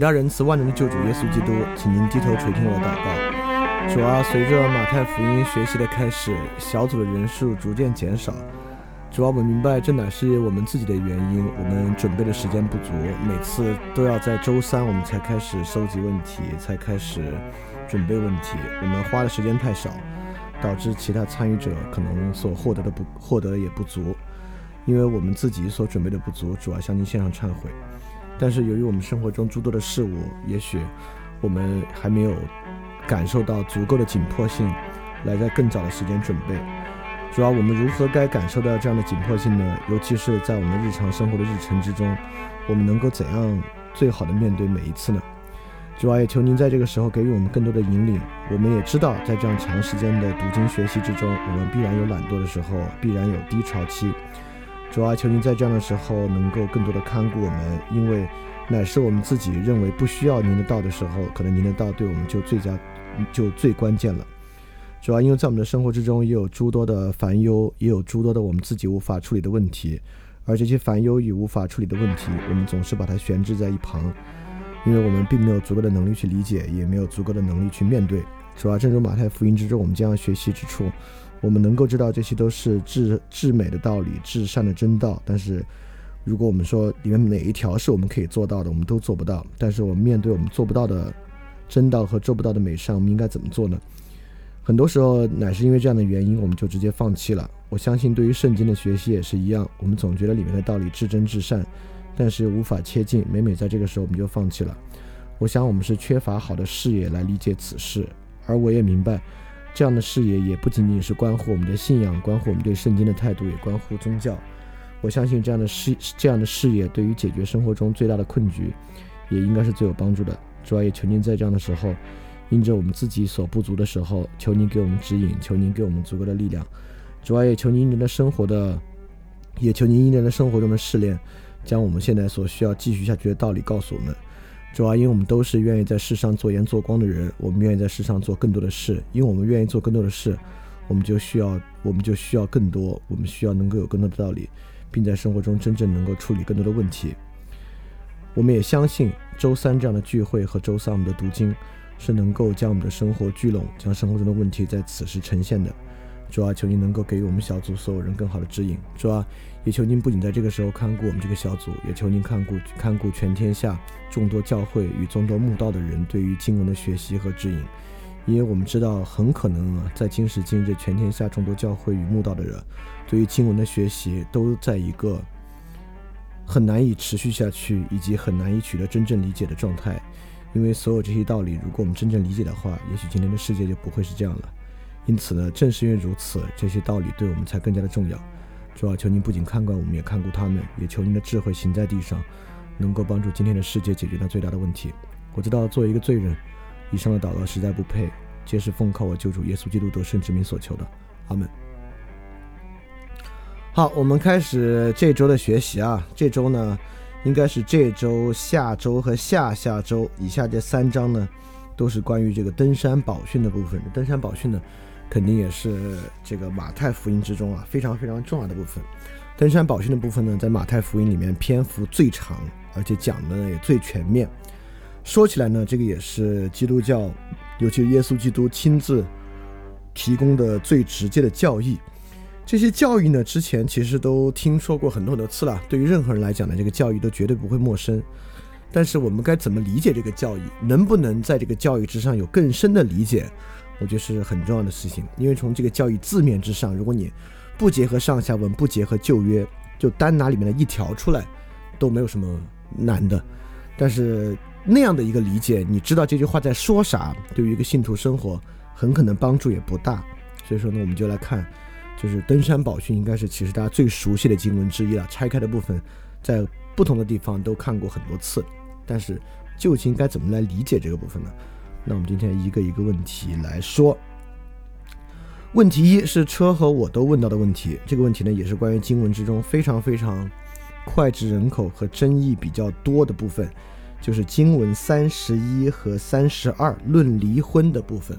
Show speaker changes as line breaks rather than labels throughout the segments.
伟大仁慈万能的救主耶稣基督，请您低头垂听我的祷告。主啊，随着马太福音学习的开始，小组的人数逐渐减少。主啊，我们明白这乃是我们自己的原因，我们准备的时间不足，每次都要在周三我们才开始收集问题，才开始准备问题，我们花的时间太少，导致其他参与者可能所获得的不获得也不足，因为我们自己所准备的不足，主要向您献上忏悔。但是由于我们生活中诸多的事物，也许我们还没有感受到足够的紧迫性，来在更早的时间准备。主要我们如何该感受到这样的紧迫性呢？尤其是在我们日常生活的日程之中，我们能够怎样最好的面对每一次呢？主要也求您在这个时候给予我们更多的引领。我们也知道，在这样长时间的读经学习之中，我们必然有懒惰的时候，必然有低潮期。主要，求您在这样的时候能够更多的看顾我们，因为乃是我们自己认为不需要您的道的时候，可能您的道对我们就最佳，就最关键了。主要因为在我们的生活之中也有诸多的烦忧，也有诸多的我们自己无法处理的问题，而这些烦忧与无法处理的问题，我们总是把它悬置在一旁，因为我们并没有足够的能力去理解，也没有足够的能力去面对。主要正如马太福音之中我们将要学习之处。我们能够知道这些都是至至美的道理、至善的真道，但是，如果我们说里面哪一条是我们可以做到的，我们都做不到。但是我们面对我们做不到的真道和做不到的美善，我们应该怎么做呢？很多时候乃是因为这样的原因，我们就直接放弃了。我相信对于圣经的学习也是一样，我们总觉得里面的道理至真至善，但是无法切近。每每在这个时候，我们就放弃了。我想我们是缺乏好的视野来理解此事，而我也明白。这样的视野也不仅仅是关乎我们的信仰，关乎我们对圣经的态度，也关乎宗教。我相信这样的视这样的视野对于解决生活中最大的困局，也应该是最有帮助的。主要也求您在这样的时候，因着我们自己所不足的时候，求您给我们指引，求您给我们足够的力量。主要也求您因着生活的，也求您因着生活中的试炼，将我们现在所需要继续下去的道理告诉我们。主要因为我们都是愿意在世上做盐做光的人，我们愿意在世上做更多的事。因为我们愿意做更多的事，我们就需要，我们就需要更多，我们需要能够有更多的道理，并在生活中真正能够处理更多的问题。我们也相信周三这样的聚会和周三我们的读经，是能够将我们的生活聚拢，将生活中的问题在此时呈现的。主啊，求您能够给予我们小组所有人更好的指引。主啊，也求您不仅在这个时候看顾我们这个小组，也求您看顾看顾全天下众多教会与众多慕道的人对于经文的学习和指引。因为我们知道，很可能啊，在今时今日，全天下众多教会与慕道的人对于经文的学习都在一个很难以持续下去，以及很难以取得真正理解的状态。因为所有这些道理，如果我们真正理解的话，也许今天的世界就不会是这样了。因此呢，正是因为如此，这些道理对我们才更加的重要。主啊，求您不仅看管我们，也看顾他们，也求您的智慧行在地上，能够帮助今天的世界解决那最大的问题。我知道，作为一个罪人，以上的祷告实在不配，皆是奉靠我救主耶稣基督得胜之名所求的。阿门。好，我们开始这周的学习啊。这周呢，应该是这周、下周和下下周以下这三章呢，都是关于这个登山宝训的部分。登山宝训呢？肯定也是这个马太福音之中啊非常非常重要的部分。登山宝训的部分呢，在马太福音里面篇幅最长，而且讲的也最全面。说起来呢，这个也是基督教，尤其是耶稣基督亲自提供的最直接的教义。这些教义呢，之前其实都听说过很多很多次了。对于任何人来讲呢，这个教义都绝对不会陌生。但是我们该怎么理解这个教义？能不能在这个教义之上有更深的理解？我觉得是很重要的事情，因为从这个教义字面之上，如果你不结合上下文，不结合旧约，就单拿里面的一条出来，都没有什么难的。但是那样的一个理解，你知道这句话在说啥，对于一个信徒生活很可能帮助也不大。所以说呢，我们就来看，就是登山宝训应该是其实大家最熟悉的经文之一了。拆开的部分，在不同的地方都看过很多次，但是究竟该怎么来理解这个部分呢？那我们今天一个一个问题来说。问题一是车和我都问到的问题，这个问题呢也是关于经文之中非常非常脍炙人口和争议比较多的部分，就是经文三十一和三十二论离婚的部分。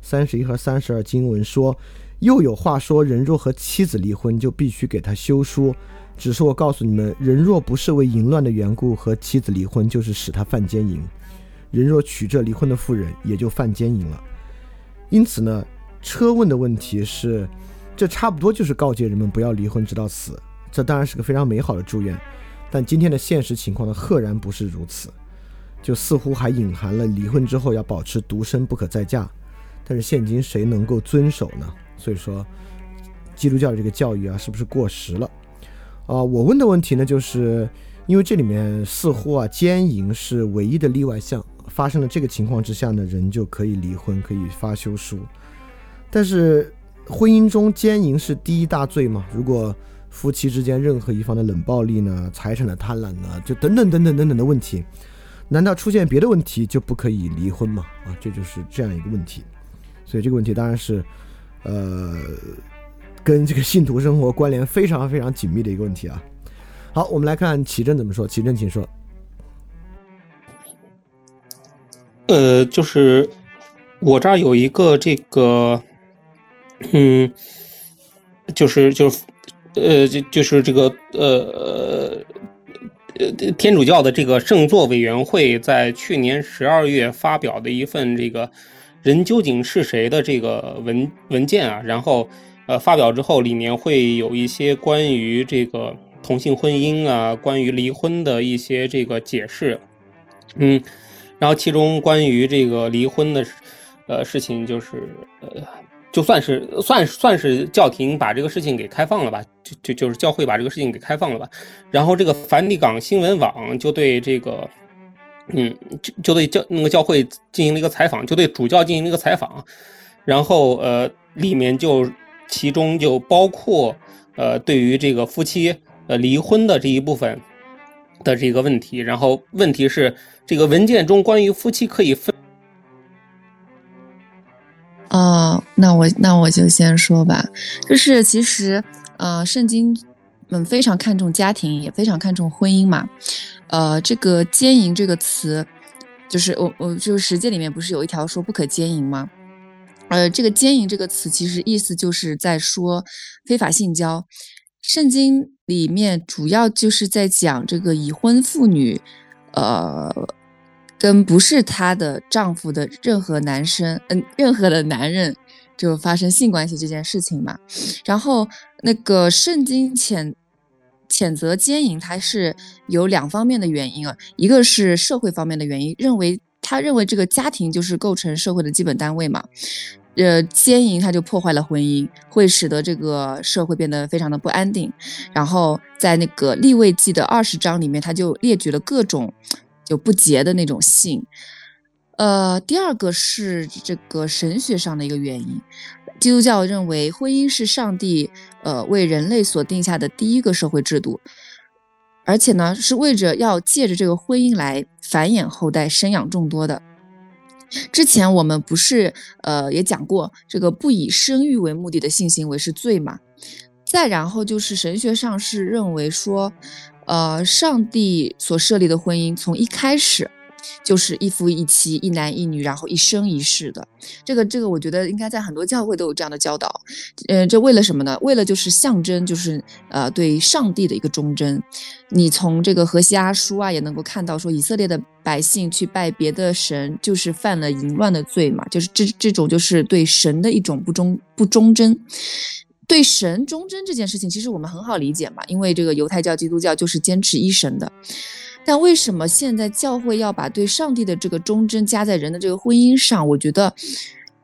三十一和三十二经文说，又有话说，人若和妻子离婚，就必须给他休书。只是我告诉你们，人若不是为淫乱的缘故和妻子离婚，就是使他犯奸淫。人若娶这离婚的妇人，也就犯奸淫了。因此呢。车问的问题是，这差不多就是告诫人们不要离婚直到死，这当然是个非常美好的祝愿，但今天的现实情况呢，赫然不是如此，就似乎还隐含了离婚之后要保持独身不可再嫁，但是现今谁能够遵守呢？所以说，基督教的这个教育啊，是不是过时了？啊，我问的问题呢，就是因为这里面似乎啊，奸淫是唯一的例外项，发生了这个情况之下呢，人就可以离婚，可以发休书。但是，婚姻中奸淫是第一大罪嘛？如果夫妻之间任何一方的冷暴力呢、财产的贪婪呢，就等等等等等等的问题，难道出现别的问题就不可以离婚吗？啊，这就是这样一个问题。所以这个问题当然是，呃，跟这个信徒生活关联非常非常紧密的一个问题啊。好，我们来看齐正怎么说。齐正，请说。
呃，就是我这儿有一个这个。嗯，就是就是，呃，就就是这个呃呃天主教的这个圣座委员会在去年十二月发表的一份这个人究竟是谁的这个文文件啊，然后呃发表之后里面会有一些关于这个同性婚姻啊，关于离婚的一些这个解释，嗯，然后其中关于这个离婚的呃事情就是呃。就算是算算是教廷把这个事情给开放了吧，就就就是教会把这个事情给开放了吧，然后这个梵蒂冈新闻网就对这个，嗯，就就对教那个教会进行了一个采访，就对主教进行了一个采访，然后呃里面就其中就包括呃对于这个夫妻呃离婚的这一部分的这个问题，然后问题是这个文件中关于夫妻可以分。
哦，那我那我就先说吧，就是其实，呃，圣经们非常看重家庭，也非常看重婚姻嘛。呃，这个奸淫这个词，就是我我就是实践里面不是有一条说不可奸淫吗？呃，这个奸淫这个词其实意思就是在说非法性交。圣经里面主要就是在讲这个已婚妇女，呃。跟不是她的丈夫的任何男生，嗯，任何的男人就发生性关系这件事情嘛。然后那个圣经谴谴责奸淫，它是有两方面的原因啊，一个是社会方面的原因，认为他认为这个家庭就是构成社会的基本单位嘛。呃，奸淫它就破坏了婚姻，会使得这个社会变得非常的不安定。然后在那个立位记的二十章里面，他就列举了各种。就不洁的那种性，呃，第二个是这个神学上的一个原因，基督教认为婚姻是上帝呃为人类所定下的第一个社会制度，而且呢是为着要借着这个婚姻来繁衍后代、生养众多的。之前我们不是呃也讲过，这个不以生育为目的的性行为是罪嘛？再然后就是神学上是认为说。呃，上帝所设立的婚姻从一开始就是一夫一妻、一男一女，然后一生一世的。这个，这个，我觉得应该在很多教会都有这样的教导。嗯，这为了什么呢？为了就是象征，就是呃，对上帝的一个忠贞。你从这个何西阿书啊，也能够看到说，以色列的百姓去拜别的神，就是犯了淫乱的罪嘛，就是这这种就是对神的一种不忠不忠贞。对神忠贞这件事情，其实我们很好理解嘛，因为这个犹太教、基督教就是坚持一神的。但为什么现在教会要把对上帝的这个忠贞加在人的这个婚姻上？我觉得，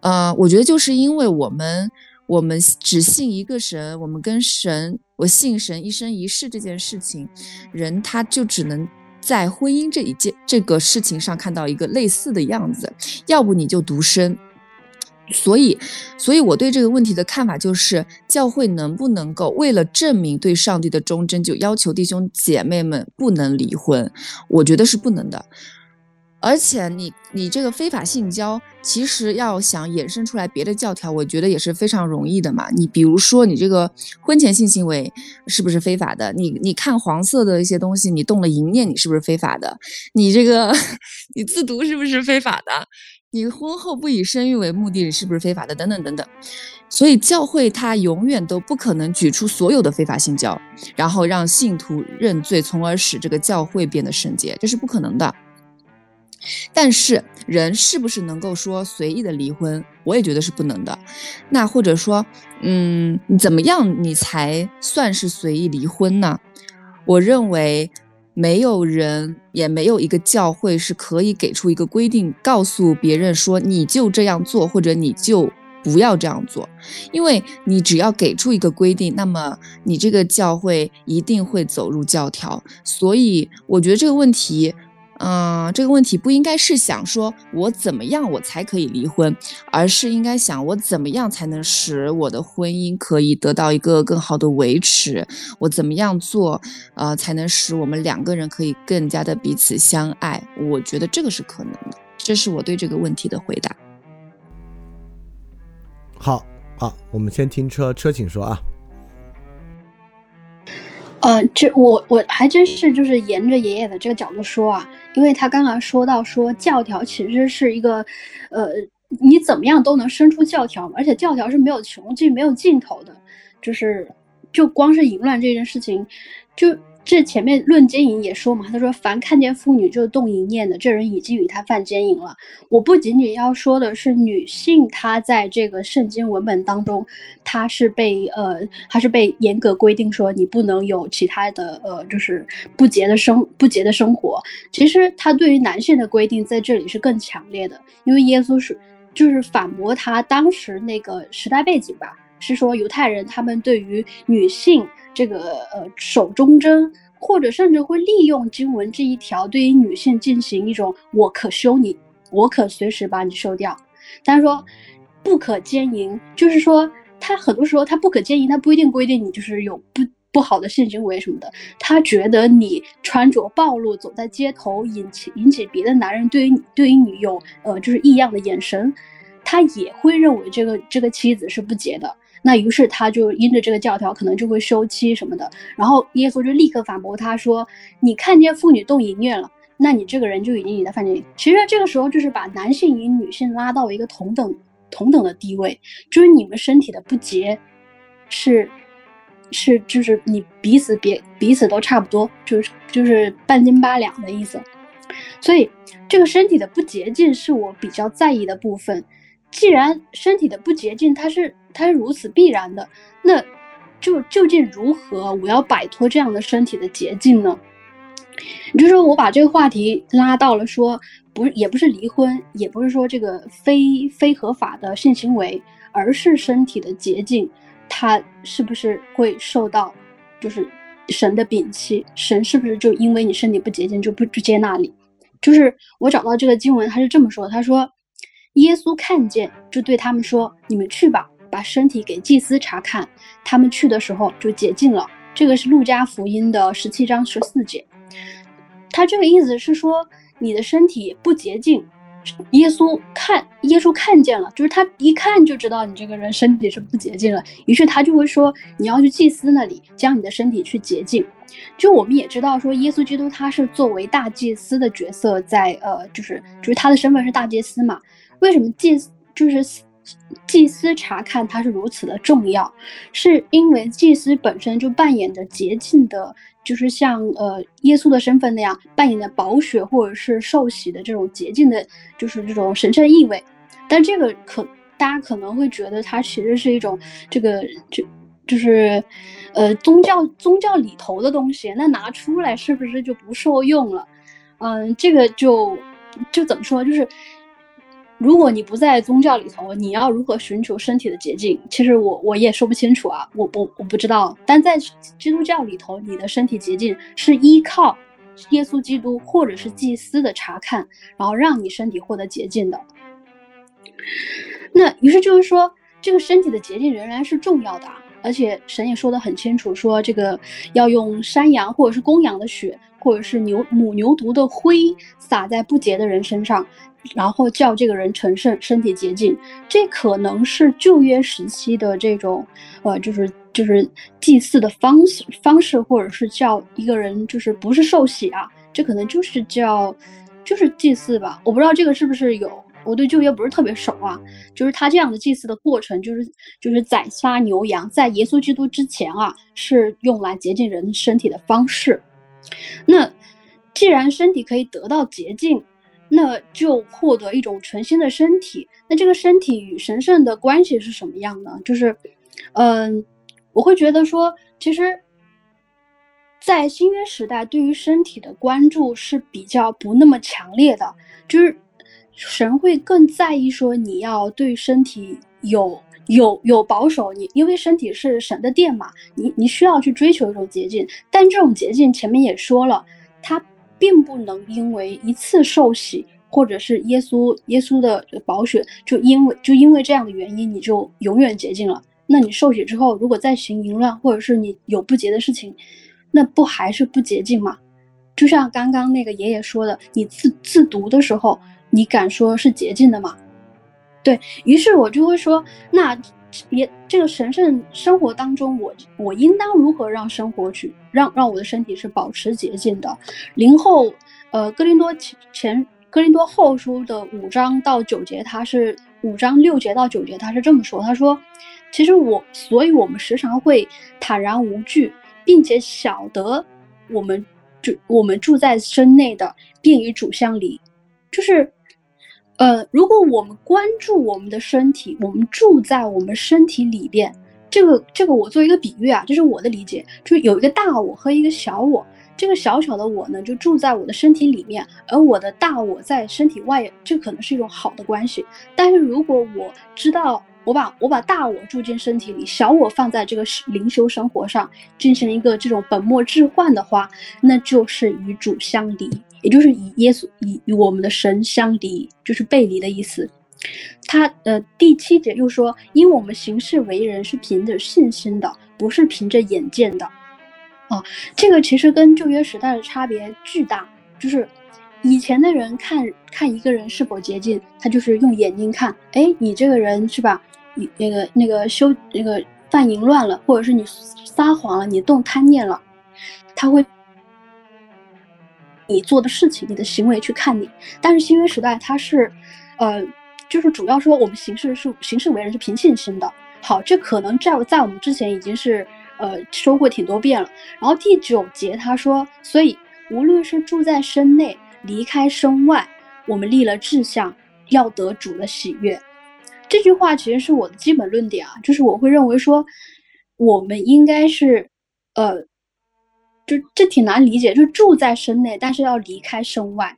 呃，我觉得就是因为我们我们只信一个神，我们跟神我信神一生一世这件事情，人他就只能在婚姻这一件这个事情上看到一个类似的样子，要不你就独身。所以，所以我对这个问题的看法就是，教会能不能够为了证明对上帝的忠贞，就要求弟兄姐妹们不能离婚？我觉得是不能的。而且你你这个非法性交，其实要想衍生出来别的教条，我觉得也是非常容易的嘛。你比如说你这个婚前性行为是不是非法的？你你看黄色的一些东西，你动了淫念，你是不是非法的？你这个 你自毒是不是非法的？你婚后不以生育为目的，是不是非法的？等等等等。所以教会它永远都不可能举出所有的非法性交，然后让信徒认罪，从而使这个教会变得圣洁，这是不可能的。但是人是不是能够说随意的离婚？我也觉得是不能的。那或者说，嗯，怎么样你才算是随意离婚呢？我认为没有人也没有一个教会是可以给出一个规定，告诉别人说你就这样做，或者你就不要这样做。因为你只要给出一个规定，那么你这个教会一定会走入教条。所以我觉得这个问题。嗯，这个问题不应该是想说我怎么样我才可以离婚，而是应该想我怎么样才能使我的婚姻可以得到一个更好的维持，我怎么样做，呃，才能使我们两个人可以更加的彼此相爱？我觉得这个是可能的，这是我对这个问题的回答。
好，好，我们先听车车，请说啊。
呃，这我我还真是就是沿着爷爷的这个角度说啊。因为他刚刚说到说教条其实是一个，呃，你怎么样都能生出教条，而且教条是没有穷尽、没有尽头的，就是，就光是淫乱这件事情，就。这前面论奸淫也说嘛，他说凡看见妇女就动淫念的，这人已经与他犯奸淫了。我不仅仅要说的是女性，她在这个圣经文本当中，她是被呃，她是被严格规定说你不能有其他的呃，就是不洁的生不洁的生活。其实他对于男性的规定在这里是更强烈的，因为耶稣是就是反驳他当时那个时代背景吧，是说犹太人他们对于女性。这个呃守忠贞，或者甚至会利用经文这一条，对于女性进行一种我可休你，我可随时把你收掉。但是说不可奸淫，就是说他很多时候他不可奸淫，他不一定规定你就是有不不好的性行为什么的。他觉得你穿着暴露走在街头，引起引起别的男人对于你对于你有呃就是异样的眼神，他也会认为这个这个妻子是不洁的。那于是他就因着这个教条，可能就会休妻什么的。然后耶稣就立刻反驳他说：“你看见妇女动淫念了，那你这个人就已经你在犯罪。”其实这个时候就是把男性与女性拉到一个同等同等的地位，就是你们身体的不洁，是是就是你彼此别彼此都差不多，就是就是半斤八两的意思。所以这个身体的不洁净是我比较在意的部分。既然身体的不洁净，它是它是如此必然的，那就究竟如何我要摆脱这样的身体的捷径呢？就是说我把这个话题拉到了说，不也不是离婚，也不是说这个非非合法的性行为，而是身体的捷径，它是不是会受到就是神的摒弃？神是不是就因为你身体不洁净就不不接纳你？就是我找到这个经文，他是这么说，他说。耶稣看见，就对他们说：“你们去吧，把身体给祭司查看。”他们去的时候就洁净了。这个是路加福音的十七章十四节。他这个意思是说，你的身体不洁净，耶稣看，耶稣看见了，就是他一看就知道你这个人身体是不洁净了。于是他就会说：“你要去祭司那里，将你的身体去洁净。”就我们也知道，说耶稣基督他是作为大祭司的角色，在呃，就是就是他的身份是大祭司嘛。为什么祭就是祭司查看它是如此的重要？是因为祭司本身就扮演着洁净的，就是像呃耶稣的身份那样扮演的宝血或者是受洗的这种洁净的，就是这种神圣意味。但这个可大家可能会觉得它其实是一种这个就就是呃宗教宗教里头的东西，那拿出来是不是就不受用了？嗯，这个就就怎么说就是。如果你不在宗教里头，你要如何寻求身体的捷径？其实我我也说不清楚啊，我我我不知道。但在基督教里头，你的身体捷径是依靠耶稣基督或者是祭司的查看，然后让你身体获得捷径的。那于是就是说，这个身体的捷径仍然是重要的，而且神也说得很清楚，说这个要用山羊或者是公羊的血，或者是牛母牛犊的灰撒在不洁的人身上。然后叫这个人成圣，身体洁净，这可能是旧约时期的这种，呃，就是就是祭祀的方式方式，或者是叫一个人就是不是受洗啊，这可能就是叫就是祭祀吧。我不知道这个是不是有，我对旧约不是特别熟啊。就是他这样的祭祀的过程，就是就是宰杀牛羊，在耶稣基督之前啊，是用来洁净人身体的方式。那既然身体可以得到洁净，那就获得一种全新的身体。那这个身体与神圣的关系是什么样呢？就是，嗯，我会觉得说，其实，在新约时代，对于身体的关注是比较不那么强烈的。就是神会更在意说，你要对身体有有有保守。你因为身体是神的殿嘛，你你需要去追求一种捷径。但这种捷径前面也说了，它。并不能因为一次受洗，或者是耶稣耶稣的宝血，就因为就因为这样的原因，你就永远洁净了。那你受洗之后，如果再行淫乱，或者是你有不洁的事情，那不还是不洁净吗？就像刚刚那个爷爷说的，你自自读的时候，你敢说是洁净的吗？对于是，我就会说那。也这个神圣生活当中，我我应当如何让生活去让让我的身体是保持洁净的？林后，呃，哥林多前前哥林多后书的五章到九节，他是五章六节到九节，他是这么说：他说，其实我，所以我们时常会坦然无惧，并且晓得我们住我们住在身内的，便与主相离，就是。呃，如果我们关注我们的身体，我们住在我们身体里边，这个这个我做一个比喻啊，这是我的理解，就是有一个大我和一个小我，这个小小的我呢就住在我的身体里面，而我的大我在身体外，这可能是一种好的关系。但是如果我知道我把我把大我住进身体里，小我放在这个灵修生活上进行一个这种本末置换的话，那就是与主相离。也就是以耶稣以与我们的神相离，就是背离的意思。他呃第七节又说，因我们行事为人是凭着信心的，不是凭着眼见的。啊，这个其实跟旧约时代的差别巨大。就是以前的人看看一个人是否洁净，他就是用眼睛看，哎，你这个人是吧？你那个那个修那个犯淫乱了，或者是你撒谎了，你动贪念了，他会。你做的事情，你的行为去看你，但是新约时代它是，呃，就是主要说我们行事是行事为人是凭信心的。好，这可能在在我们之前已经是呃说过挺多遍了。然后第九节他说，所以无论是住在身内，离开身外，我们立了志向，要得主的喜悦。这句话其实是我的基本论点啊，就是我会认为说，我们应该是，呃。就这挺难理解，就住在身内，但是要离开身外，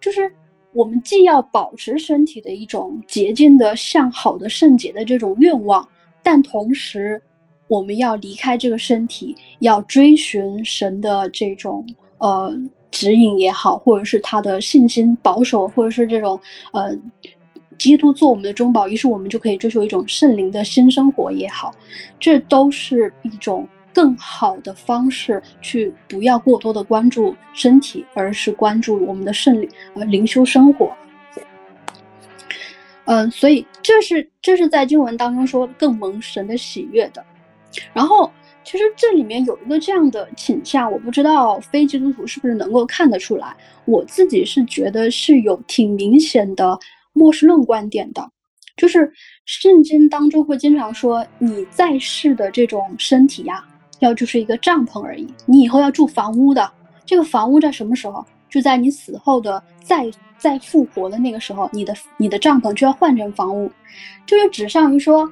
就是我们既要保持身体的一种洁净的、向好的、圣洁的这种愿望，但同时我们要离开这个身体，要追寻神的这种呃指引也好，或者是他的信心保守，或者是这种呃基督做我们的中保，于是我们就可以追求一种圣灵的新生活也好，这都是一种。更好的方式去不要过多的关注身体，而是关注我们的圣呃灵修生活。嗯，所以这是这是在经文当中说更蒙神的喜悦的。然后其实这里面有一个这样的倾向，我不知道非基督徒是不是能够看得出来。我自己是觉得是有挺明显的末世论观点的，就是圣经当中会经常说你在世的这种身体呀。要就是一个帐篷而已，你以后要住房屋的。这个房屋在什么时候？就在你死后的再再复活的那个时候，你的你的帐篷就要换成房屋。就是指向于说，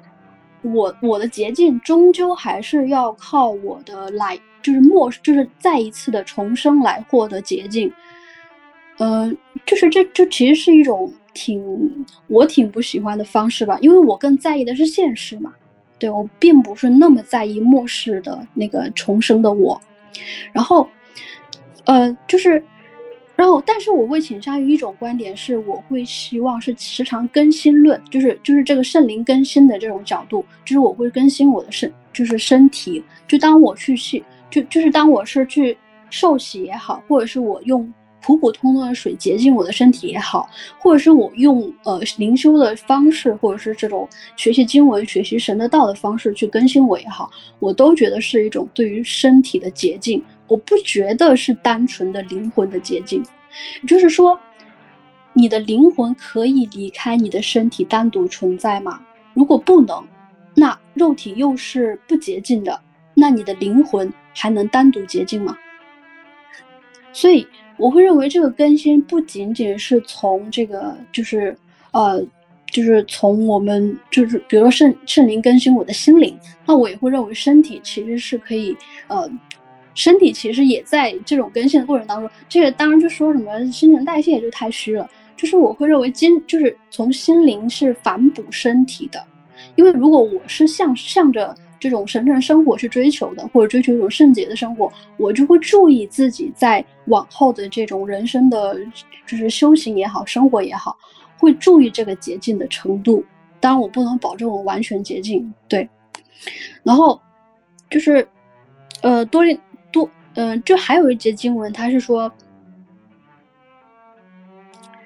我我的捷径终究还是要靠我的来，就是末就是再一次的重生来获得捷径。嗯，就是这这其实是一种挺我挺不喜欢的方式吧，因为我更在意的是现实嘛。对我并不是那么在意末世的那个重生的我，然后，呃，就是，然后，但是我会倾向于一种观点，是我会希望是时常更新论，就是就是这个圣灵更新的这种角度，就是我会更新我的身，就是身体，就当我去去，就就是当我是去受洗也好，或者是我用。普普通通的水洁净我的身体也好，或者是我用呃灵修的方式，或者是这种学习经文、学习神的道的方式去更新我也好，我都觉得是一种对于身体的洁净。我不觉得是单纯的灵魂的洁净，就是说，你的灵魂可以离开你的身体单独存在吗？如果不能，那肉体又是不洁净的，那你的灵魂还能单独洁净吗？所以。我会认为这个更新不仅仅是从这个，就是，呃，就是从我们就是，比如说圣圣灵更新我的心灵，那我也会认为身体其实是可以，呃，身体其实也在这种更新的过程当中。这个当然就说什么新陈代谢也就太虚了，就是我会认为今就是从心灵是反哺身体的，因为如果我是向向着。这种神圣生活去追求的，或者追求一种圣洁的生活，我就会注意自己在往后的这种人生的，就是修行也好，生活也好，会注意这个洁净的程度。当然，我不能保证我完全洁净，对。然后就是，呃，多利多，嗯，就还有一节经文，他是说，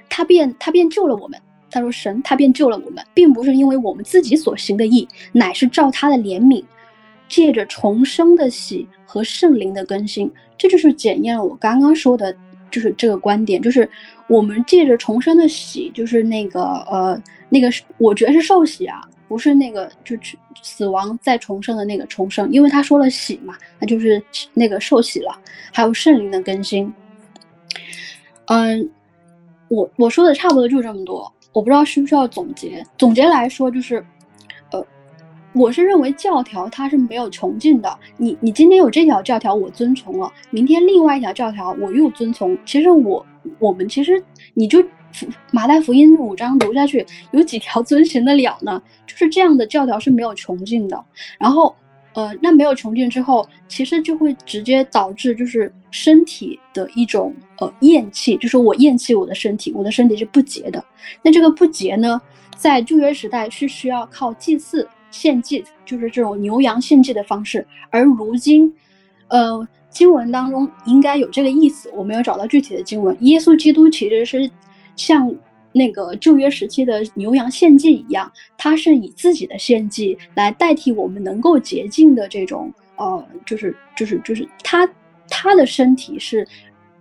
他便他便救了我们。他说：“神，他便救了我们，并不是因为我们自己所行的义，乃是照他的怜悯，借着重生的喜和圣灵的更新。这就是检验了我刚刚说的，就是这个观点，就是我们借着重生的喜，就是那个呃那个，我觉得是受洗啊，不是那个就死亡再重生的那个重生，因为他说了喜嘛，那就是那个受洗了，还有圣灵的更新。嗯，我我说的差不多就这么多。”我不知道需不需要总结。总结来说，就是，呃，我是认为教条它是没有穷尽的。你你今天有这条教条，我遵从了；明天另外一条教条，我又遵从。其实我我们其实你就马太福音五章读下去，有几条 遵循得了呢？就是这样的教条是没有穷尽的。然后。呃，那没有穷尽之后，其实就会直接导致就是身体的一种呃厌弃，就是我厌弃我的身体，我的身体是不洁的。那这个不洁呢，在旧约时代是需要靠祭祀献祭，就是这种牛羊献祭的方式。而如今，呃，经文当中应该有这个意思，我没有找到具体的经文。耶稣基督其实是像。那个旧约时期的牛羊献祭一样，他是以自己的献祭来代替我们能够洁净的这种，呃，就是就是就是他他的身体是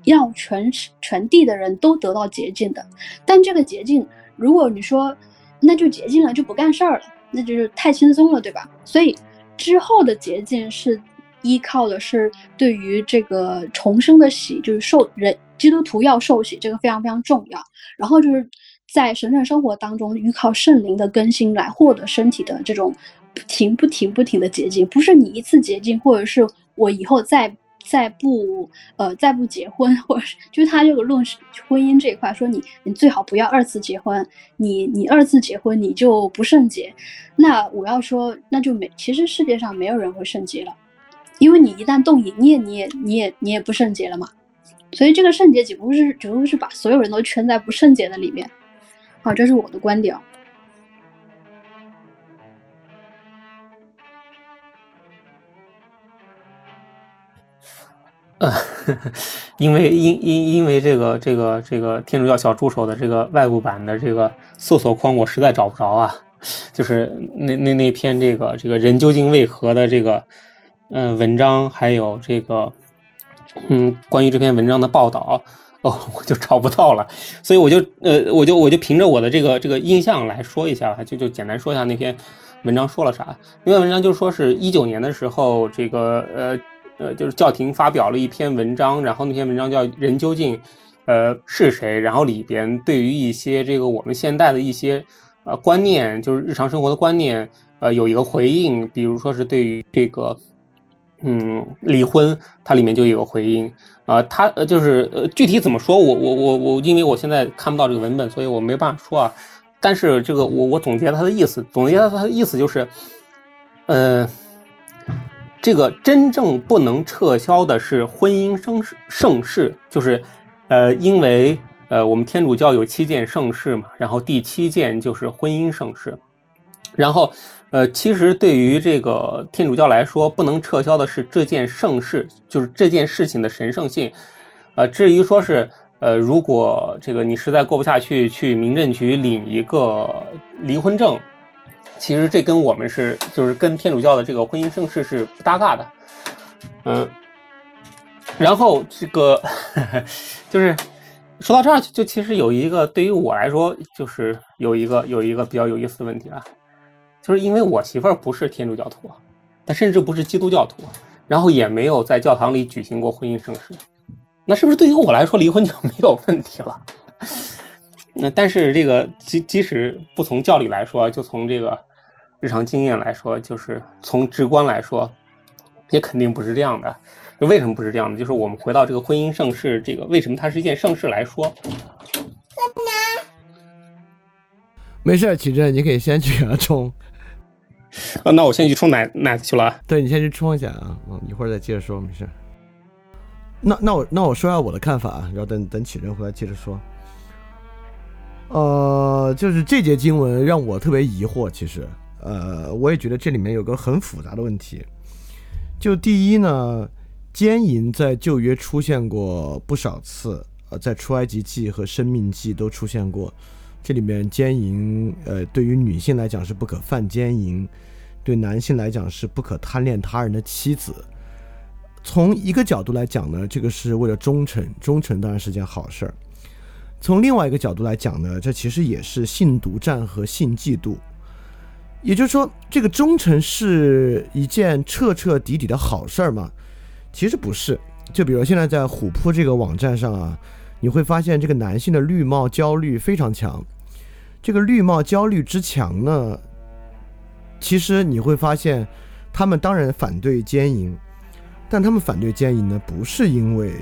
让全全地的人都得到洁净的。但这个洁净，如果你说那就洁净了就不干事儿了，那就是太轻松了，对吧？所以之后的洁净是依靠的是对于这个重生的喜，就是受人。基督徒要受洗，这个非常非常重要。然后就是在神圣生活当中，依靠圣灵的更新来获得身体的这种不停、不停、不停的洁净。不是你一次洁净，或者是我以后再再不呃再不结婚，或者是就是他这个论婚姻这一块，说你你最好不要二次结婚，你你二次结婚你就不圣洁。那我要说，那就没，其实世界上没有人会圣洁了，因为你一旦动淫念，你也你也你也不圣洁了嘛。所以这个圣洁几乎是几乎是把所有人都圈在不圣洁的里面，好，这是我的观点。
呃，因为因因因为这个这个这个天主教小助手的这个外部版的这个搜索框我实在找不着啊，就是那那那篇这个这个人究竟为何的这个嗯文章，还有这个。嗯，关于这篇文章的报道，哦，我就找不到了，所以我就呃，我就我就凭着我的这个这个印象来说一下，就就简单说一下那篇文章说了啥。那篇文章就说是一九年的时候，这个呃呃，就是教廷发表了一篇文章，然后那篇文章叫《人究竟呃是谁》，然后里边对于一些这个我们现代的一些呃观念，就是日常生活的观念，呃，有一个回应，比如说是对于这个。嗯，离婚，它里面就有回应啊，它呃就是呃具体怎么说，我我我我，因为我现在看不到这个文本，所以我没办法说啊。但是这个我我总结它的意思，总结它的意思就是，呃，这个真正不能撤销的是婚姻盛世盛世，就是呃，因为呃我们天主教有七件盛世嘛，然后第七件就是婚姻盛世，然后。呃，其实对于这个天主教来说，不能撤销的是这件盛事，就是这件事情的神圣性。呃，至于说是，呃，如果这个你实在过不下去，去民政局领一个离婚证，其实这跟我们是，就是跟天主教的这个婚姻盛世是不搭嘎的。嗯，然后这个 就是说到这儿，就其实有一个对于我来说，就是有一个有一个比较有意思的问题啊。就是因为我媳妇儿不是天主教徒，她甚至不是基督教徒，然后也没有在教堂里举行过婚姻盛事，那是不是对于我来说离婚就没有问题了？那但是这个即即使不从教理来说，就从这个日常经验来说，就是从直观来说，也肯定不是这样的。为什么不是这样的？就是我们回到这个婚姻盛世，这个为什么它是一件盛世来说？
没事，启正，你可以先去给他冲。
啊，那我先去冲奶奶去了。
对你先去冲一下啊，嗯，一会儿再接着说，没事。那那我那我说下我的看法啊，然后等等启正回来接着说。呃，就是这节经文让我特别疑惑，其实，呃，我也觉得这里面有个很复杂的问题。就第一呢，奸淫在旧约出现过不少次，呃，在出埃及记和生命记都出现过。这里面奸淫，呃，对于女性来讲是不可犯奸淫，对男性来讲是不可贪恋他人的妻子。从一个角度来讲呢，这个是为了忠诚，忠诚当然是件好事儿。从另外一个角度来讲呢，这其实也是性独占和性嫉妒。也就是说，这个忠诚是一件彻彻底底的好事儿吗？其实不是。就比如现在在虎扑这个网站上啊。你会发现这个男性的绿帽焦虑非常强，这个绿帽焦虑之强呢，其实你会发现，他们当然反对奸淫，但他们反对奸淫呢，不是因为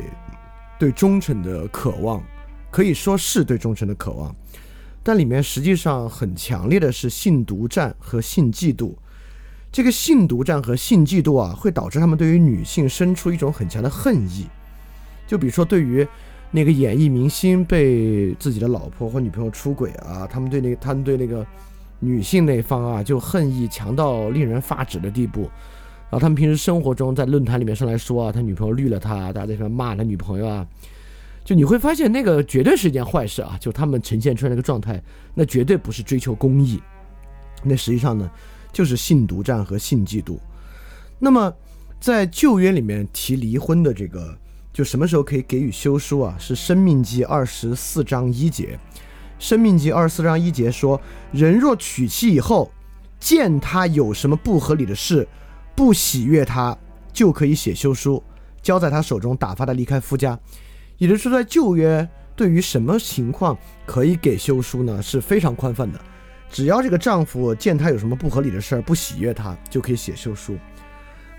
对忠诚的渴望，可以说是对忠诚的渴望，但里面实际上很强烈的是性独占和性嫉妒，这个性独占和性嫉妒啊，会导致他们对于女性生出一种很强的恨意，就比如说对于。那个演艺明星被自己的老婆或女朋友出轨啊，他们对那个他们对那个女性那方啊，就恨意强到令人发指的地步。然后他们平时生活中在论坛里面上来说啊，他女朋友绿了他，大家在上面骂他女朋友啊，就你会发现那个绝对是一件坏事啊。就他们呈现出来那个状态，那绝对不是追求公益，那实际上呢就是性独占和性嫉妒。那么在旧约里面提离婚的这个。就什么时候可以给予休书啊？是《生命记》二十四章一节，《生命记》二十四章一节说：“人若娶妻以后，见他有什么不合理的事，不喜悦他，就可以写休书，交在他手中，打发他离开夫家。”也就是说，在旧约，对于什么情况可以给休书呢？是非常宽泛的，只要这个丈夫见他有什么不合理的事儿，不喜悦他，就可以写休书。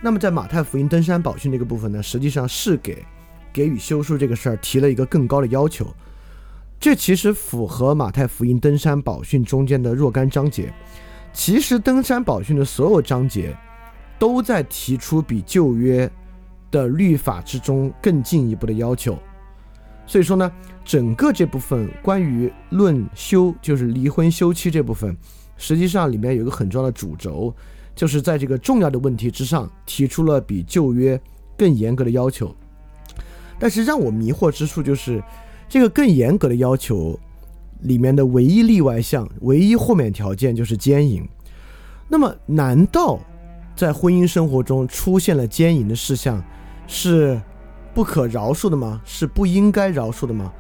那么在马太福音登山宝训这个部分呢，实际上是给。给予休书这个事儿提了一个更高的要求，这其实符合马太福音登山宝训中间的若干章节。其实登山宝训的所有章节都在提出比旧约的律法之中更进一步的要求。所以说呢，整个这部分关于论休，就是离婚休妻这部分，实际上里面有一个很重要的主轴，就是在这个重要的问题之上提出了比旧约更严格的要求。但是让我迷惑之处就是，这个更严格的要求里面的唯一例外项、唯一豁免条件就是奸淫。那么，难道在婚姻生活中出现了奸淫的事项是不可饶恕的吗？是不应该饶恕的吗？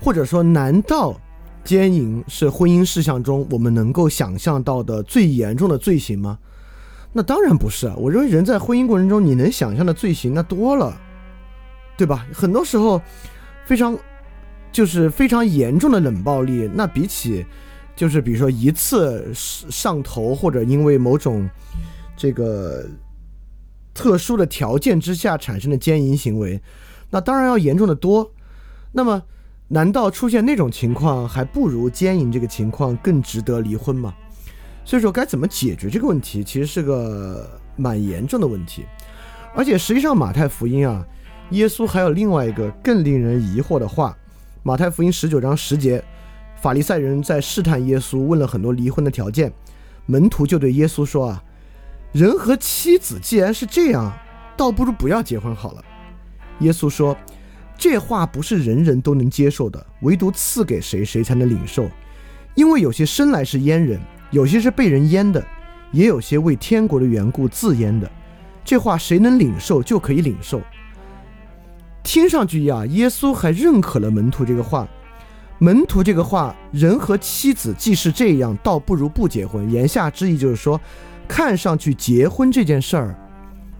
或者说，难道奸淫是婚姻事项中我们能够想象到的最严重的罪行吗？那当然不是啊！我认为人在婚姻过程中，你能想象的罪行那多了。对吧？很多时候，非常就是非常严重的冷暴力，那比起就是比如说一次上头，或者因为某种这个特殊的条件之下产生的奸淫行为，那当然要严重的多。那么，难道出现那种情况还不如奸淫这个情况更值得离婚吗？所以说，该怎么解决这个问题，其实是个蛮严重的问题。而且，实际上马太福音啊，耶稣还有另外一个更令人疑惑的话。马太福音十九章十节，法利赛人在试探耶稣，问了很多离婚的条件，门徒就对耶稣说啊。人和妻子既然是这样，倒不如不要结婚好了。耶稣说：“这话不是人人都能接受的，唯独赐给谁，谁才能领受。因为有些生来是阉人，有些是被人阉的，也有些为天国的缘故自阉的。这话谁能领受，就可以领受。”听上去呀，耶稣还认可了门徒这个话。门徒这个话，人和妻子既是这样，倒不如不结婚。言下之意就是说。看上去结婚这件事儿，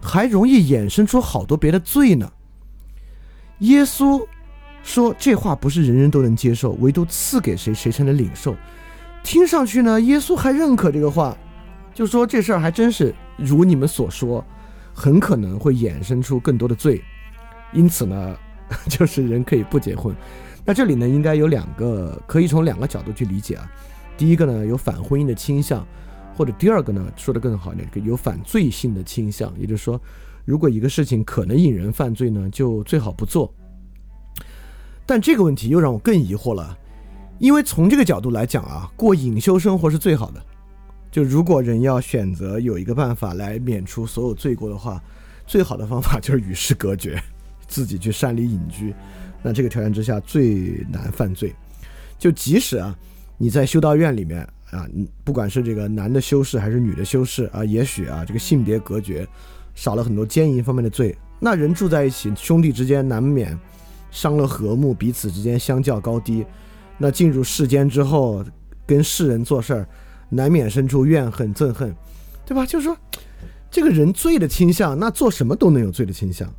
还容易衍生出好多别的罪呢。耶稣说这话不是人人都能接受，唯独赐给谁谁才能领受。听上去呢，耶稣还认可这个话，就说这事儿还真是如你们所说，很可能会衍生出更多的罪。因此呢，就是人可以不结婚。那这里呢，应该有两个，可以从两个角度去理解啊。第一个呢，有反婚姻的倾向。或者第二个呢，说的更好一点，有反罪性的倾向，也就是说，如果一个事情可能引人犯罪呢，就最好不做。但这个问题又让我更疑惑了，因为从这个角度来讲啊，过隐修生活是最好的。就如果人要选择有一个办法来免除所有罪过的话，最好的方法就是与世隔绝，自己去山里隐居。那这个条件之下最难犯罪。就即使啊，你在修道院里面。啊，不管是这个男的修士还是女的修士啊，也许啊，这个性别隔绝，少了很多奸淫方面的罪。那人住在一起，兄弟之间难免伤了和睦，彼此之间相较高低。那进入世间之后，跟世人做事儿，难免生出怨恨、憎恨，对吧？就是说，这个人罪的倾向，那做什么都能有罪的倾向。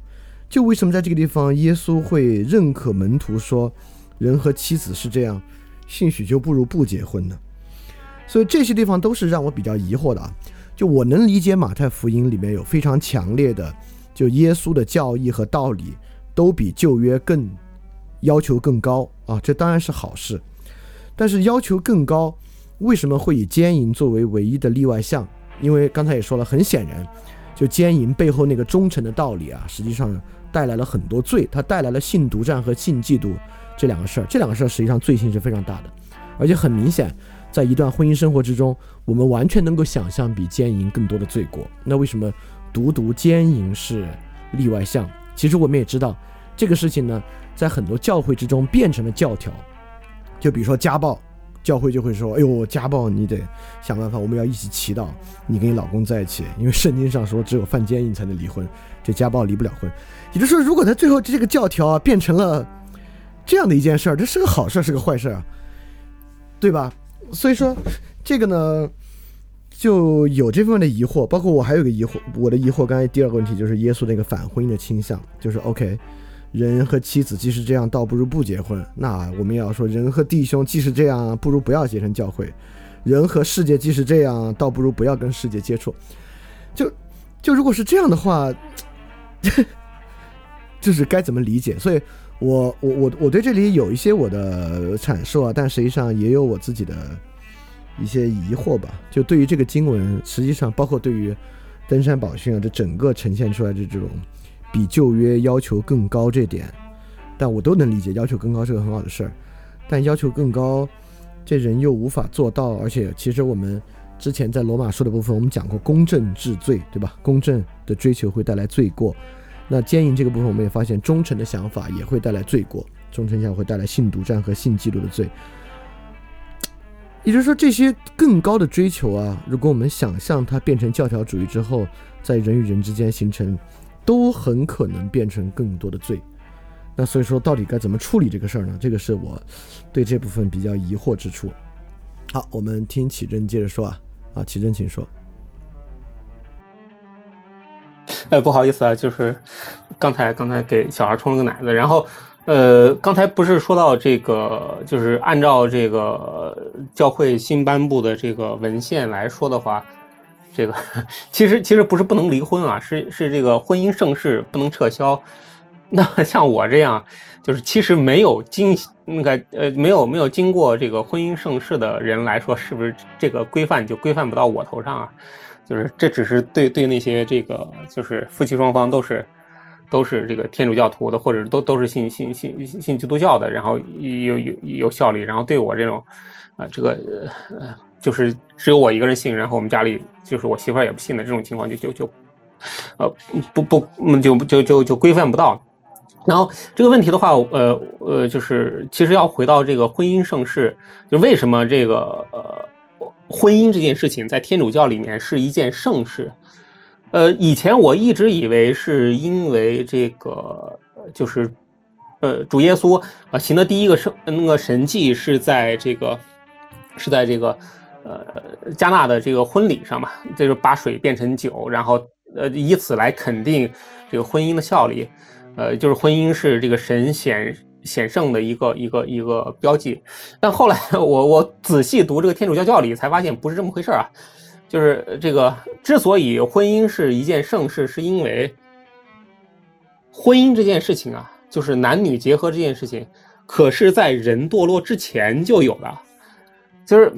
就为什么在这个地方，耶稣会认可门徒说，人和妻子是这样，兴许就不如不结婚呢？所以这些地方都是让我比较疑惑的啊！就我能理解马太福音里面有非常强烈的，就耶稣的教义和道理都比旧约更要求更高啊，这当然是好事。但是要求更高，为什么会以奸淫作为唯一的例外项？因为刚才也说了，很显然，就奸淫背后那个忠诚的道理啊，实际上带来了很多罪，它带来了性独占和性嫉妒这两个事儿，这两个事儿实际上罪性是非常大的，而且很明显。在一段婚姻生活之中，我们完全能够想象比奸淫更多的罪过。那为什么独独奸淫是例外项？其实我们也知道，这个事情呢，在很多教会之中变成了教条。就比如说家暴，教会就会说：“哎呦，家暴你得想办法，我们要一起祈祷，你跟你老公在一起，因为圣经上说只有犯奸淫才能离婚，这家暴离不了婚。”也就是说，如果他最后这个教条啊变成了这样的一件事儿，这是个好事，是个坏事啊，对吧？所以说，这个呢，就有这方面的疑惑。包括我还有个疑惑，我的疑惑，刚才第二个问题就是耶稣那个反婚姻的倾向，就是 OK，人和妻子既是这样，倒不如不结婚。那我们也要说，人和弟兄既是这样，不如不要结成教会；人和世界既是这样，倒不如不要跟世界接触。就就如果是这样的话，就是该怎么理解？所以。我我我我对这里有一些我的阐述啊，但实际上也有我自己的一些疑惑吧。就对于这个经文，实际上包括对于登山宝训啊，这整个呈现出来的这种比旧约要求更高这点，但我都能理解，要求更高是个很好的事儿。但要求更高，这人又无法做到，而且其实我们之前在罗马书的部分，我们讲过公正治罪，对吧？公正的追求会带来罪过。那奸淫这个部分，我们也发现忠诚的想法也会带来罪过，忠诚想会带来性独占和性嫉妒的罪。也就是说，这些更高的追求啊，如果我们想象它变成教条主义之后，在人与人之间形成，都很可能变成更多的罪。那所以说，到底该怎么处理这个事儿呢？这个是我对这部分比较疑惑之处。好，我们听启正接着说啊，啊，启正请说。
哎，不好意思啊，就是刚才刚才给小孩冲了个奶子，然后，呃，刚才不是说到这个，就是按照这个教会新颁布的这个文献来说的话，这个其实其实不是不能离婚啊，是是这个婚姻盛世不能撤销。那像我这样，就是其实没有经那个呃没有没有经过这个婚姻盛世的人来说，是不是这个规范就规范不到我头上啊？就是这只是对对那些这个就是夫妻双方都是都是这个天主教徒的，或者都都是信信信信基督教的，然后有有有效力，然后对我这种啊这个呃。就是只有我一个人信，然后我们家里就是我媳妇儿也不信的这种情况，就就就，呃，不不，就就就就规范不到。然后这个问题的话，呃呃，就是其实要回到这个婚姻盛世，就为什么这个呃婚姻这件事情在天主教里面是一件盛事？呃，以前我一直以为是因为这个就是呃主耶稣啊行的第一个圣那个神迹是在这个是在这个。呃，加纳的这个婚礼上嘛，就是把水变成酒，然后呃，以此来肯定这个婚姻的效力，呃，就是婚姻是这个神显险胜的一个一个一个标记。但后来 我我仔细读这个天主教教理，才发现不是这么回事啊。就是这个之所以婚姻是一件盛事，是因为婚姻这件事情啊，就是男女结合这件事情，可是在人堕落之前就有的，就是。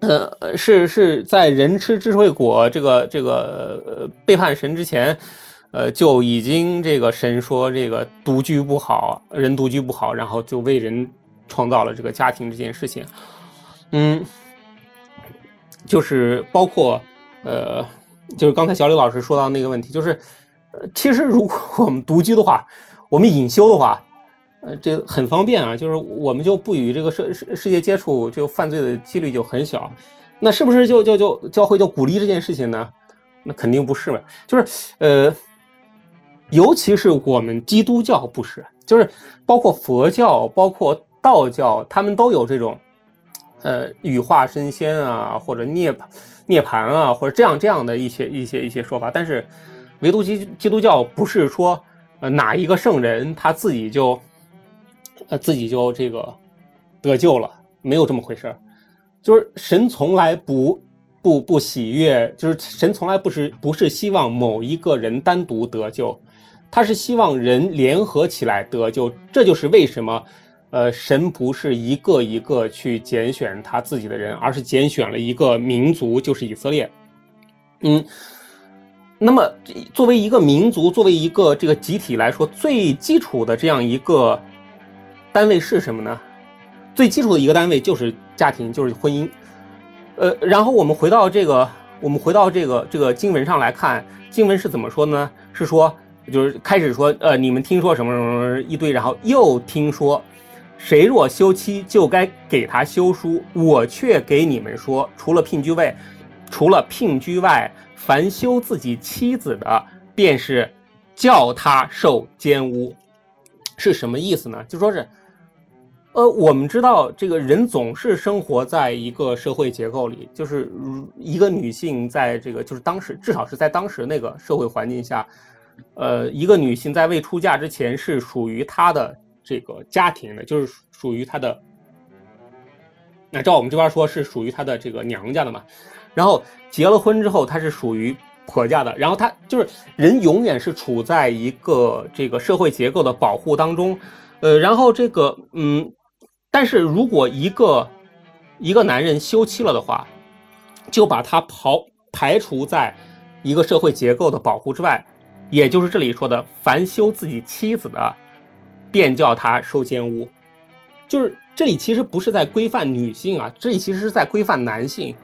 呃，是是在人吃智慧果这个这个呃背叛神之前，呃就已经这个神说这个独居不好，人独居不好，然后就为人创造了这个家庭这件事情。嗯，就是包括呃，就是刚才小李老师说到那个问题，就是呃，其实如果我们独居的话，我们隐修的话。呃，这很方便啊，就是我们就不与这个世世世界接触，就犯罪的几率就很小。那是不是就就就教会就鼓励这件事情呢？那肯定不是嘛。就是呃，尤其是我们基督教不是，就是包括佛教、包括道教，他们都有这种呃羽化升仙啊，或者涅涅槃啊，或者这样这样的一些一些一些说法。但是唯独基基督教不是说呃哪一个圣人他自己就。呃，自己就这个得救了，没有这么回事儿。就是神从来不不不喜悦，就是神从来不是不是希望某一个人单独得救，他是希望人联合起来得救。这就是为什么，呃，神不是一个一个去拣选他自己的人，而是拣选了一个民族，就是以色列。嗯，那么作为一个民族，作为一个这个集体来说，最基础的这样一个。单位是什么呢？最基础的一个单位就是家庭，就是婚姻。呃，然后我们回到这个，我们回到这个这个经文上来看，经文是怎么说呢？是说，就是开始说，呃，你们听说什么什么什么一堆，然后又听说，谁若休妻，就该给他休书。我却给你们说，除了聘居外，除了聘居外，凡休自己妻子的，便是叫他受奸污。是什么意思呢？就说是。呃，我们知道这个人总是生活在一个社会结构里，就是一个女性在这个就是当时至少是在当时那个社会环境下，呃，一个女性在未出嫁之前是属于她的这个家庭的，就是属于她的。那照我们这边说是属于她的这个娘家的嘛，然后结了婚之后她是属于婆家的，然后她就是人永远是处在一个这个社会结构的保护当中，呃，然后这个嗯。但是如果一个一个男人休妻了的话，就把他刨排除在一个社会结构的保护之外，也就是这里说的“凡休自己妻子的，便叫他受奸污”，就是这里其实不是在规范女性啊，这里其实是在规范男性。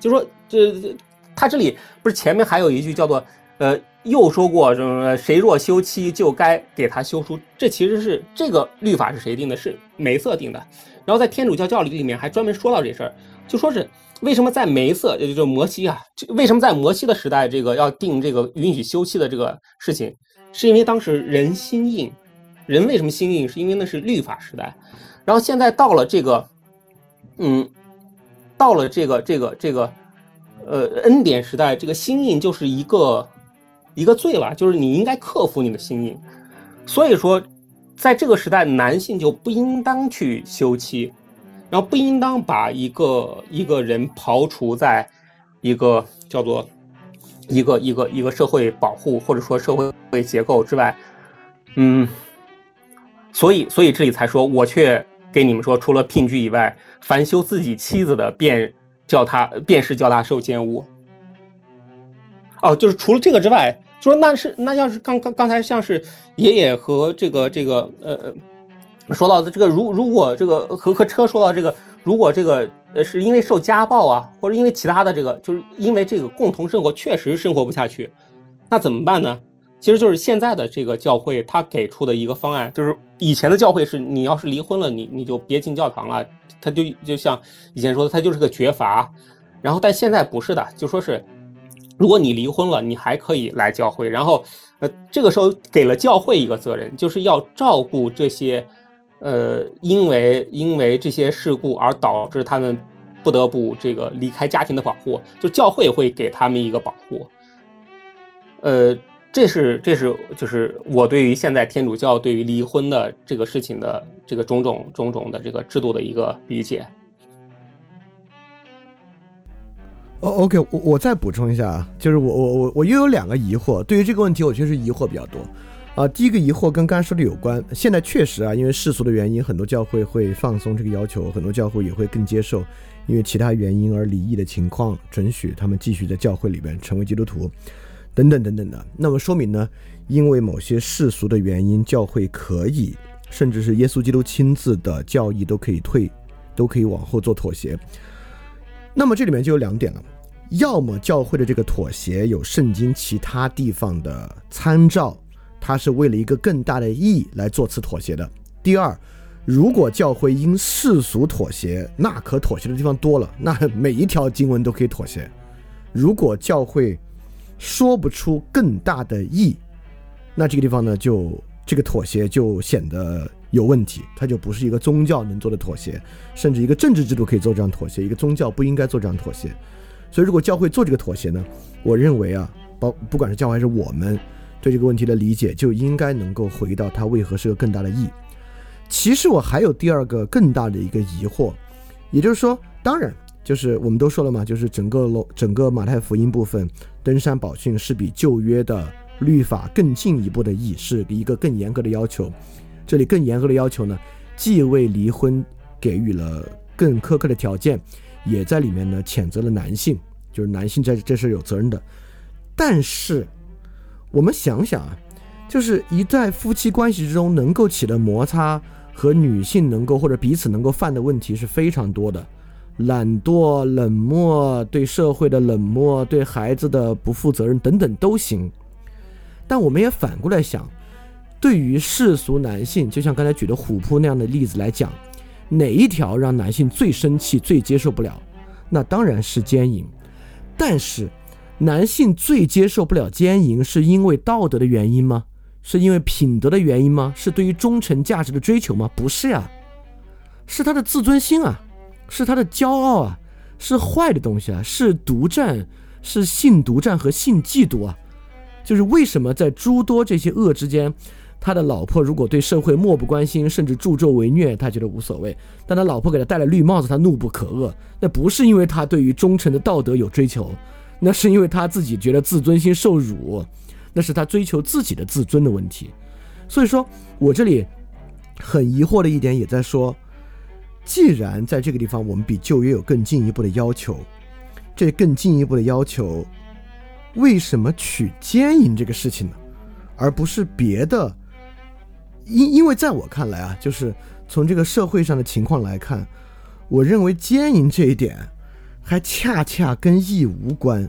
就说这他这里不是前面还有一句叫做呃。又说过什么？谁若休妻，就该给他休书。这其实是这个律法是谁定的？是梅瑟定的。然后在天主教教理里面还专门说到这事儿，就说是为什么在梅瑟，也就是摩西啊，为什么在摩西的时代，这个要定这个允许休妻的这个事情，是因为当时人心硬。人为什么心硬？是因为那是律法时代。然后现在到了这个，嗯，到了这个这个这个，呃，恩典时代，这个心硬就是一个。一个罪了，就是你应该克服你的心硬，所以说，在这个时代，男性就不应当去休妻，然后不应当把一个一个人刨除在一个叫做一个一个一个社会保护或者说社会结构之外，嗯，所以所以这里才说，我却给你们说，除了聘居以外，凡修自己妻子的，便叫他便是叫他受奸污。哦，就是除了这个之外，说那是那要是刚刚刚才像是爷爷和这个这个呃说到的这个，如如果这个和和车说到这个，如果这个呃是因为受家暴啊，或者因为其他的这个，就是因为这个共同生活确实生活不下去，那怎么办呢？其实就是现在的这个教会他给出的一个方案，就是以前的教会是你要是离婚了，你你就别进教堂了，他就就像以前说的，他就是个绝罚，然后但现在不是的，就说是。如果你离婚了，你还可以来教会。然后，呃，这个时候给了教会一个责任，就是要照顾这些，呃，因为因为这些事故而导致他们不得不这个离开家庭的保护，就教会会给他们一个保护。呃，这是这是就是我对于现在天主教对于离婚的这个事情的这个种种种种的这个制度的一个理解。
哦，OK，我我再补充一下啊，就是我我我我又有两个疑惑，对于这个问题，我确实疑惑比较多啊。第一个疑惑跟刚才说的有关，现在确实啊，因为世俗的原因，很多教会会放松这个要求，很多教会也会更接受，因为其他原因而离异的情况，准许他们继续在教会里边成为基督徒，等等等等的。那么说明呢，因为某些世俗的原因，教会可以，甚至是耶稣基督亲自的教义都可以退，都可以往后做妥协。那么这里面就有两点了，要么教会的这个妥协有圣经其他地方的参照，它是为了一个更大的意义来做此妥协的。第二，如果教会因世俗妥协，那可妥协的地方多了，那每一条经文都可以妥协。如果教会说不出更大的义，那这个地方呢，就这个妥协就显得。有问题，它就不是一个宗教能做的妥协，甚至一个政治制度可以做这样妥协，一个宗教不应该做这样妥协。所以，如果教会做这个妥协呢，我认为啊，包不管是教会还是我们对这个问题的理解，就应该能够回到它为何是个更大的义。其实我还有第二个更大的一个疑惑，也就是说，当然就是我们都说了嘛，就是整个罗整个马太福音部分登山宝训是比旧约的律法更进一步的义，是一个更严格的要求。这里更严格的要求呢，既为离婚给予了更苛刻的条件，也在里面呢谴责了男性，就是男性在这是有责任的。但是我们想想啊，就是一在夫妻关系之中能够起的摩擦和女性能够或者彼此能够犯的问题是非常多的，懒惰、冷漠、对社会的冷漠、对孩子的不负责任等等都行。但我们也反过来想。对于世俗男性，就像刚才举的虎扑那样的例子来讲，哪一条让男性最生气、最接受不了？那当然是奸淫。但是，男性最接受不了奸淫，是因为道德的原因吗？是因为品德的原因吗？是对于忠诚价值的追求吗？不是呀，是他的自尊心啊，是他的骄傲啊，是坏的东西啊，是独占，是性独占和性嫉妒啊。就是为什么在诸多这些恶之间？他的老婆如果对社会漠不关心，甚至助纣为虐，他觉得无所谓；但他老婆给他戴了绿帽子，他怒不可遏。那不是因为他对于忠诚的道德有追求，那是因为他自己觉得自尊心受辱，那是他追求自己的自尊的问题。所以说我这里很疑惑的一点也在说，既然在这个地方我们比旧约有更进一步的要求，这更进一步的要求，为什么取奸淫这个事情呢？而不是别的？因因为在我看来啊，就是从这个社会上的情况来看，我认为奸淫这一点还恰恰跟义无关。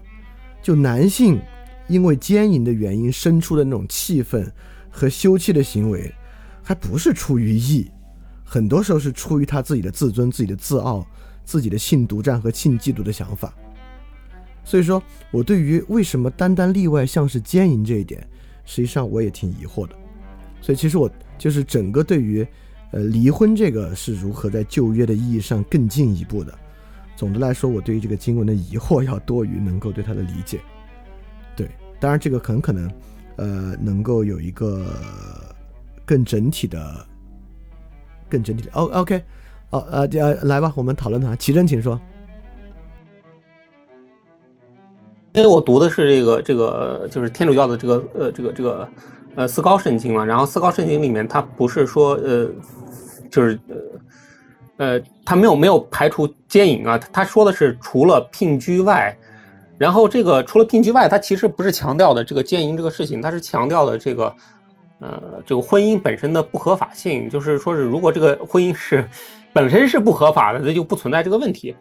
就男性因为奸淫的原因生出的那种气愤和羞气的行为，还不是出于义，很多时候是出于他自己的自尊、自己的自傲、自己的性独占和性嫉妒的想法。所以说，我对于为什么单单例外像是奸淫这一点，实际上我也挺疑惑的。所以其实我。就是整个对于，呃，离婚这个是如何在旧约的意义上更进一步的。总的来说，我对于这个经文的疑惑要多于能够对它的理解。对，当然这个很可能，呃，能够有一个更整体的、更整体的。O OK，哦呃呃，来吧，我们讨论它。齐真，请说。
因为我读的是这个这个就是天主教的这个呃这个这个呃四高圣经嘛，然后四高圣经里面它不是说呃就是呃呃他没有没有排除奸淫啊，他说的是除了聘居外，然后这个除了聘居外，他其实不是强调的这个奸淫这个事情，他是强调的这个呃这个婚姻本身的不合法性，就是说是如果这个婚姻是本身是不合法的，那就不存在这个问题。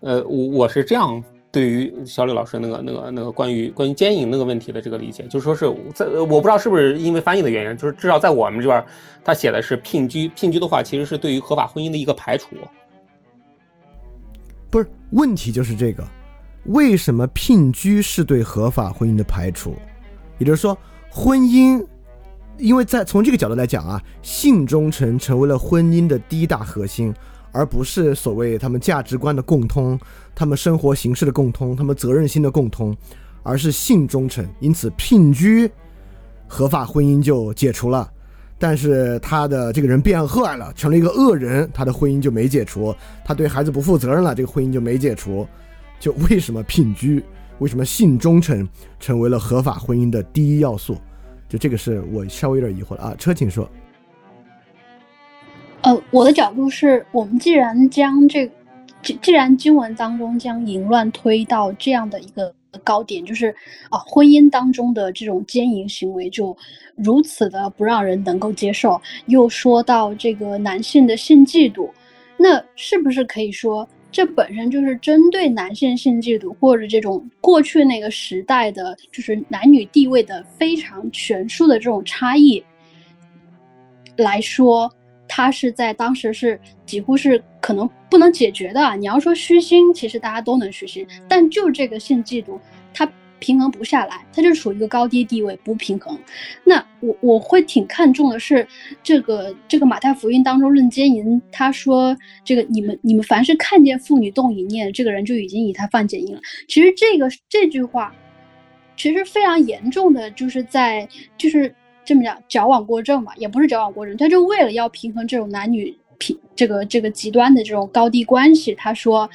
呃，我我是这样。对于小李老师那个、那个、那个关于关于奸淫那个问题的这个理解，就是说是在我不知道是不是因为翻译的原因，就是至少在我们这边，他写的是聘居，聘居的话其实是对于合法婚姻的一个排除。
不是问题就是这个，为什么聘居是对合法婚姻的排除？也就是说，婚姻，因为在从这个角度来讲啊，性忠诚成为了婚姻的第一大核心。而不是所谓他们价值观的共通，他们生活形式的共通，他们责任心的共通，而是性忠诚。因此，聘居合法婚姻就解除了，但是他的这个人变坏了，成了一个恶人，他的婚姻就没解除。他对孩子不负责任了，这个婚姻就没解除。就为什么聘居？为什么性忠诚成为了合法婚姻的第一要素？就这个是我稍微有点疑惑了啊。车，请说。
呃，我的角度是，我们既然将这，既既然经文当中将淫乱推到这样的一个高点，就是啊，婚姻当中的这种奸淫行为就如此的不让人能够接受，又说到这个男性的性嫉妒，那是不是可以说，这本身就是针对男性性嫉妒或者这种过去那个时代的，就是男女地位的非常悬殊的这种差异来说？他是在当时是几乎是可能不能解决的。你要说虚心，其实大家都能虚心，但就这个性嫉妒，它平衡不下来，它就处于一个高低地位不平衡。那我我会挺看重的是这个这个马太福音当中论奸淫，他说这个你们你们凡是看见妇女动淫念，这个人就已经以他犯奸淫了。其实这个这句话，其实非常严重的，就是在就是。这么讲，矫枉过正嘛，也不是矫枉过正，他就为了要平衡这种男女平这个这个极端的这种高低关系，他说，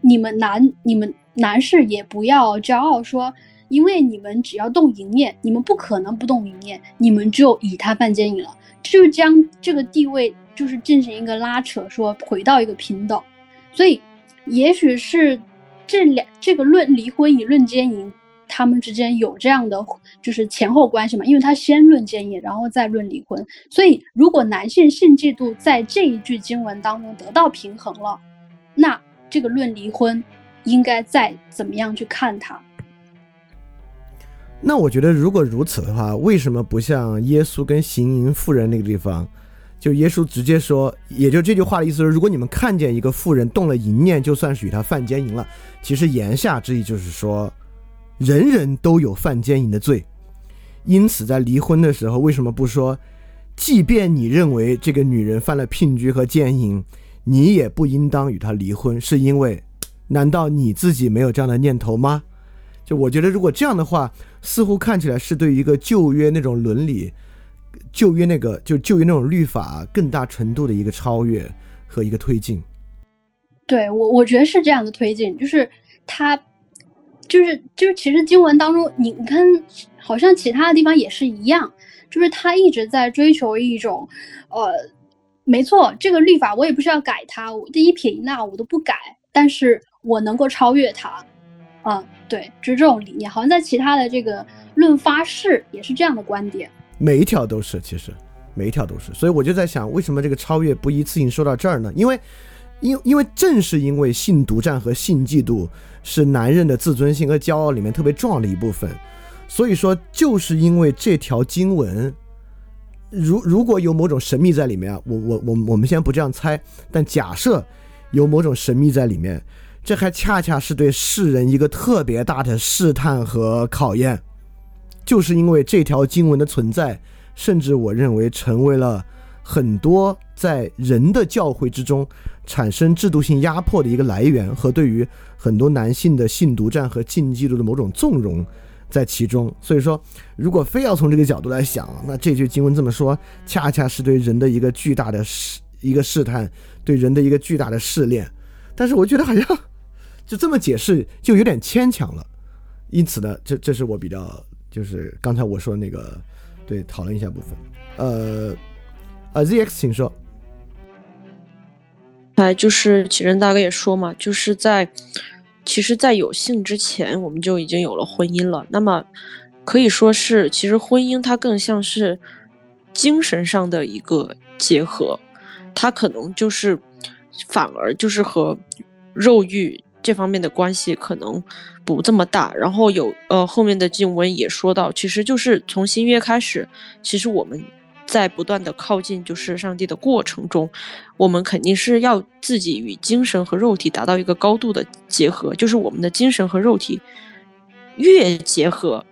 你们男你们男士也不要骄傲，说因为你们只要动淫念，你们不可能不动淫念，你们就以他犯奸淫了，就将这个地位就是进行一个拉扯，说回到一个平等，所以也许是这两这个论离婚以论奸淫。他们之间有这样的就是前后关系嘛？因为他先论奸淫，然后再论离婚。所以，如果男性性嫉妒在这一句经文当中得到平衡了，那这个论离婚应该再怎么样去看它？
那我觉得，如果如此的话，为什么不像耶稣跟行淫妇人那个地方，就耶稣直接说，也就这句话的意思是，如果你们看见一个妇人动了淫念，就算是与他犯奸淫了。其实言下之意就是说。人人都有犯奸淫的罪，因此在离婚的时候，为什么不说，即便你认为这个女人犯了聘居和奸淫，你也不应当与她离婚？是因为，难道你自己没有这样的念头吗？就我觉得，如果这样的话，似乎看起来是对于一个旧约那种伦理、旧约那个就旧约那种律法更大程度的一个超越和一个推进。
对我，我觉得是这样的推进，就是他。就是就是，其实经文当中，你跟，好像其他的地方也是一样，就是他一直在追求一种，呃，没错，这个律法我也不需要改它，我第一撇一捺我都不改，但是我能够超越它，嗯，对，就是这种理念，好像在其他的这个论发誓也是这样的观点，
每一条都是，其实每一条都是，所以我就在想，为什么这个超越不一次性说到这儿呢？因为，因因为正是因为性独占和性嫉妒。是男人的自尊心和骄傲里面特别重要的一部分，所以说就是因为这条经文，如如果有某种神秘在里面，我我我我们先不这样猜，但假设有某种神秘在里面，这还恰恰是对世人一个特别大的试探和考验，就是因为这条经文的存在，甚至我认为成为了很多在人的教会之中。产生制度性压迫的一个来源和对于很多男性的性独占和禁忌度的某种纵容在其中，所以说，如果非要从这个角度来想，那这句经文这么说，恰恰是对人的一个巨大的试一个试探，对人的一个巨大的试炼。但是我觉得好像就这么解释就有点牵强了，因此呢，这这是我比较就是刚才我说的那个对讨论一下部分。呃，啊，ZX，请说。
哎，就是启仁大哥也说嘛，就是在其实，在有性之前，我们就已经有了婚姻了。那么可以说是，其实婚姻它更像是精神上的一个结合，它可能就是反而就是和肉欲这方面的关系可能不这么大。然后有呃后面的经文也说到，其实就是从新约开始，其实我们。在不断的靠近就是上帝的过程中，我们肯定是要自己与精神和肉体达到一个高度的结合，就是我们的精神和肉体越结合，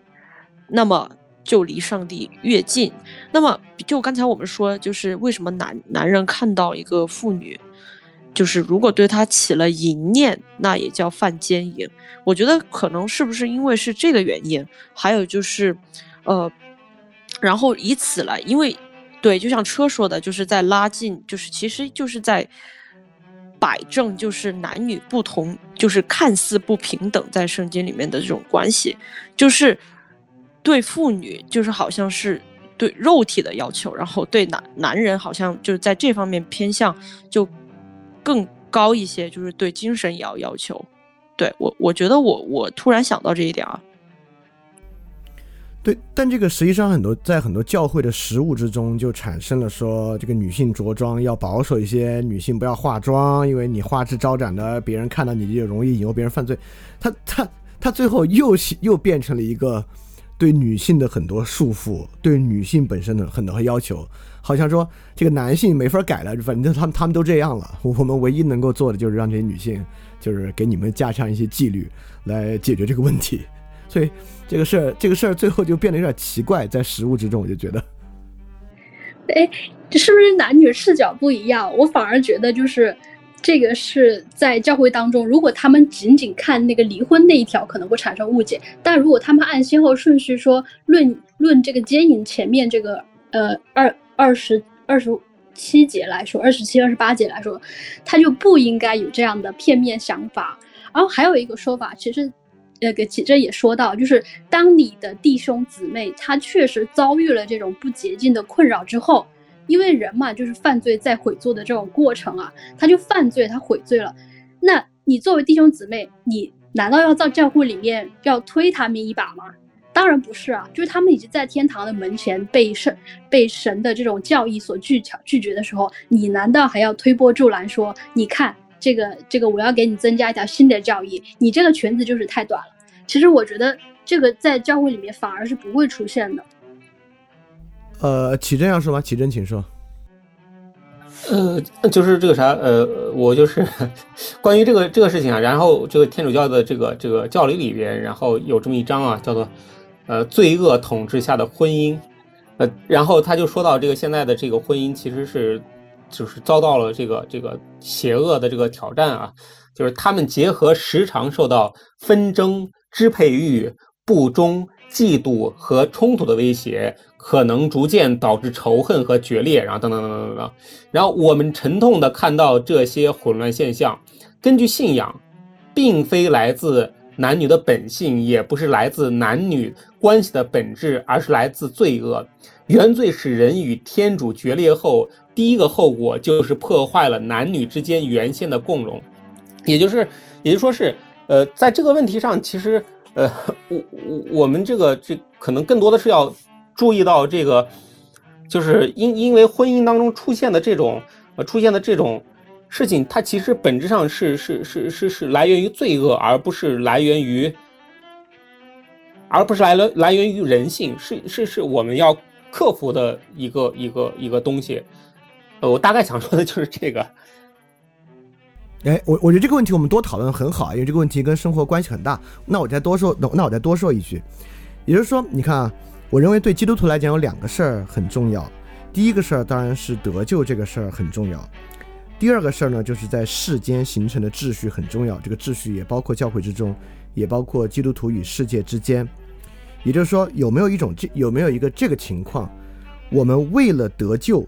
那么就离上帝越近。那么就刚才我们说，就是为什么男男人看到一个妇女，就是如果对她起了淫念，那也叫犯奸淫。我觉得可能是不是因为是这个原因，还有就是，呃，然后以此来，因为。对，就像车说的，就是在拉近，就是其实就是在摆正，就是男女不同，就是看似不平等，在圣经里面的这种关系，就是对妇女，就是好像是对肉体的要求，然后对男男人好像就是在这方面偏向就更高一些，就是对精神也要要求。对我，我觉得我我突然想到这一点啊。
对，但这个实际上很多在很多教会的实务之中，就产生了说，这个女性着装要保守一些，女性不要化妆，因为你花枝招展的，别人看到你就容易引诱别人犯罪。他他他最后又又变成了一个对女性的很多束缚，对女性本身的很多要求，好像说这个男性没法改了，反正他们他们都这样了，我们唯一能够做的就是让这些女性，就是给你们加上一些纪律来解决这个问题。所以这个事儿，这个事儿最后就变得有点奇怪，在实物之中，我就觉得，
哎，这是不是男女视角不一样？我反而觉得，就是这个是在教会当中，如果他们仅仅看那个离婚那一条，可能会产生误解；但如果他们按先后顺序说，论论这个奸淫前面这个呃二二十二十七节来说，二十七、二十八节来说，他就不应该有这样的片面想法。然后还有一个说法，其实。那个启正也说到，就是当你的弟兄姊妹他确实遭遇了这种不洁净的困扰之后，因为人嘛，就是犯罪在悔罪的这种过程啊，他就犯罪，他悔罪了。那你作为弟兄姊妹，你难道要在教会里面要推他们一把吗？当然不是啊，就是他们已经在天堂的门前被神被神的这种教义所拒拒绝的时候，你难道还要推波助澜说，你看？这个这个，我要给你增加一条新的教义，你这个裙子就是太短了。其实我觉得这个在教会里面反而是不会出现的。
呃，启真要说吗？启真，请说。
呃，就是这个啥，呃，我就是 关于这个这个事情啊。然后这个天主教的这个这个教理里边，然后有这么一章啊，叫做呃罪恶统治下的婚姻。呃，然后他就说到这个现在的这个婚姻其实是。就是遭到了这个这个邪恶的这个挑战啊，就是他们结合时常受到纷争、支配欲、不忠、嫉妒和冲突的威胁，可能逐渐导致仇恨和决裂，然后等等等等等等。然后我们沉痛的看到这些混乱现象。根据信仰，并非来自男女的本性，也不是来自男女关系的本质，而是来自罪恶。原罪使人与天主决裂后。第一个后果就是破坏了男女之间原先的共荣，也就是，也就说是，呃，在这个问题上，其实，呃，我我我们这个这可能更多的是要注意到这个，就是因因为婚姻当中出现的这种，出现的这种事情，它其实本质上是是是是是来源于罪恶，而不是来源于，而不是来了来源于人性，是是是我们要克服的一个一个一个东西。呃，我大概想说的就是这个。
哎，我我觉得这个问题我们多讨论很好，因为这个问题跟生活关系很大。那我再多说，那那我再多说一句，也就是说，你看啊，我认为对基督徒来讲有两个事儿很重要。第一个事儿当然是得救这个事儿很重要。第二个事儿呢，就是在世间形成的秩序很重要。这个秩序也包括教会之中，也包括基督徒与世界之间。也就是说，有没有一种这有没有一个这个情况，我们为了得救。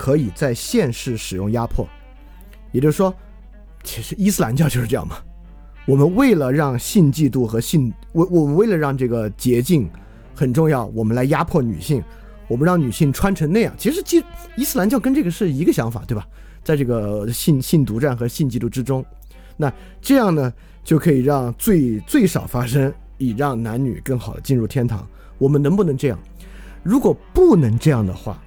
可以在现世使用压迫，也就是说，其实伊斯兰教就是这样嘛。我们为了让性嫉妒和性，我我们为了让这个洁净很重要，我们来压迫女性，我们让女性穿成那样。其实基伊斯兰教跟这个是一个想法，对吧？在这个性性独占和性嫉妒之中，那这样呢就可以让最最少发生，以让男女更好的进入天堂。我们能不能这样？如果不能这样的话，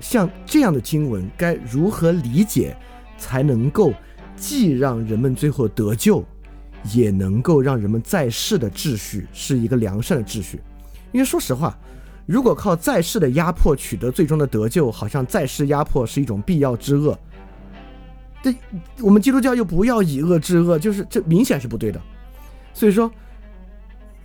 像这样的经文该如何理解，才能够既让人们最后得救，也能够让人们在世的秩序是一个良善的秩序？因为说实话，如果靠在世的压迫取得最终的得救，好像在世压迫是一种必要之恶。这我们基督教又不要以恶制恶，就是这明显是不对的。所以说。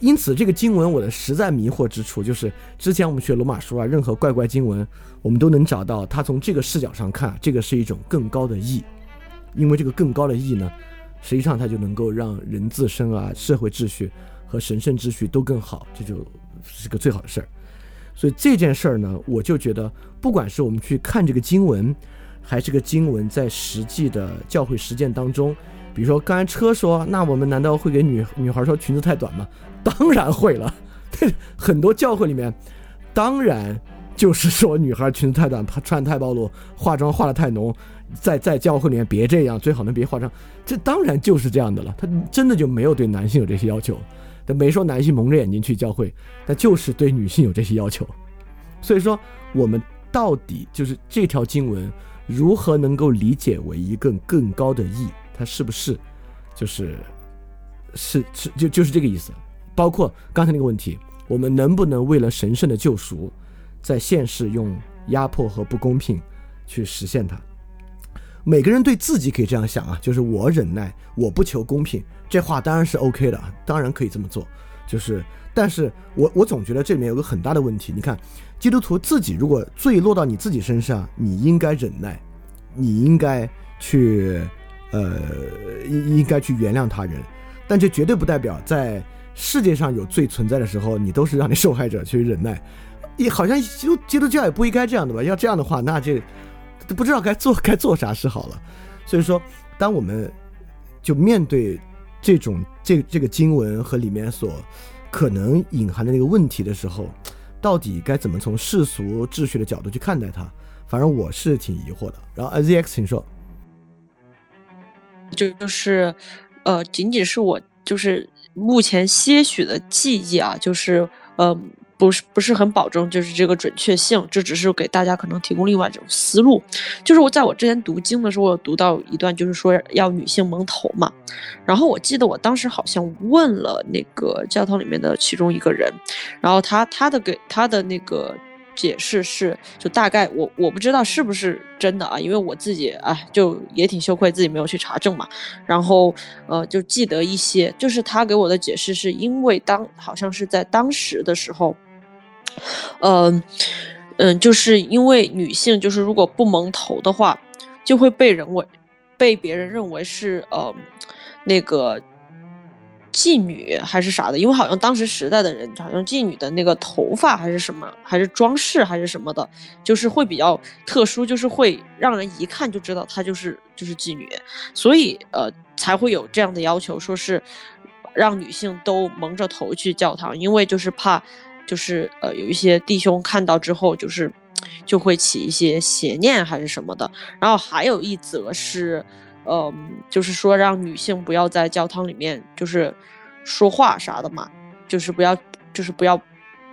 因此，这个经文我的实在迷惑之处就是，之前我们学罗马书啊，任何怪怪经文，我们都能找到它从这个视角上看，这个是一种更高的义，因为这个更高的义呢，实际上它就能够让人自身啊、社会秩序和神圣秩序都更好，这就是个最好的事儿。所以这件事儿呢，我就觉得，不管是我们去看这个经文，还是个经文在实际的教会实践当中，比如说刚才车说，那我们难道会给女女孩说裙子太短吗？当然会了，很多教会里面，当然就是说女孩裙子太短，怕穿太暴露，化妆化的太浓，在在教会里面别这样，最好能别化妆。这当然就是这样的了。他真的就没有对男性有这些要求，他没说男性蒙着眼睛去教会，他就是对女性有这些要求。所以说，我们到底就是这条经文如何能够理解为一个更高的义？它是不是就是是是就就是这个意思？包括刚才那个问题，我们能不能为了神圣的救赎，在现世用压迫和不公平去实现它？每个人对自己可以这样想啊，就是我忍耐，我不求公平，这话当然是 OK 的，当然可以这么做。就是，但是我我总觉得这里面有个很大的问题。你看，基督徒自己如果罪落到你自己身上，你应该忍耐，你应该去，呃，应应该去原谅他人，但这绝对不代表在。世界上有罪存在的时候，你都是让你受害者去忍耐，也好像基督基督教也不应该这样的吧？要这样的话，那这都不知道该做该做啥事好了。所以说，当我们就面对这种这这个经文和里面所可能隐含的那个问题的时候，到底该怎么从世俗秩序的角度去看待它？反正我是挺疑惑的。然后 Z X，请说。
就就是，呃，仅仅是我就是。目前些许的记忆啊，就是，嗯，不是不是很保证，就是这个准确性，这只是给大家可能提供另外一种思路。就是我在我之前读经的时候，我有读到一段，就是说要女性蒙头嘛。然后我记得我当时好像问了那个教堂里面的其中一个人，然后他他的给他的那个。解释是，就大概我我不知道是不是真的啊，因为我自己哎，就也挺羞愧，自己没有去查证嘛。然后呃，就记得一些，就是他给我的解释是因为当好像是在当时的时候，嗯嗯，就是因为女性就是如果不蒙头的话，就会被人为被别人认为是呃那个。妓女还是啥的，因为好像当时时代的人，好像妓女的那个头发还是什么，还是装饰还是什么的，就是会比较特殊，就是会让人一看就知道她就是就是妓女，所以呃才会有这样的要求，说是让女性都蒙着头去教堂，因为就是怕就是呃有一些弟兄看到之后就是就会起一些邪念还是什么的，然后还有一则是。嗯，就是说让女性不要在教堂里面就是说话啥的嘛，就是不要就是不要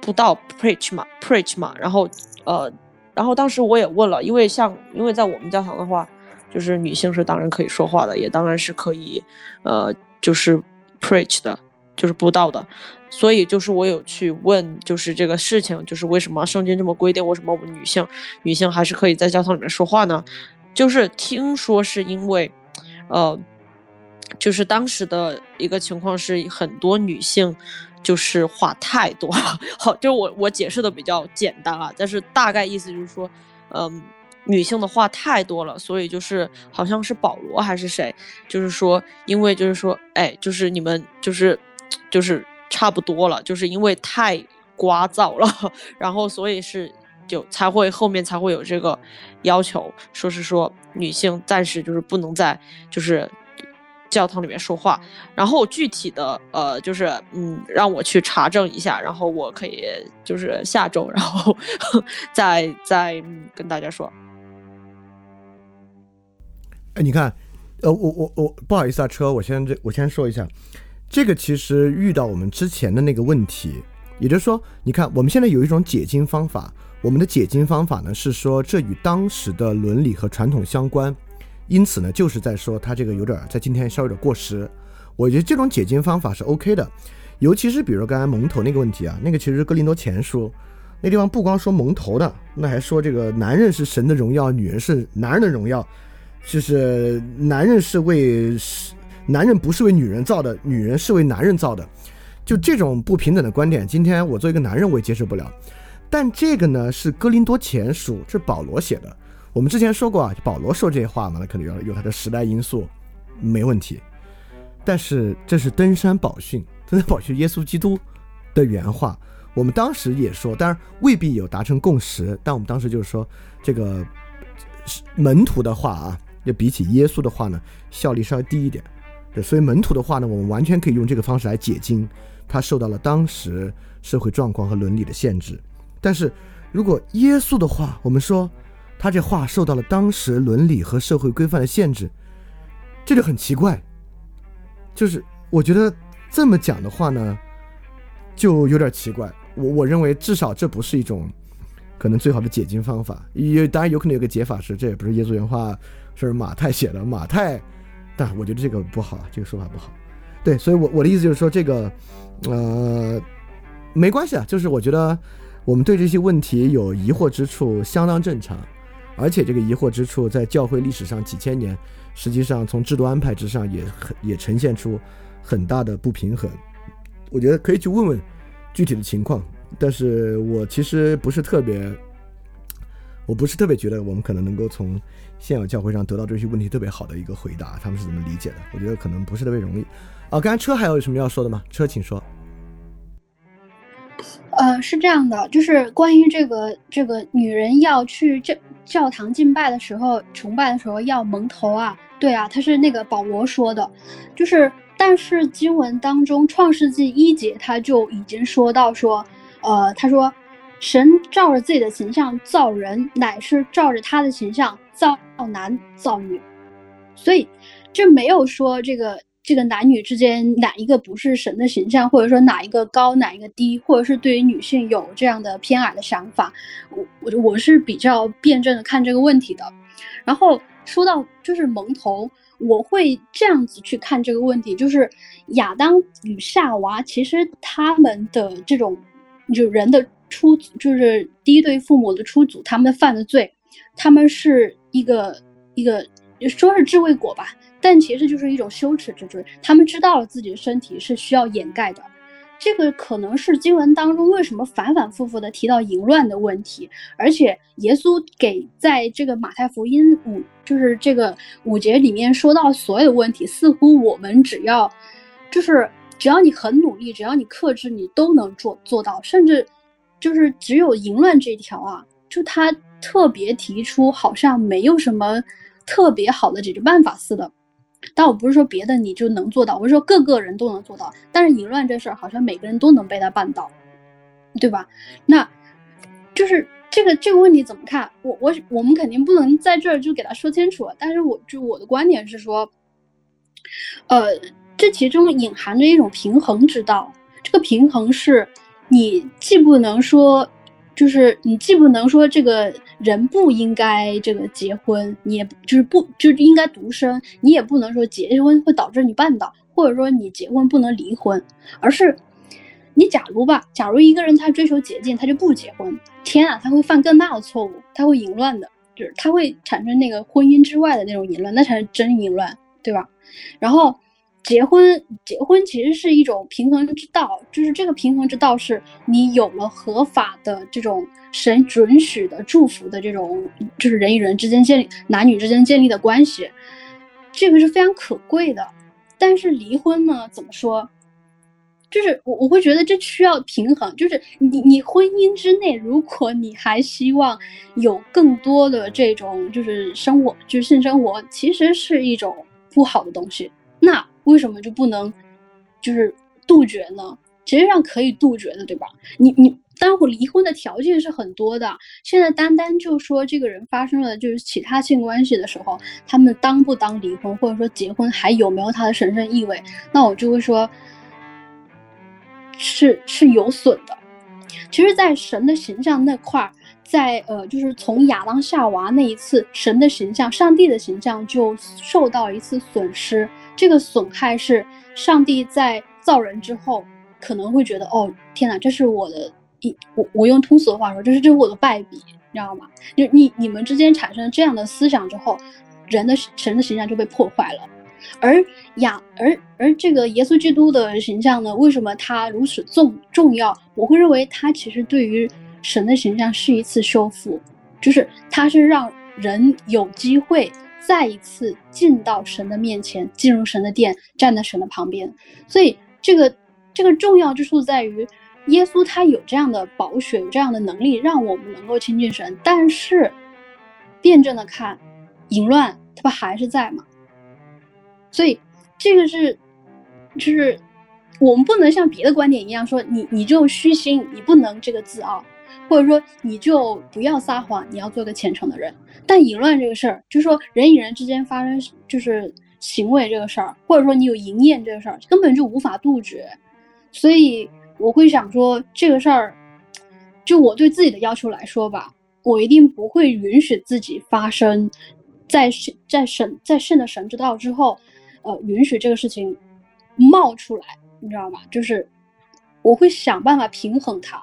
布道 preach 嘛 preach 嘛。然后呃，然后当时我也问了，因为像因为在我们教堂的话，就是女性是当然可以说话的，也当然是可以呃就是 preach 的，就是布道的。所以就是我有去问，就是这个事情，就是为什么圣经这么规定，为什么我们女性女性还是可以在教堂里面说话呢？就是听说是因为。呃，就是当时的一个情况是很多女性就是话太多了，好，就我我解释的比较简单啊，但是大概意思就是说，嗯，女性的话太多了，所以就是好像是保罗还是谁，就是说，因为就是说，哎，就是你们就是就是差不多了，就是因为太聒噪了，然后所以是。就才会后面才会有这个要求，说是说女性暂时就是不能在就是教堂里面说话，然后具体的呃就是嗯让我去查证一下，然后我可以就是下周然后 再再跟大家说。
哎，你看，呃，我我我不好意思啊，车，我先这我先说一下，这个其实遇到我们之前的那个问题，也就是说，你看我们现在有一种解经方法，我们的解经方法呢是说这与当时的伦理和传统相关。因此呢，就是在说他这个有点在今天稍微有点过时。我觉得这种解经方法是 OK 的，尤其是比如刚才蒙头那个问题啊，那个其实《哥林多前书》那地方不光说蒙头的，那还说这个男人是神的荣耀，女人是男人的荣耀，就是男人是为男人不是为女人造的，女人是为男人造的。就这种不平等的观点，今天我作为一个男人我也接受不了。但这个呢是《哥林多前书》，是保罗写的。我们之前说过啊，保罗说这些话嘛，那可能要有他的时代因素，没问题。但是这是登山宝训，登山宝训耶稣基督的原话。我们当时也说，当然未必有达成共识，但我们当时就是说，这个门徒的话啊，要比起耶稣的话呢，效率稍微低一点。对，所以门徒的话呢，我们完全可以用这个方式来解经，他受到了当时社会状况和伦理的限制。但是如果耶稣的话，我们说。他这话受到了当时伦理和社会规范的限制，这就很奇怪。就是我觉得这么讲的话呢，就有点奇怪。我我认为至少这不是一种可能最好的解经方法。也当然有可能有个解法是，这也不是耶稣原话，是马太写的。马太，但我觉得这个不好，这个说法不好。对，所以我我的意思就是说，这个呃没关系啊，就是我觉得我们对这些问题有疑惑之处，相当正常。而且这个疑惑之处，在教会历史上几千年，实际上从制度安排之上也很也呈现出很大的不平衡。我觉得可以去问问具体的情况，但是我其实不是特别，我不是特别觉得我们可能能够从现有教会上得到这些问题特别好的一个回答，他们是怎么理解的？我觉得可能不是特别容易。啊，刚才车还有什么要说的吗？车，请说。
呃，是这样的，就是关于这个这个女人要去教教堂敬拜的时候，崇拜的时候要蒙头啊，对啊，他是那个保罗说的，就是但是经文当中创世纪一节他就已经说到说，呃，他说神照着自己的形象造人，乃是照着他的形象造男造女，所以这没有说这个。这个男女之间哪一个不是神的形象，或者说哪一个高哪一个低，或者是对于女性有这样的偏矮的想法，我我我是比较辩证的看这个问题的。然后说到就是蒙头，我会这样子去看这个问题，就是亚当与夏娃其实他们的这种就人的出就是第一对父母的出祖，他们犯的罪，他们是一个一个说是智慧果吧。但其实就是一种羞耻之罪，他们知道了自己的身体是需要掩盖的，这个可能是经文当中为什么反反复复的提到淫乱的问题，而且耶稣给在这个马太福音五就是这个五节里面说到所有的问题，似乎我们只要就是只要你很努力，只要你克制，你都能做做到，甚至就是只有淫乱这一条啊，就他特别提出好像没有什么特别好的解决办法似的。但我不是说别的你就能做到，我是说各个人都能做到。但是淫乱这事儿好像每个人都能被他办到，对吧？那就是这个这个问题怎么看？我我我们肯定不能在这儿就给他说清楚。但是我就我的观点是说，呃，这其中隐含着一种平衡之道。这个平衡是你既不能说。就是你既不能说这个人不应该这个结婚，你也就是不就是应该独身，你也不能说结婚会导致你绊倒，或者说你结婚不能离婚，而是你假如吧，假如一个人他追求捷径，他就不结婚，天啊，他会犯更大的错误，他会淫乱的，就是他会产生那个婚姻之外的那种淫乱，那才是真淫乱，对吧？然后。结婚，结婚其实是一种平衡之道，就是这个平衡之道是你有了合法的这种神准许的祝福的这种，就是人与人之间建立、男女之间建立的关系，这个是非常可贵的。但是离婚呢，怎么说？就是我我会觉得这需要平衡，就是你你婚姻之内，如果你还希望有更多的这种就是生活，就是性生活，其实是一种不好的东西。那为什么就不能就是杜绝呢？实际上可以杜绝的，对吧？你你，当会离婚的条件是很多的。现在单单就说这个人发生了就是其他性关系的时候，他们当不当离婚，或者说结婚还有没有他的神圣意味？那我就会说，是是有损的。其实，在神的形象那块儿，在呃，就是从亚当夏娃那一次，神的形象、上帝的形象就受到一次损失。这个损害是上帝在造人之后。可能会觉得哦，天哪，这是我的一我我用通俗的话说，这是这是我的败笔，你知道吗？就你你们之间产生这样的思想之后，人的神的形象就被破坏了。而亚而而这个耶稣基督的形象呢，为什么他如此重重要？我会认为他其实对于神的形象是一次修复，就是他是让人有机会再一次进到神的面前，进入神的殿，站在神的旁边。所以这个。这个重要之处在于，耶稣他有这样的宝血，有这样的能力，让我们能够亲近神。但是，辩证的看，淫乱它不还是在吗？所以，这个是，就是我们不能像别的观点一样说，你你就虚心，你不能这个自傲，或者说你就不要撒谎，你要做个虔诚的人。但淫乱这个事儿，就说人与人之间发生就是行为这个事儿，或者说你有淫念这个事儿，根本就无法杜绝。所以我会想说，这个事儿，就我对自己的要求来说吧，我一定不会允许自己发生，在在神在圣的神之道之后，呃，允许这个事情冒出来，你知道吧？就是我会想办法平衡它，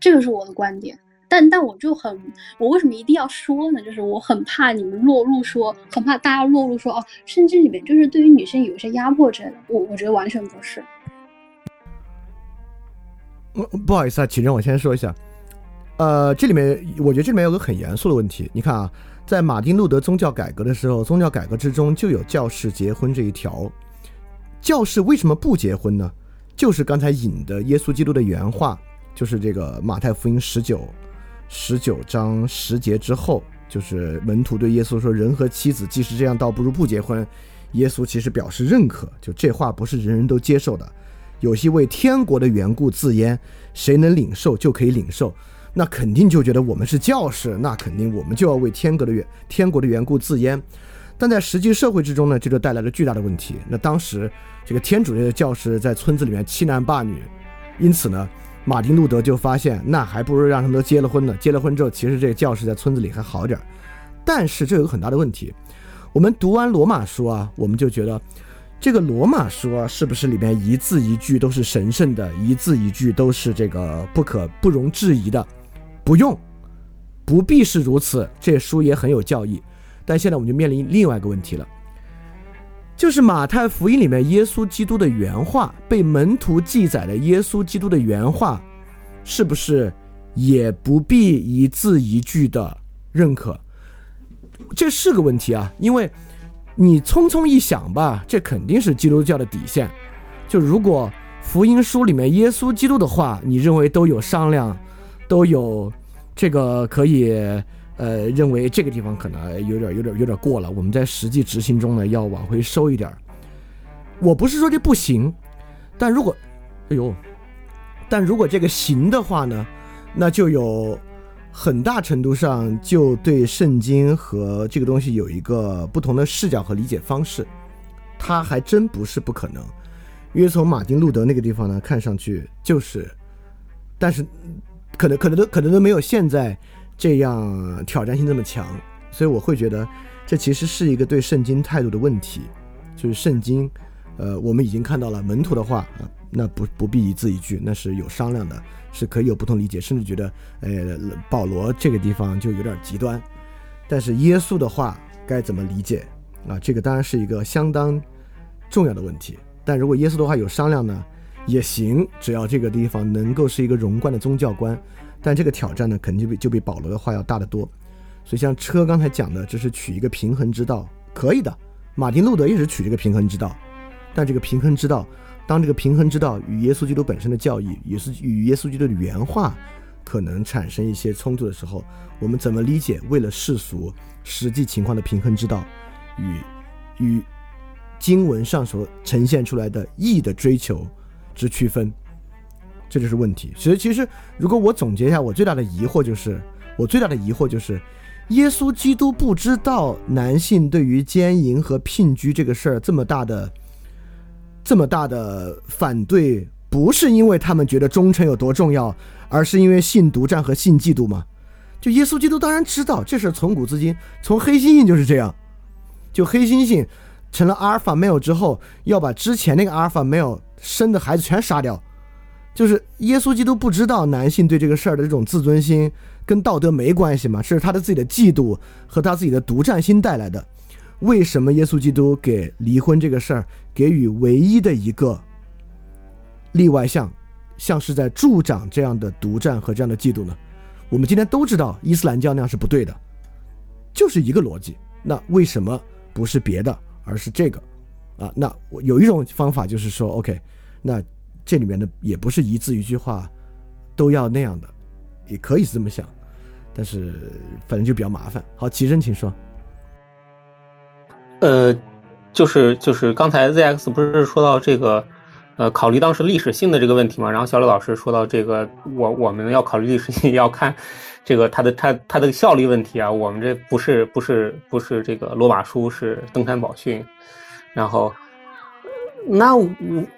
这个是我的观点。但但我就很，我为什么一定要说呢？就是我很怕你们落入说，很怕大家落入说，哦，圣经里面就是对于女性有一些压迫之类的。我我觉得完全不是。
不好意思啊，启正，我先说一下，呃，这里面我觉得这里面有个很严肃的问题。你看啊，在马丁路德宗教改革的时候，宗教改革之中就有教士结婚这一条。教士为什么不结婚呢？就是刚才引的耶稣基督的原话，就是这个马太福音十九十九章十节之后，就是门徒对耶稣说：“人和妻子既是这样，倒不如不结婚。”耶稣其实表示认可，就这话不是人人都接受的。有些为天国的缘故自阉，谁能领受就可以领受，那肯定就觉得我们是教士，那肯定我们就要为天国的缘天国的缘故自阉。但在实际社会之中呢，这就带来了巨大的问题。那当时这个天主教的教士在村子里面欺男霸女，因此呢，马丁路德就发现，那还不如让他们都结了婚呢。结了婚之后，其实这个教士在村子里还好点儿。但是这有个很大的问题，我们读完罗马书啊，我们就觉得。这个罗马书啊，是不是里面一字一句都是神圣的，一字一句都是这个不可不容置疑的？不用，不必是如此。这书也很有教义。但现在我们就面临另外一个问题了，就是马太福音里面耶稣基督的原话被门徒记载的耶稣基督的原话，是不是也不必一字一句的认可？这是个问题啊，因为。你匆匆一想吧，这肯定是基督教的底线。就如果福音书里面耶稣基督的话，你认为都有商量，都有这个可以，呃，认为这个地方可能有点、有点、有点过了。我们在实际执行中呢，要往回收一点。我不是说这不行，但如果，哎呦，但如果这个行的话呢，那就有。很大程度上就对圣经和这个东西有一个不同的视角和理解方式，它还真不是不可能。因为从马丁路德那个地方呢，看上去就是，但是可能可能都可能都没有现在这样挑战性这么强，所以我会觉得这其实是一个对圣经态度的问题，就是圣经，呃，我们已经看到了门徒的话啊，那不不必一字一句，那是有商量的。是可以有不同理解，甚至觉得，呃，保罗这个地方就有点极端。但是耶稣的话该怎么理解啊？这个当然是一个相当重要的问题。但如果耶稣的话有商量呢，也行，只要这个地方能够是一个融贯的宗教观。但这个挑战呢，肯定就比就比保罗的话要大得多。所以像车刚才讲的，这是取一个平衡之道，可以的。马丁路德一直取这个平衡之道，但这个平衡之道。当这个平衡之道与耶稣基督本身的教义，也是与耶稣基督的原话，可能产生一些冲突的时候，我们怎么理解为了世俗实际情况的平衡之道，与与经文上所呈现出来的义的追求之区分，这就是问题。其实，其实如果我总结一下，我最大的疑惑就是，我最大的疑惑就是，耶稣基督不知道男性对于奸淫和聘居这个事儿这么大的、这么大的反对，不是因为他们觉得忠诚有多重要，而是因为性独占和性嫉妒吗？就耶稣基督当然知道这事从古至今，从黑猩猩就是这样。就黑猩猩成了阿尔法 male 之后，要把之前那个阿尔法 male 生的孩子全杀掉。就是耶稣基督不知道男性对这个事儿的这种自尊心跟道德没关系吗？是他的自己的嫉妒和他自己的独占心带来的。为什么耶稣基督给离婚这个事儿给予唯一的一个例外项，像是在助长这样的独占和这样的嫉妒呢？我们今天都知道伊斯兰教那样是不对的，就是一个逻辑。那为什么不是别的，而是这个？啊，那我有一种方法就是说，OK，那这里面的也不是一字一句话都要那样的，也可以是这么想，但是反正就比较麻烦。好，齐真，请说。
呃，就是就是刚才 ZX 不是说到这个。呃，考虑当时历史性的这个问题嘛，然后小刘老师说到这个，我我们要考虑历史性，要看这个它的它它的效率问题啊。我们这不是不是不是这个罗马书，是登山宝训。然后，那我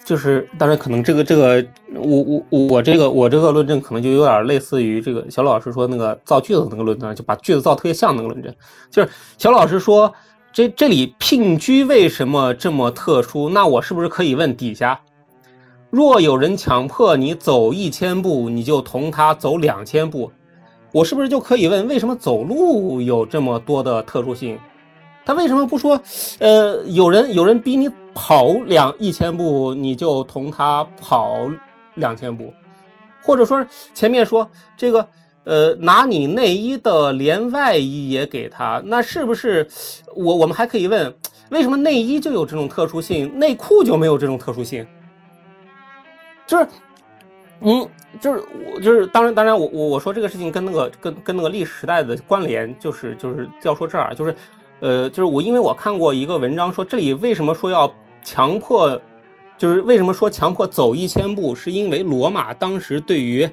就是当然可能这个这个我我我这个我这个论证可能就有点类似于这个小老师说那个造句子那个论证，就把句子造特别像那个论证。就是小老师说这这里聘居为什么这么特殊？那我是不是可以问底下？若有人强迫你走一千步，你就同他走两千步，我是不是就可以问，为什么走路有这么多的特殊性？他为什么不说，呃，有人有人逼你跑两一千步，你就同他跑两千步，或者说前面说这个，呃，拿你内衣的连外衣也给他，那是不是我我们还可以问，为什么内衣就有这种特殊性，内裤就没有这种特殊性？就是，嗯，就是我就是当然当然我我我说这个事情跟那个跟跟那个历史时代的关联，就是就是要说这儿，就是，呃，就是我因为我看过一个文章说这里为什么说要强迫，就是为什么说强迫走一千步，是因为罗马当时对于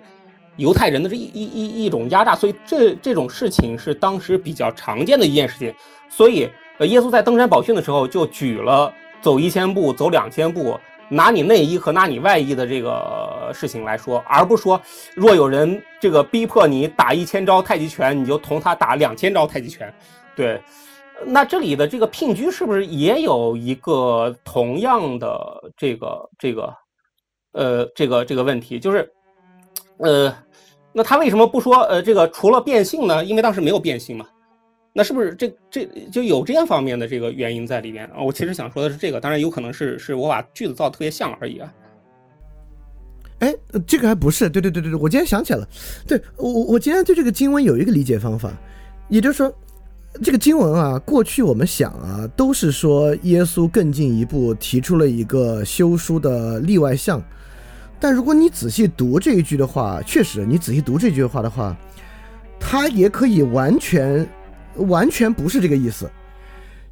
犹太人的这一一一一种压榨，所以这这种事情是当时比较常见的一件事情，所以呃耶稣在登山宝训的时候就举了走一千步，走两千步。拿你内衣和拿你外衣的这个事情来说，而不说，若有人这个逼迫你打一千招太极拳，你就同他打两千招太极拳。对，那这里的这个聘居是不是也有一个同样的这个这个，呃，这个这个问题？就是，呃，那他为什么不说呃这个除了变性呢？因为当时没有变性嘛。那是不是这这就有这样方面的这个原因在里面啊？我其实想说的是这个，当然有可能是是我把句子造的特别像而已啊。
哎，这个还不是，对对对对对，我今天想起来了，对我我今天对这个经文有一个理解方法，也就是说，这个经文啊，过去我们想啊，都是说耶稣更进一步提出了一个修书的例外项，但如果你仔细读这一句的话，确实，你仔细读这句话的话，它也可以完全。完全不是这个意思，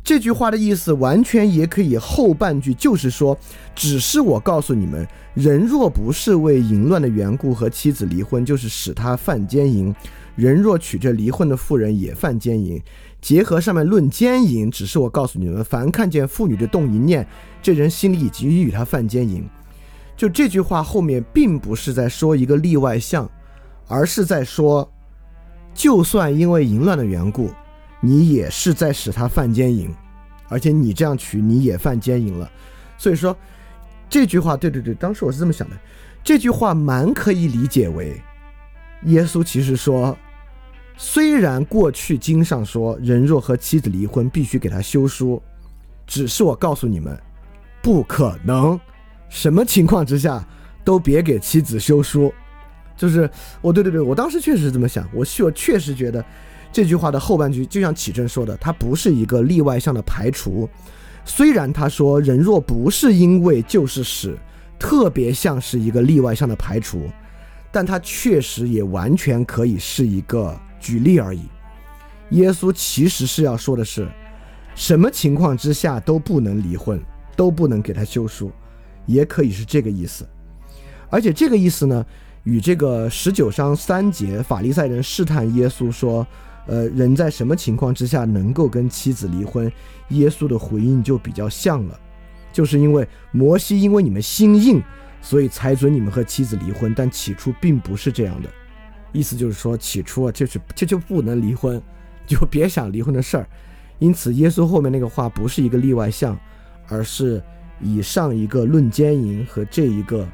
这句话的意思完全也可以后半句就是说，只是我告诉你们，人若不是为淫乱的缘故和妻子离婚，就是使他犯奸淫；人若娶这离婚的妇人也犯奸淫。结合上面论奸淫，只是我告诉你们，凡看见妇女的动淫念，这人心里已经与他犯奸淫。就这句话后面并不是在说一个例外项，而是在说，就算因为淫乱的缘故。你也是在使他犯奸淫，而且你这样娶你也犯奸淫了，所以说这句话，对对对，当时我是这么想的，这句话蛮可以理解为，耶稣其实说，虽然过去经上说人若和妻子离婚必须给他休书，只是我告诉你们，不可能，什么情况之下都别给妻子休书，就是我对对对，我当时确实是这么想，我确确实觉得。这句话的后半句就像启正说的，它不是一个例外项的排除。虽然他说人若不是因为就是使，特别像是一个例外项的排除，但它确实也完全可以是一个举例而已。耶稣其实是要说的是，什么情况之下都不能离婚，都不能给他休书，也可以是这个意思。而且这个意思呢，与这个十九章三节法利赛人试探耶稣说，呃，人在什么情况之下能够跟妻子离婚，耶稣的回应就比较像了，就是因为摩西因为你们心硬，所以才准你们和妻子离婚，但起初并不是这样的。意思就是说，起初啊，就是这就不能 离婚，就别想离婚的事儿。因此，耶稣后面那个话不是一个例外项，而是以上一个论奸淫和这一个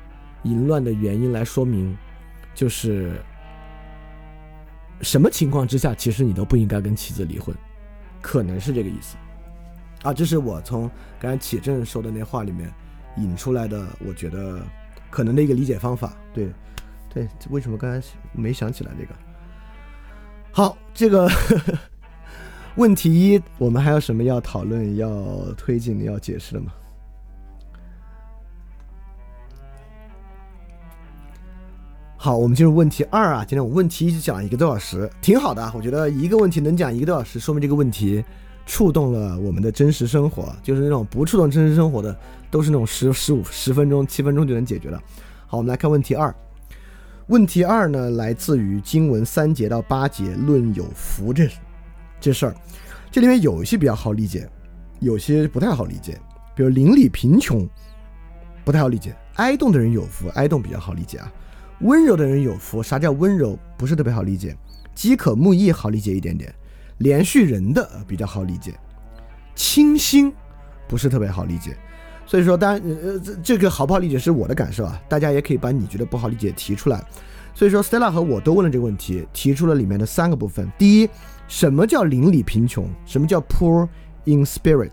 淫乱的原因来说明，就是什么情况之下，其实你都不应该跟妻子离婚，可能是这个意思。啊，这是我从刚才启正说的那话里面引出来的，我觉得可能的一个理解方法。对。对，为什么刚才没想起来这个？好，这个 问题一，我们还有什么要讨论、要推进、要解释的吗？好，我们进入问题二啊。今天我们问题一讲一个多小时，挺好的。我觉得一个问题能讲一个多小时，说明这个问题触动了我们的真实生活。就是那种不触动真实生活的，都是那种十十五十分钟、七分钟就能解决的。好，我们来看问题二。问题二呢，来自于经文三节到八节论有福这这事儿，这里面有一些比较好理解，有些不太好理解。比如邻里贫穷不太好理解，哀动的人有福，哀动比较好理解啊。温柔的人有福，啥叫温柔？不是特别好理解。饥渴慕义好理解一点点，连续人的比较好理解。清新不是特别好理解。所以说，当然，呃，这这个好不好理解是我的感受啊，大家也可以把你觉得不好理解提出来。所以说，Stella 和我都问了这个问题，提出了里面的三个部分：第一，什么叫邻里贫穷？什么叫 poor in spirit？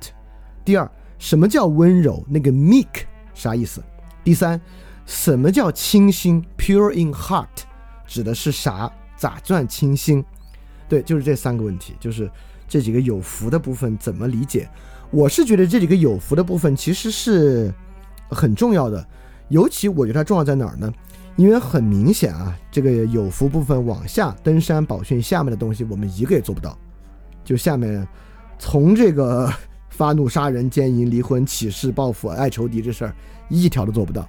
第二，什么叫温柔？那个 meek 啥意思？第三，什么叫清新 pure in heart？指的是啥？咋算清新？对，就是这三个问题，就是这几个有福的部分怎么理解？我是觉得这几个有福的部分其实是很重要的，尤其我觉得它重要在哪儿呢？因为很明显啊，这个有福部分往下登山宝训下面的东西，我们一个也做不到。就下面从这个发怒杀人、奸淫、离婚、起誓、报复、爱仇敌这事儿，一条都做不到。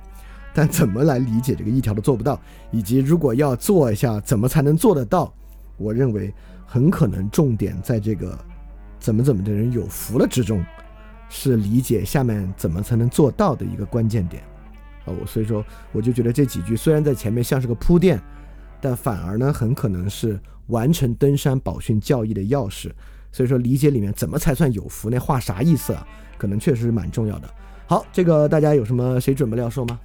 但怎么来理解这个一条都做不到，以及如果要做一下，怎么才能做得到？我认为很可能重点在这个。怎么怎么的人有福了之中，是理解下面怎么才能做到的一个关键点，哦，所以说我就觉得这几句虽然在前面像是个铺垫，但反而呢很可能是完成登山宝训教义的钥匙。所以说理解里面怎么才算有福，那话啥意思啊？可能确实是蛮重要的。好，这个大家有什么谁准备了要说吗？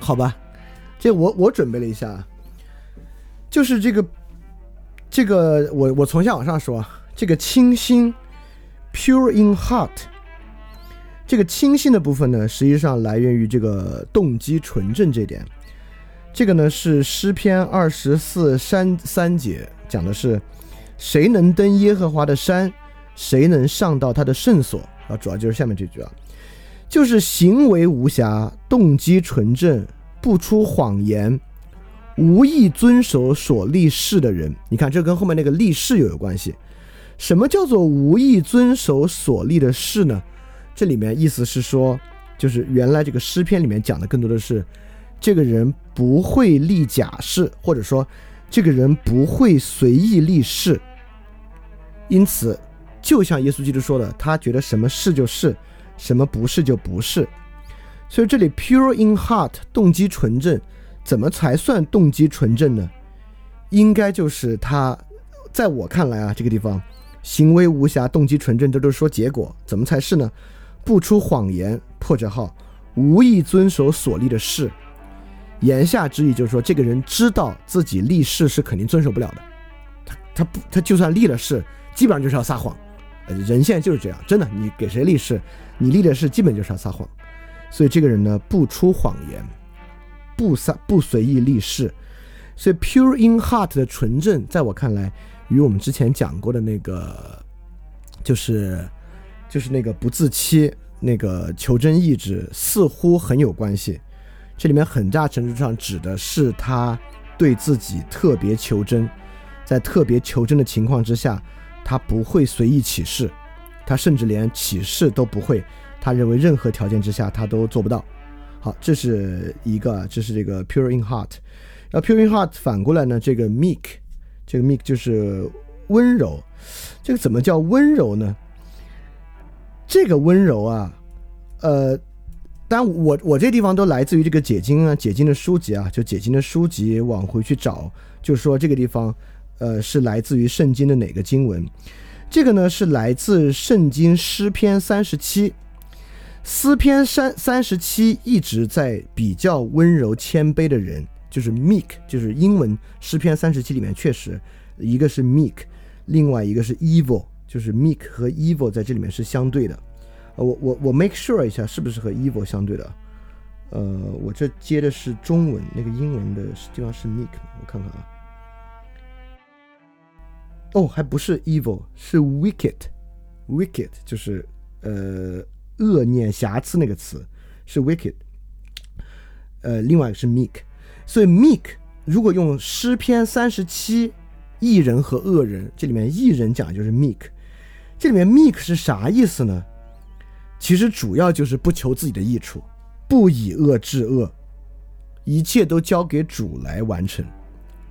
好吧，这我我准备了一下。就是这个，这个我我从下往上说，这个清新，pure in heart，这个清新的部分呢，实际上来源于这个动机纯正这点。这个呢是诗篇二十四三三节讲的是，谁能登耶和华的山，谁能上到他的圣所啊？主要就是下面这句啊，就是行为无瑕，动机纯正，不出谎言。无意遵守所立誓的人，你看这跟后面那个立誓又有关系。什么叫做无意遵守所立的誓呢？这里面意思是说，就是原来这个诗篇里面讲的更多的是，这个人不会立假誓，或者说这个人不会随意立誓。因此，就像耶稣基督说的，他觉得什么是就是，什么不是就不是。所以这里 pure in heart，动机纯正。怎么才算动机纯正呢？应该就是他，在我看来啊，这个地方行为无瑕，动机纯正，这都是说结果。怎么才是呢？不出谎言，破折号，无意遵守所立的事。言下之意就是说，这个人知道自己立誓是肯定遵守不了的。他他不他就算立了誓，基本上就是要撒谎。人现在就是这样，真的，你给谁立誓，你立的誓基本就是要撒谎。所以这个人呢，不出谎言。不撒不随意立誓，所以 pure in heart 的纯正，在我看来，与我们之前讲过的那个，就是就是那个不自欺，那个求真意志，似乎很有关系。这里面很大程度上指的是他对自己特别求真，在特别求真的情况之下，他不会随意起誓，他甚至连起誓都不会。他认为任何条件之下他都做不到。好，这是一个，这是这个 pure in heart。然后 pure in heart 反过来呢，这个 meek，这个 meek 就是温柔。这个怎么叫温柔呢？这个温柔啊，呃，当然我我这地方都来自于这个解经啊，解经的书籍啊，就解经的书籍往回去找，就说这个地方，呃，是来自于圣经的哪个经文？这个呢是来自圣经诗篇三十七。诗篇三三十七一直在比较温柔谦卑的人，就是 meek，就是英文诗篇三十七里面确实一个是 meek，另外一个是 evil，就是 meek 和 evil 在这里面是相对的。呃，我我我 make sure 一下是不是和 evil 相对的？呃，我这接的是中文，那个英文的地方是 meek，我看看啊。哦，还不是 evil，是 wicked，wicked 就是呃。恶念、瑕疵那个词是 wicked，呃，另外一个是 meek，所以 meek 如果用诗篇三十七，艺人和恶人，这里面艺人讲的就是 meek，这里面 meek 是啥意思呢？其实主要就是不求自己的益处，不以恶制恶，一切都交给主来完成，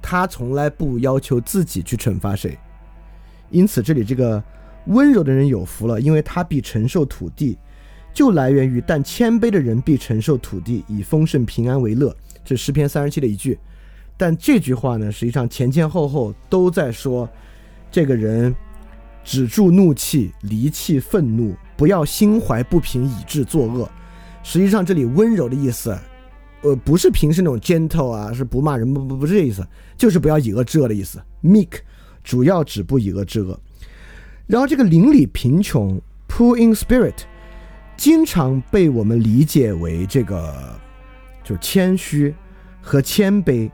他从来不要求自己去惩罚谁，因此这里这个温柔的人有福了，因为他必承受土地。就来源于，但谦卑的人必承受土地，以丰盛平安为乐。这诗篇三十七的一句。但这句话呢，实际上前前后后都在说，这个人止住怒气，离弃愤怒，不要心怀不平以致作恶。实际上这里温柔的意思，呃，不是平时那种 gentle 啊，是不骂人，不不不是这意思，就是不要以恶制恶的意思。meek 主要指不以恶制恶。然后这个邻里贫穷，poor in spirit。经常被我们理解为这个，就是谦虚和谦卑，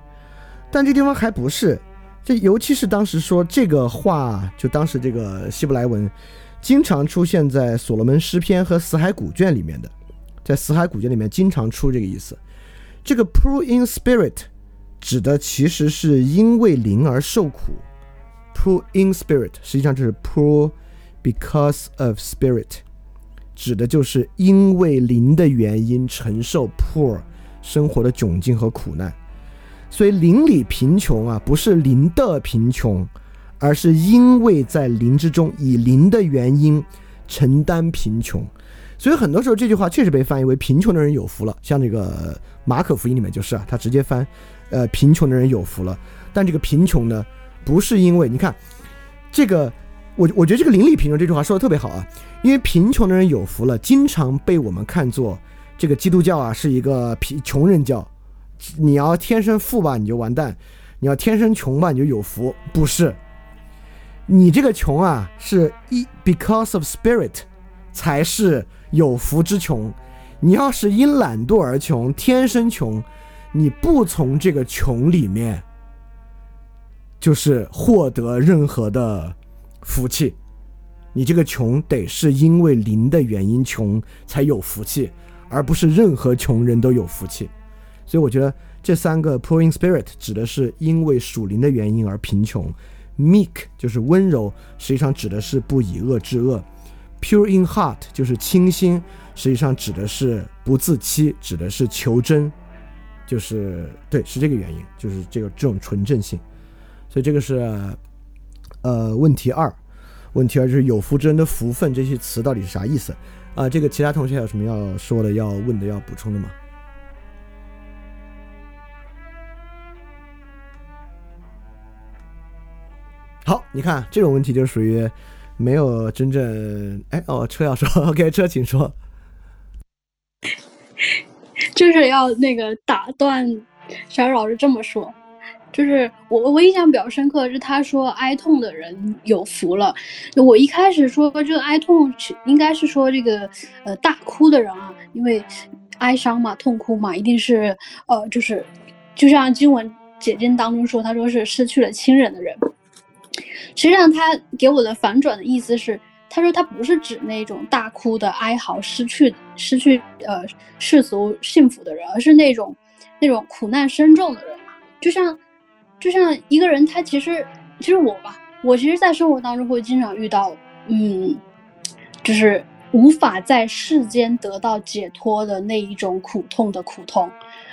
但这地方还不是。这尤其是当时说这个话，就当时这个希伯来文，经常出现在所罗门诗篇和死海古卷里面的，在死海古卷里面经常出这个意思。这个 poor in spirit 指的其实是因为灵而受苦。poor in spirit 实际上就是 poor because of spirit。指的就是因为灵的原因承受 poor 生活的窘境和苦难，所以灵里贫穷啊，不是灵的贫穷，而是因为在灵之中以灵的原因承担贫穷。所以很多时候这句话确实被翻译为贫穷的人有福了，像这个马可福音里面就是啊，他直接翻，呃，贫穷的人有福了。但这个贫穷呢，不是因为你看这个。我我觉得这个邻里贫穷这句话说的特别好啊，因为贫穷的人有福了，经常被我们看作这个基督教啊是一个贫穷人教，你要天生富吧你就完蛋，你要天生穷吧你就有福，不是，你这个穷啊是一 because of spirit 才是有福之穷，你要是因懒惰而穷，天生穷，你不从这个穷里面就是获得任何的。福气，你这个穷得是因为灵的原因穷才有福气，而不是任何穷人都有福气。所以我觉得这三个 poor in spirit 指的是因为属灵的原因而贫穷，meek 就是温柔，实际上指的是不以恶制恶；pure in heart 就是清新，实际上指的是不自欺，指的是求真，就是对，是这个原因，就是这个这种纯正性。所以这个是。呃，问题二，问题二就是有福之人的福分这些词到底是啥意思啊？这个其他同学有什么要说的、要问的、要补充的吗？好，你看这种问题就属于没有真正哎哦，车要说，OK，车请说，
就是要那个打断小老师这么说。就是我我印象比较深刻是他说哀痛的人有福了。我一开始说这个哀痛应该是说这个呃大哭的人啊，因为哀伤嘛，痛哭嘛，一定是呃就是就像经文解经当中说，他说是失去了亲人的人。实际上他给我的反转的意思是，他说他不是指那种大哭的哀嚎失去失去呃世俗幸福的人，而是那种那种苦难深重的人，就像。就像一个人，他其实，其实我吧，我其实，在生活当中会经常遇到，嗯，就是无法在世间得到解脱的那一种苦痛的苦痛，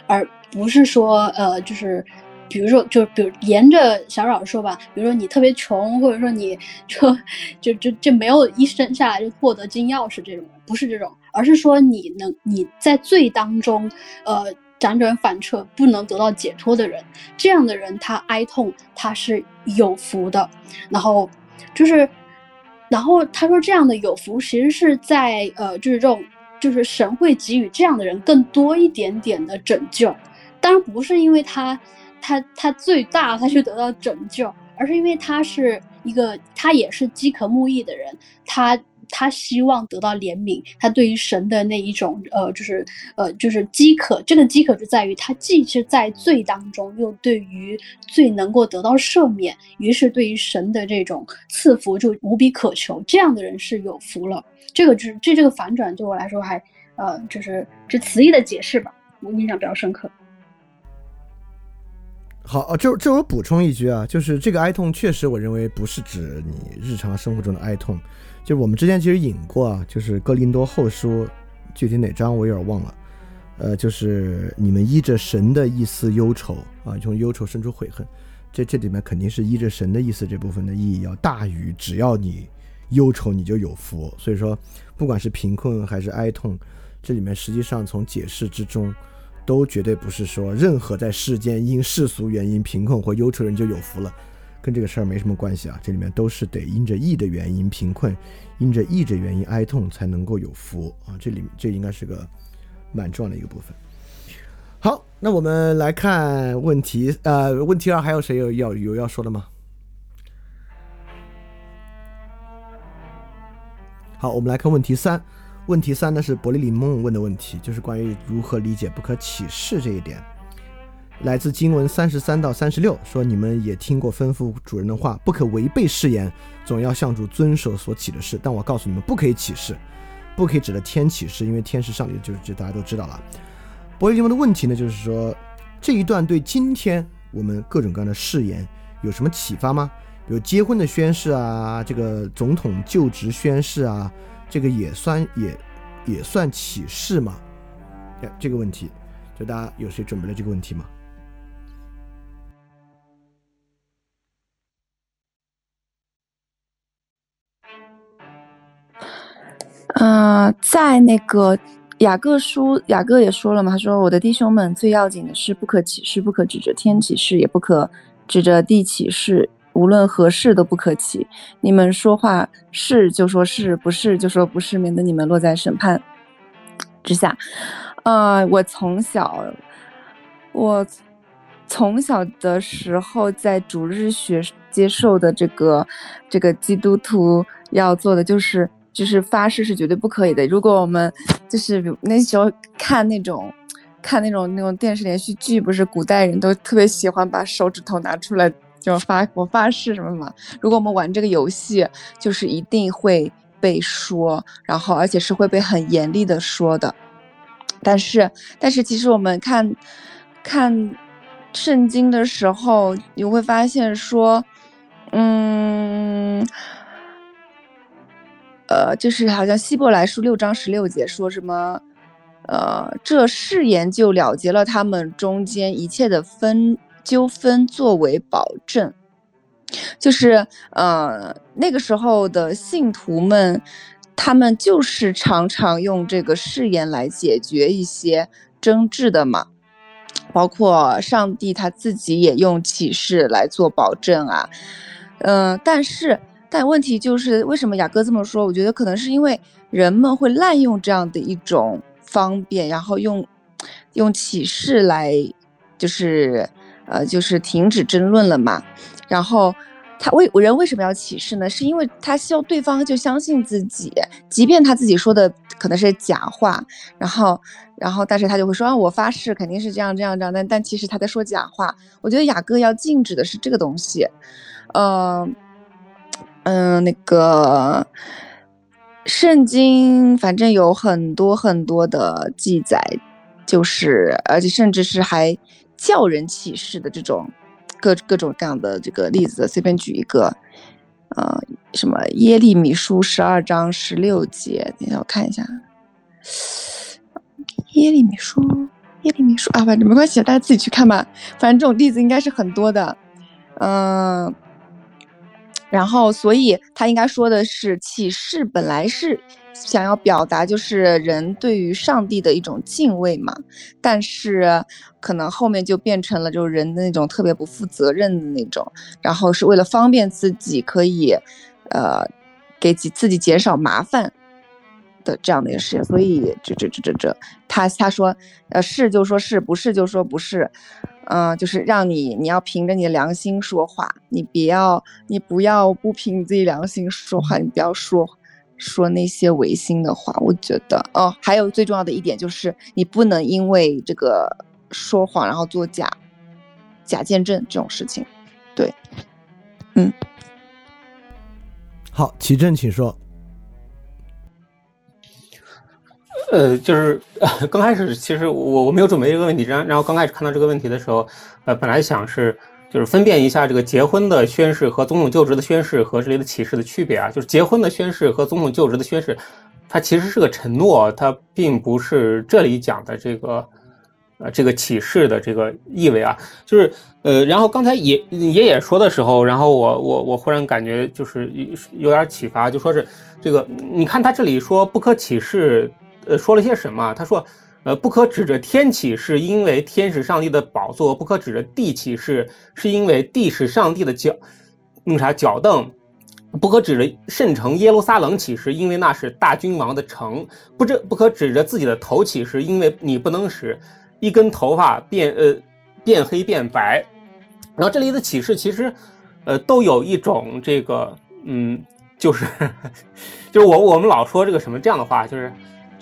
而不是说，呃，就是。比如说，就比如沿着小扰说吧，比如说你特别穷，或者说你就 就就就没有一生下来就获得金钥匙这种，不是这种，而是说你能你在罪当中，呃，辗转反侧不能得到解脱的人，这样的人他哀痛他是有福的。然后就是，然后他说这样的有福其实是在呃，就是这种就是神会给予这样的人更多一点点的拯救，当然不是因为他。他他最大，他就得到拯救，而是因为他是一个，他也是饥渴慕义的人，他他希望得到怜悯，他对于神的那一种呃，就是呃，就是饥渴，这个饥渴就在于他既是在罪当中，又对于罪能够得到赦免，于是对于神的这种赐福就无比渴求，这样的人是有福了。这个就是这这个反转对我来说还呃，就是这词义的解释吧，我印象比较深刻。
好，这这我补充一句啊，就是这个哀痛确实，我认为不是指你日常生活中的哀痛，就是我们之前其实引过啊，就是《哥林多后书》，具体哪章我有点忘了，呃，就是你们依着神的意思忧愁啊，从忧愁生出悔恨，这这里面肯定是依着神的意思这部分的意义要大于只要你忧愁你就有福，所以说不管是贫困还是哀痛，这里面实际上从解释之中。都绝对不是说任何在世间因世俗原因贫困或忧愁人就有福了，跟这个事儿没什么关系啊。这里面都是得因着义的原因贫困，因着义的原因哀痛才能够有福啊。这里这应该是个蛮重要的一个部分。好，那我们来看问题，呃，问题二还有谁有要有要说的吗？好，我们来看问题三。问题三呢是伯利林梦问的问题，就是关于如何理解不可启示这一点。来自经文三十三到三十六，说你们也听过吩咐主人的话，不可违背誓言，总要向主遵守所起的事。但我告诉你们，不可以启示，不可以指的天启示，因为天是上帝，就是这大家都知道了。伯利林梦的问题呢，就是说这一段对今天我们各种各样的誓言有什么启发吗？比如结婚的宣誓啊，这个总统就职宣誓啊。这个也算也也算启示吗？哎，这个问题，就大家有谁准备了这个问题吗？
嗯，在那个雅各书，雅各也说了嘛，他说：“我的弟兄们，最要紧的是不可起誓，不可指着天起誓，也不可指着地起誓。”无论何事都不可起，你们说话是就说是不是就说不是，免得你们落在审判之下。呃，我从小，我从小的时候在主日学接受的这个这个基督徒要做的就是就是发誓是绝对不可以的。如果我们就是那时候看那种看那种那种电视连续剧，不是古代人都特别喜欢把手指头拿出来。就发 我发誓什么嘛？如果我们玩这个游戏，就是一定会被说，然后而且是会被很严厉的说的。但是，但是其实我们看看圣经的时候，你会发现说，嗯，呃，就是好像希伯来书六章十六节说什么，呃，这誓言就了结了他们中间一切的分。纠纷作为保证，就是呃那个时候的信徒们，他们就是常常用这个誓言来解决一些争执的嘛。包括上帝他自己也用启示来做保证啊。嗯，但是但问题就是为什么雅哥这么说？我觉得可能是因为人们会滥用这样的一种方便，然后用用启示来就是。呃，就是停止争论了嘛。然后他为人为什么要启示呢？是因为他希望对方就相信自己，即便他自己说的可能是假话。然后，然后，但是他就会说啊，我发誓肯定是这样这样这样。但但其实他在说假话。我觉得雅哥要禁止的是这个东西。嗯嗯，那个圣经反正有很多很多的记载，就是而且甚至是还。叫人起誓的这种各各种各样的这个例子，随便举一个，呃，什么耶利米书十二章十六节，等一下我看一下，耶利米书，耶利米书啊，反正没关系，大家自己去看吧。反正这种例子应该是很多的，嗯。然后，所以他应该说的是，启示本来是想要表达就是人对于上帝的一种敬畏嘛，但是可能后面就变成了就是人的那种特别不负责任的那种，然后是为了方便自己可以，呃，给自自己减少麻烦的这样的一个事情，所以这这这这这，他他说，呃，是就说是不是就说不是。嗯，就是让你，你要凭着你的良心说话，你不要，你不要不凭你自己良心说话，你不要说说那些违心的话。我觉得，哦，还有最重要的一点就是，你不能因为这个说谎然后做假假见证这种事情。对，嗯，
好，齐正，请说。
呃，就是刚开始，其实我我没有准备这个问题，然然后刚开始看到这个问题的时候，呃，本来想是就是分辨一下这个结婚的宣誓和总统就职的宣誓和这里的启示的区别啊，就是结婚的宣誓和总统就职的宣誓，它其实是个承诺，它并不是这里讲的这个呃这个启示的这个意味啊，就是呃，然后刚才爷爷爷说的时候，然后我我我忽然感觉就是有点启发，就说是这个，你看他这里说不可启示。呃，说了些什么？他说，呃，不可指着天起是因为天是上帝的宝座；不可指着地起是是因为地是上帝的脚，弄啥脚凳；不可指着圣城耶路撒冷起是因为那是大君王的城；不这不可指着自己的头起是因为你不能使一根头发变呃变黑变白。然后这里的启示其实，呃，都有一种这个，嗯，就是 就是我我们老说这个什么这样的话，就是。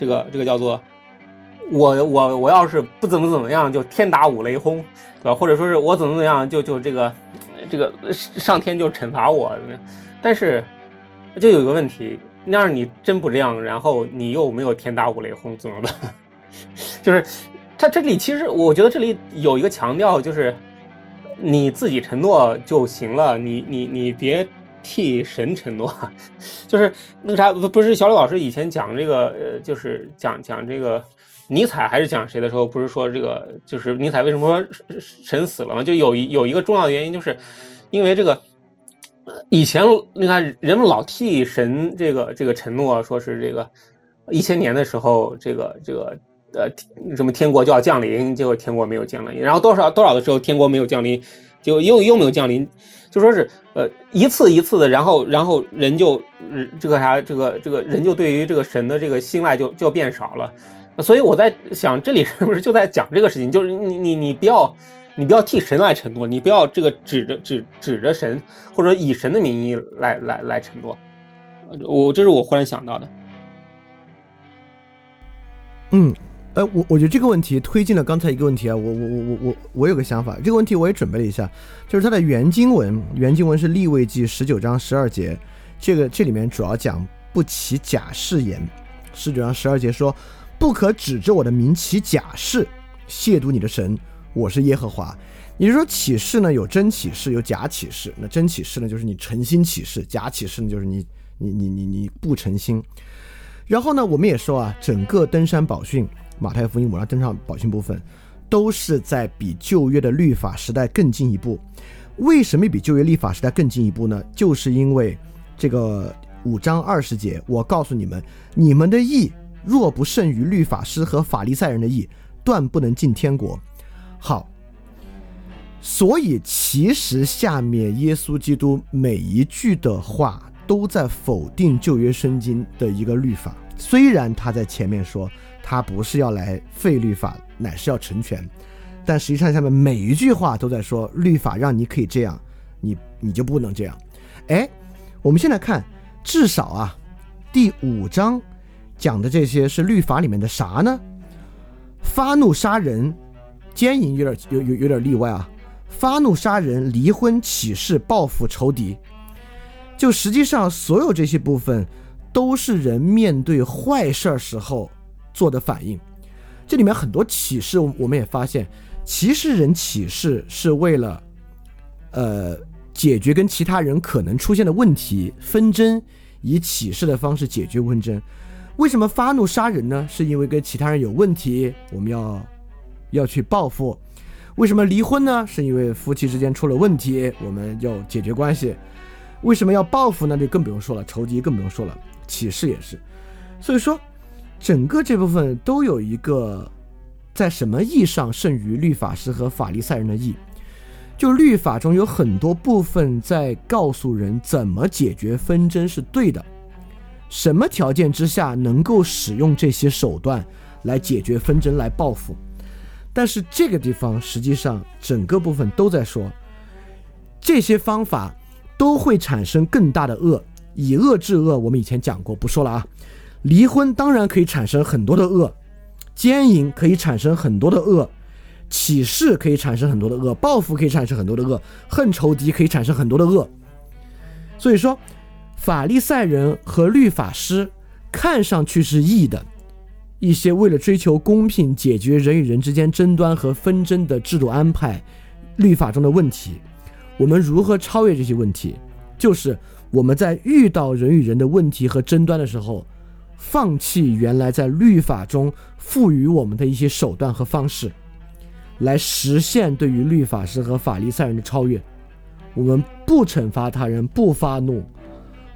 这个这个叫做，我我我要是不怎么怎么样，就天打五雷轰，对吧？或者说是我怎么怎么样，就就这个这个上天就惩罚我。但是就有一个问题，那样你真不这样，然后你又没有天打五雷轰，怎么办？就是他这里其实我觉得这里有一个强调，就是你自己承诺就行了，你你你别。替神承诺，就是那个啥，不不是小李老师以前讲这个，呃，就是讲讲这个尼采还是讲谁的时候，不是说这个，就是尼采为什么说神死了吗？就有一有一个重要的原因，就是因为这个以前你看人们老替神这个这个承诺，说是这个一千年的时候，这个这个呃什么天国就要降临，结果天国没有降临，然后多少多少的时候天国没有降临，就又又没有降临。就说是，呃，一次一次的，然后，然后人就，这个啥，这个，这个人就对于这个神的这个信赖就就变少了，所以我在想，这里是不是就在讲这个事情？就是你你你不要，你不要替神来承诺，你不要这个指着指指着神，或者以神的名义来来来承诺。我这是我忽然想到的。
嗯。呃，我我觉得这个问题推进了刚才一个问题啊，我我我我我我有个想法，这个问题我也准备了一下，就是它的原经文，原经文是立位记十九章十二节，这个这里面主要讲不起假誓言，十九章十二节说，不可指着我的名起假誓，亵渎你的神，我是耶和华。也就是说，启示呢有真启示，有假启示，那真启示呢就是你诚心启示，假启示呢就是你你你你你不诚心。然后呢，我们也说啊，整个登山宝训。马太福音、五章登上宝训部分，都是在比旧约的律法时代更进一步。为什么比旧约律法时代更进一步呢？就是因为这个五章二十节，我告诉你们，你们的义若不胜于律法师和法利赛人的义，断不能进天国。好，所以其实下面耶稣基督每一句的话都在否定旧约圣经的一个律法，虽然他在前面说。他不是要来废律法，乃是要成全。但实际上，下面每一句话都在说，律法让你可以这样，你你就不能这样。哎，我们现在看，至少啊，第五章讲的这些是律法里面的啥呢？发怒杀人、奸淫有点有有有点例外啊。发怒杀人、离婚、起誓、报复仇敌，就实际上所有这些部分，都是人面对坏事儿时候。做的反应，这里面很多启示，我们也发现，歧视人启示是为了，呃，解决跟其他人可能出现的问题纷争，以启示的方式解决纷争。为什么发怒杀人呢？是因为跟其他人有问题，我们要要去报复。为什么离婚呢？是因为夫妻之间出了问题，我们要解决关系。为什么要报复呢？就更不用说了，仇敌更不用说了，启示也是。所以说，整个这部分都有一个在什么意义上胜于律法师和法利赛人的意。就律法中有很多部分在告诉人怎么解决纷争是对的，什么条件之下能够使用这些手段来解决纷争来报复。但是这个地方实际上整个部分都在说，这些方法都会产生更大的恶，以恶制恶。我们以前讲过，不说了啊。离婚当然可以产生很多的恶，奸淫可以产生很多的恶。启示可以产生很多的恶，报复可以产生很多的恶，恨仇敌可以产生很多的恶。所以说，法利赛人和律法师看上去是义的，一些为了追求公平、解决人与人之间争端和纷争的制度安排、律法中的问题。我们如何超越这些问题？就是我们在遇到人与人的问题和争端的时候，放弃原来在律法中赋予我们的一些手段和方式。来实现对于律法师和法利赛人的超越，我们不惩罚他人，不发怒，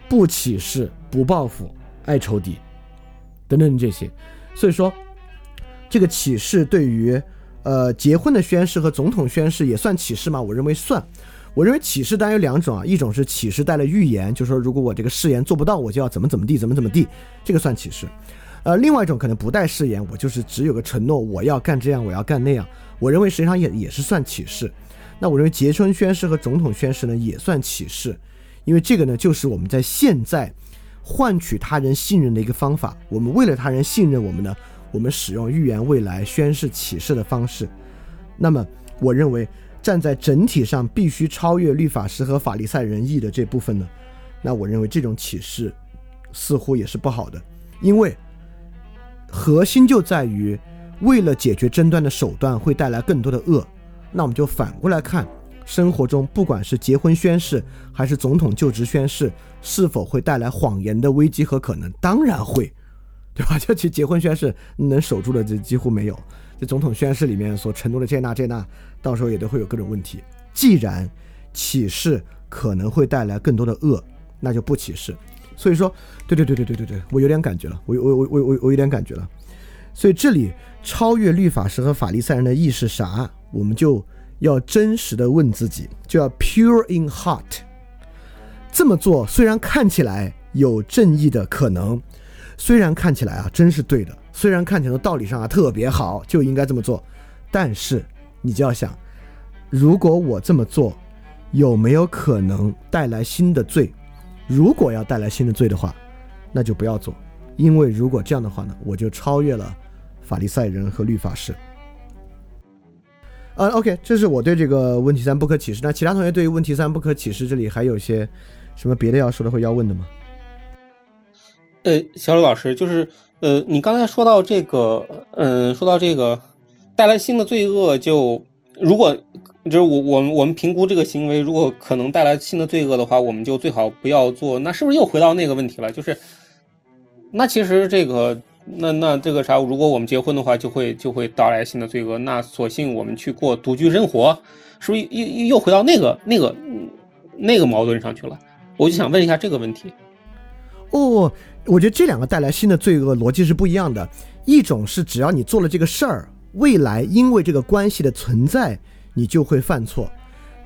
不起誓，不报复，爱仇敌，等等这些。所以说，这个启示对于呃结婚的宣誓和总统宣誓也算启示吗？我认为算。我认为启示当然有两种啊，一种是启示带了预言，就是说如果我这个誓言做不到，我就要怎么怎么地，怎么怎么地，这个算启示。呃，另外一种可能不带誓言，我就是只有个承诺，我要干这样，我要干那样。我认为实际上也也是算启示，那我认为结春宣誓和总统宣誓呢也算启示，因为这个呢就是我们在现在换取他人信任的一个方法。我们为了他人信任我们呢，我们使用预言未来宣誓启示的方式。那么我认为站在整体上必须超越律法师和法利赛人意的这部分呢，那我认为这种启示似乎也是不好的，因为核心就在于。为了解决争端的手段会带来更多的恶，那我们就反过来看，生活中不管是结婚宣誓还是总统就职宣誓，是否会带来谎言的危机和可能？当然会，对吧？就其结婚宣誓能守住的这几乎没有，这总统宣誓里面所承诺的这那这那，到时候也都会有各种问题。既然启示可能会带来更多的恶，那就不启示。所以说，对对对对对对对，我有点感觉了，我我我我我我有点感觉了。所以这里超越律法师和法利赛人的意是啥？我们就要真实的问自己，就要 pure in heart。这么做虽然看起来有正义的可能，虽然看起来啊真是对的，虽然看起来道理上啊特别好，就应该这么做，但是你就要想，如果我这么做，有没有可能带来新的罪？如果要带来新的罪的话，那就不要做，因为如果这样的话呢，我就超越了。法利赛人和律法师，呃，OK，这是我对这个问题三不可启示。那其他同学对于问题三不可启示这里还有些什么别的要说的或要问的吗？
呃，小刘老师，就是呃，你刚才说到这个，嗯，说到这个带来新的罪恶，就如果就是我我们我们评估这个行为，如果可能带来新的罪恶的话，我们就最好不要做。那是不是又回到那个问题了？就是那其实这个。那那这个啥，如果我们结婚的话，就会就会带来新的罪恶。那索性我们去过独居生活，是不是又又又回到那个那个那个矛盾上去了？我就想问一下这个问题。
哦，我觉得这两个带来新的罪恶逻辑是不一样的。一种是只要你做了这个事儿，未来因为这个关系的存在，你就会犯错。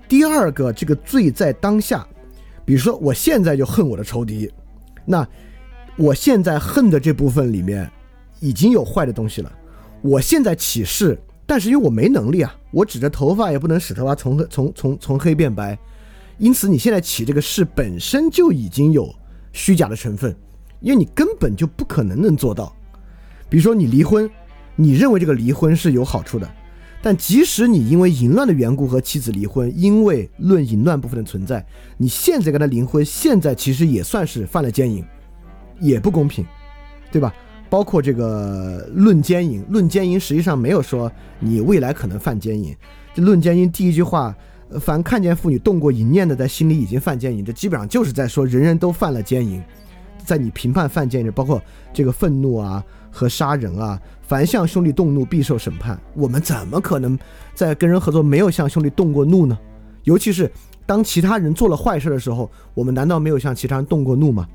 第二个，这个罪在当下，比如说我现在就恨我的仇敌，那。我现在恨的这部分里面，已经有坏的东西了。我现在起誓，但是因为我没能力啊，我指着头发也不能使头发从从从从黑变白，因此你现在起这个誓本身就已经有虚假的成分，因为你根本就不可能能做到。比如说你离婚，你认为这个离婚是有好处的，但即使你因为淫乱的缘故和妻子离婚，因为论淫乱部分的存在，你现在跟他离婚，现在其实也算是犯了奸淫。也不公平，对吧？包括这个论奸淫，论奸淫实际上没有说你未来可能犯奸淫。这论奸淫第一句话，凡看见妇女动过淫念的，在心里已经犯奸淫，这基本上就是在说人人都犯了奸淫。在你评判犯奸淫，包括这个愤怒啊和杀人啊，凡向兄弟动怒，必受审判。我们怎么可能在跟人合作没有向兄弟动过怒呢？尤其是当其他人做了坏事的时候，我们难道没有向其他人动过怒吗？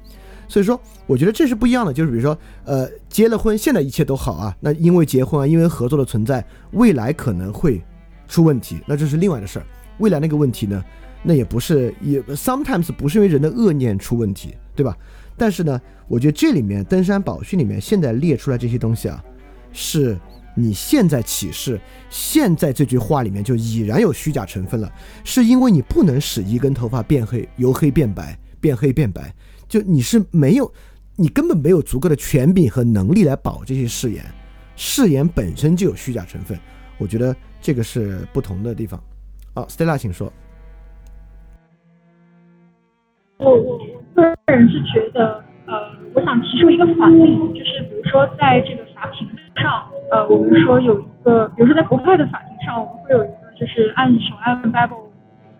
所以说，我觉得这是不一样的。就是比如说，呃，结了婚，现在一切都好啊，那因为结婚啊，因为合作的存在，未来可能会出问题，那这是另外的事儿。未来那个问题呢，那也不是也 sometimes 不是因为人的恶念出问题，对吧？但是呢，我觉得这里面登山宝训里面现在列出来这些东西啊，是你现在启示，现在这句话里面就已然有虚假成分了，是因为你不能使一根头发变黑，由黑变白，变黑变白，就你是没有，你根本没有足够的权柄和能力来保这些誓言，誓言本身就有虚假成分，我觉得这个是不同的地方。好，Stella，请说。
个人是觉得，呃，我想提出一个反例，就是比如说在这个法庭上，呃，我们说有一个，比如说在国外的法庭上，我们会有一个就是按手按 Bible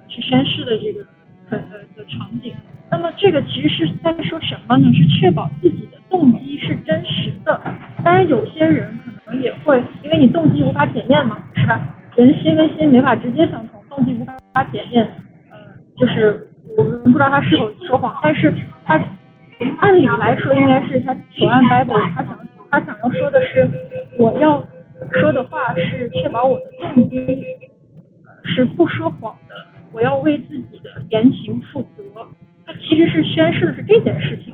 去宣誓的这个呃的场景。那么这个其实是在说什么呢？是确保自己的动机是真实的。当然，有些人可能也会，因为你动机无法检验嘛，是吧？人心跟心没法直接相同，动机无法检验，呃，就是。我们不知道他是否说谎，但是他按理来说应该是他手按麦克他想他想要说的是，我要说的话是确保我的动机是不说谎的，我要为自己的言行负责。他其实是宣誓的是这件事情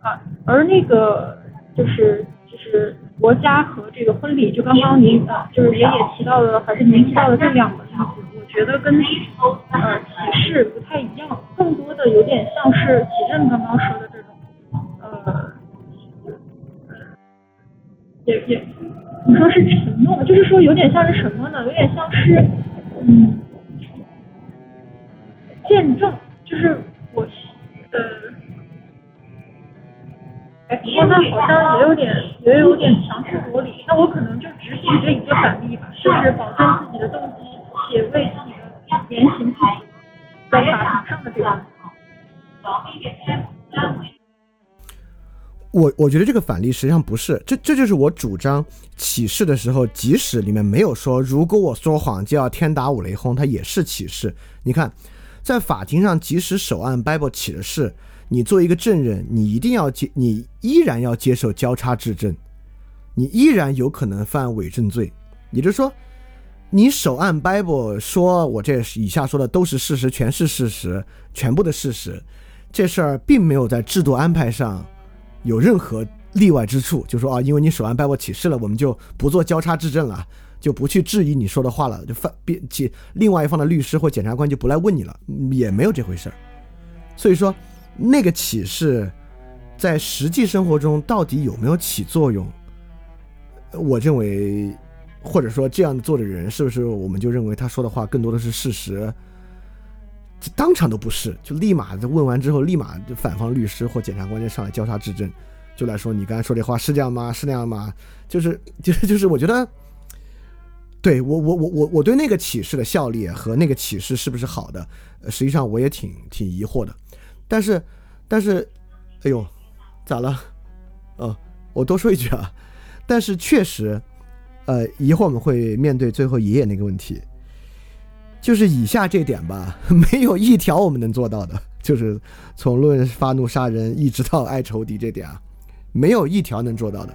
啊，而那个就是就是国家和这个婚礼，就刚刚您啊就是爷爷提到的，还是您提到的这两个例子，我觉得跟呃启示不太一样。有点像是启正刚刚说的这种，呃，也也，你说是承诺，就是说有点像是什么呢？有点像是，嗯，见证，就是我，呃，哎，不过那好像也有点也有点强词夺理。那我可能就只举这一个反例吧，就是保证自己的动机，且为自己的言行负责。在法庭上的这个，
我我觉得这个反例实际上不是，这这就是我主张启示的时候，即使里面没有说如果我说谎就要天打五雷轰，它也是启示。你看，在法庭上，即使手按 Bible 起的事，你作为一个证人，你一定要接，你依然要接受交叉质证，你依然有可能犯伪证罪，也就是说。你手按 Bible 说，我这以下说的都是事实，全是事实，全部的事实。这事儿并没有在制度安排上有任何例外之处，就说啊，因为你手按 Bible 启示了，我们就不做交叉质证了，就不去质疑你说的话了，就犯别其另外一方的律师或检察官就不来问你了，也没有这回事儿。所以说，那个启示在实际生活中到底有没有起作用？我认为。或者说这样做的人是不是我们就认为他说的话更多的是事实？当场都不是，就立马问完之后，立马就反方律师或检察官就上来交叉质证，就来说你刚才说这话是这样吗？是那样吗？就是就是就是，我觉得，对我我我我我对那个启示的效力和那个启示是不是好的，实际上我也挺挺疑惑的。但是但是，哎呦，咋了？哦，我多说一句啊，但是确实。呃，一会儿我们会面对最后爷爷那个问题，就是以下这点吧，没有一条我们能做到的，就是从论发怒杀人一直到爱仇敌这点啊，没有一条能做到的。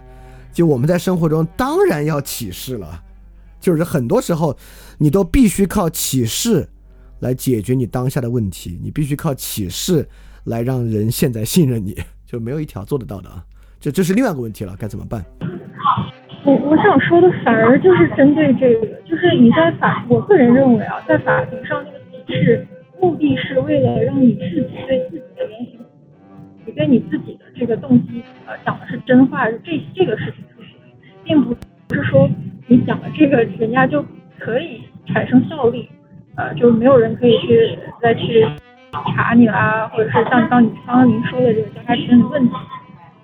就我们在生活中当然要启示了，就是很多时候你都必须靠启示来解决你当下的问题，你必须靠启示来让人现在信任你，就没有一条做得到的啊。这这是另外一个问题了，该怎么办？
我我想说的反而就是针对这个，就是你在法，我个人认为啊，在法庭上那个提示，目的是为了让你自己对自己的言行，你对你自己的这个动机，呃，讲的是真话，这这个事情出现，并不是说你讲了这个，人家就可以产生效力，呃，就没有人可以去再去查你啦，或者是像刚你刚刚您说的这个交叉质证的问题。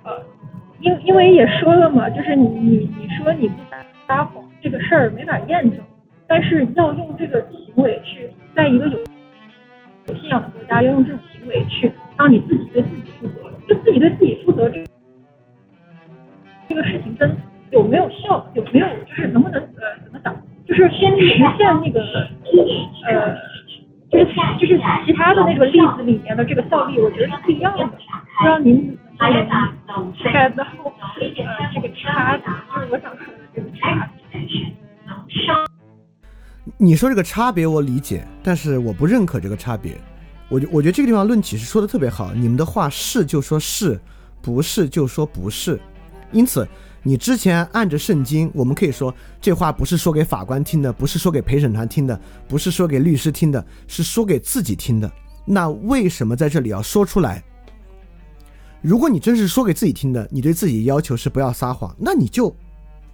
呃因因为也说了嘛，就是你你你说你不撒谎这个事儿没法验证，但是要用这个行为去在一个有有信仰的国家，要用这种行为去让你自己对自己负责，就自己对自己负责这这个事情跟有没有效，有没有就是能不能呃怎么讲，就是先实现那个呃，就是就是其他的那个例子里面的这个效力，我觉得是不一样的。不知道您能不能 get 到呃这个差，就是我想说的这个差
你说这个差别我理解，但是我不认可这个差别。我觉我觉得这个地方论起是说的特别好，你们的话是就说是，不是就说不是。因此，你之前按着圣经，我们可以说这话不是说给法官听的，不是说给陪审团听的，不是说给律师听的，是说给自己听的。那为什么在这里要说出来？如果你真是说给自己听的，你对自己的要求是不要撒谎，那你就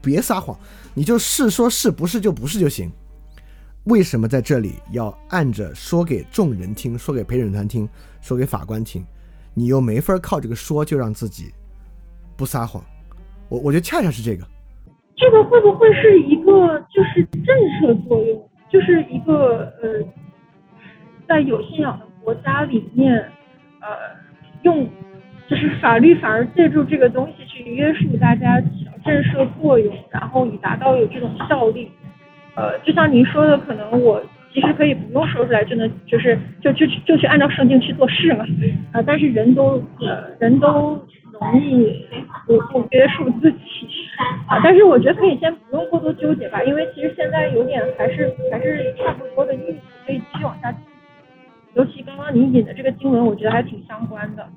别撒谎，你就是说是不是就不是就行。为什么在这里要按着说给众人听，说给陪审团听，说给法官听？你又没法靠这个说就让自己不撒谎。我我觉得恰恰是这个。
这个会不会是一个就是震慑作用？就是一个呃，在有信仰的国家里面，呃，用就是法律反而借助这个东西去约束大家，起到震慑作用，然后以达到有这种效力。呃，就像您说的，可能我其实可以不用说出来就能，就是就就就去按照圣经去做事嘛。啊，但是人都呃人都容易不不约束自己啊。但是我觉得可以先不用过多纠结吧，因为其实现在有点还是还是差不多的意思，可以继续往下。尤其刚刚您引的这个经文，我觉得还挺相关的。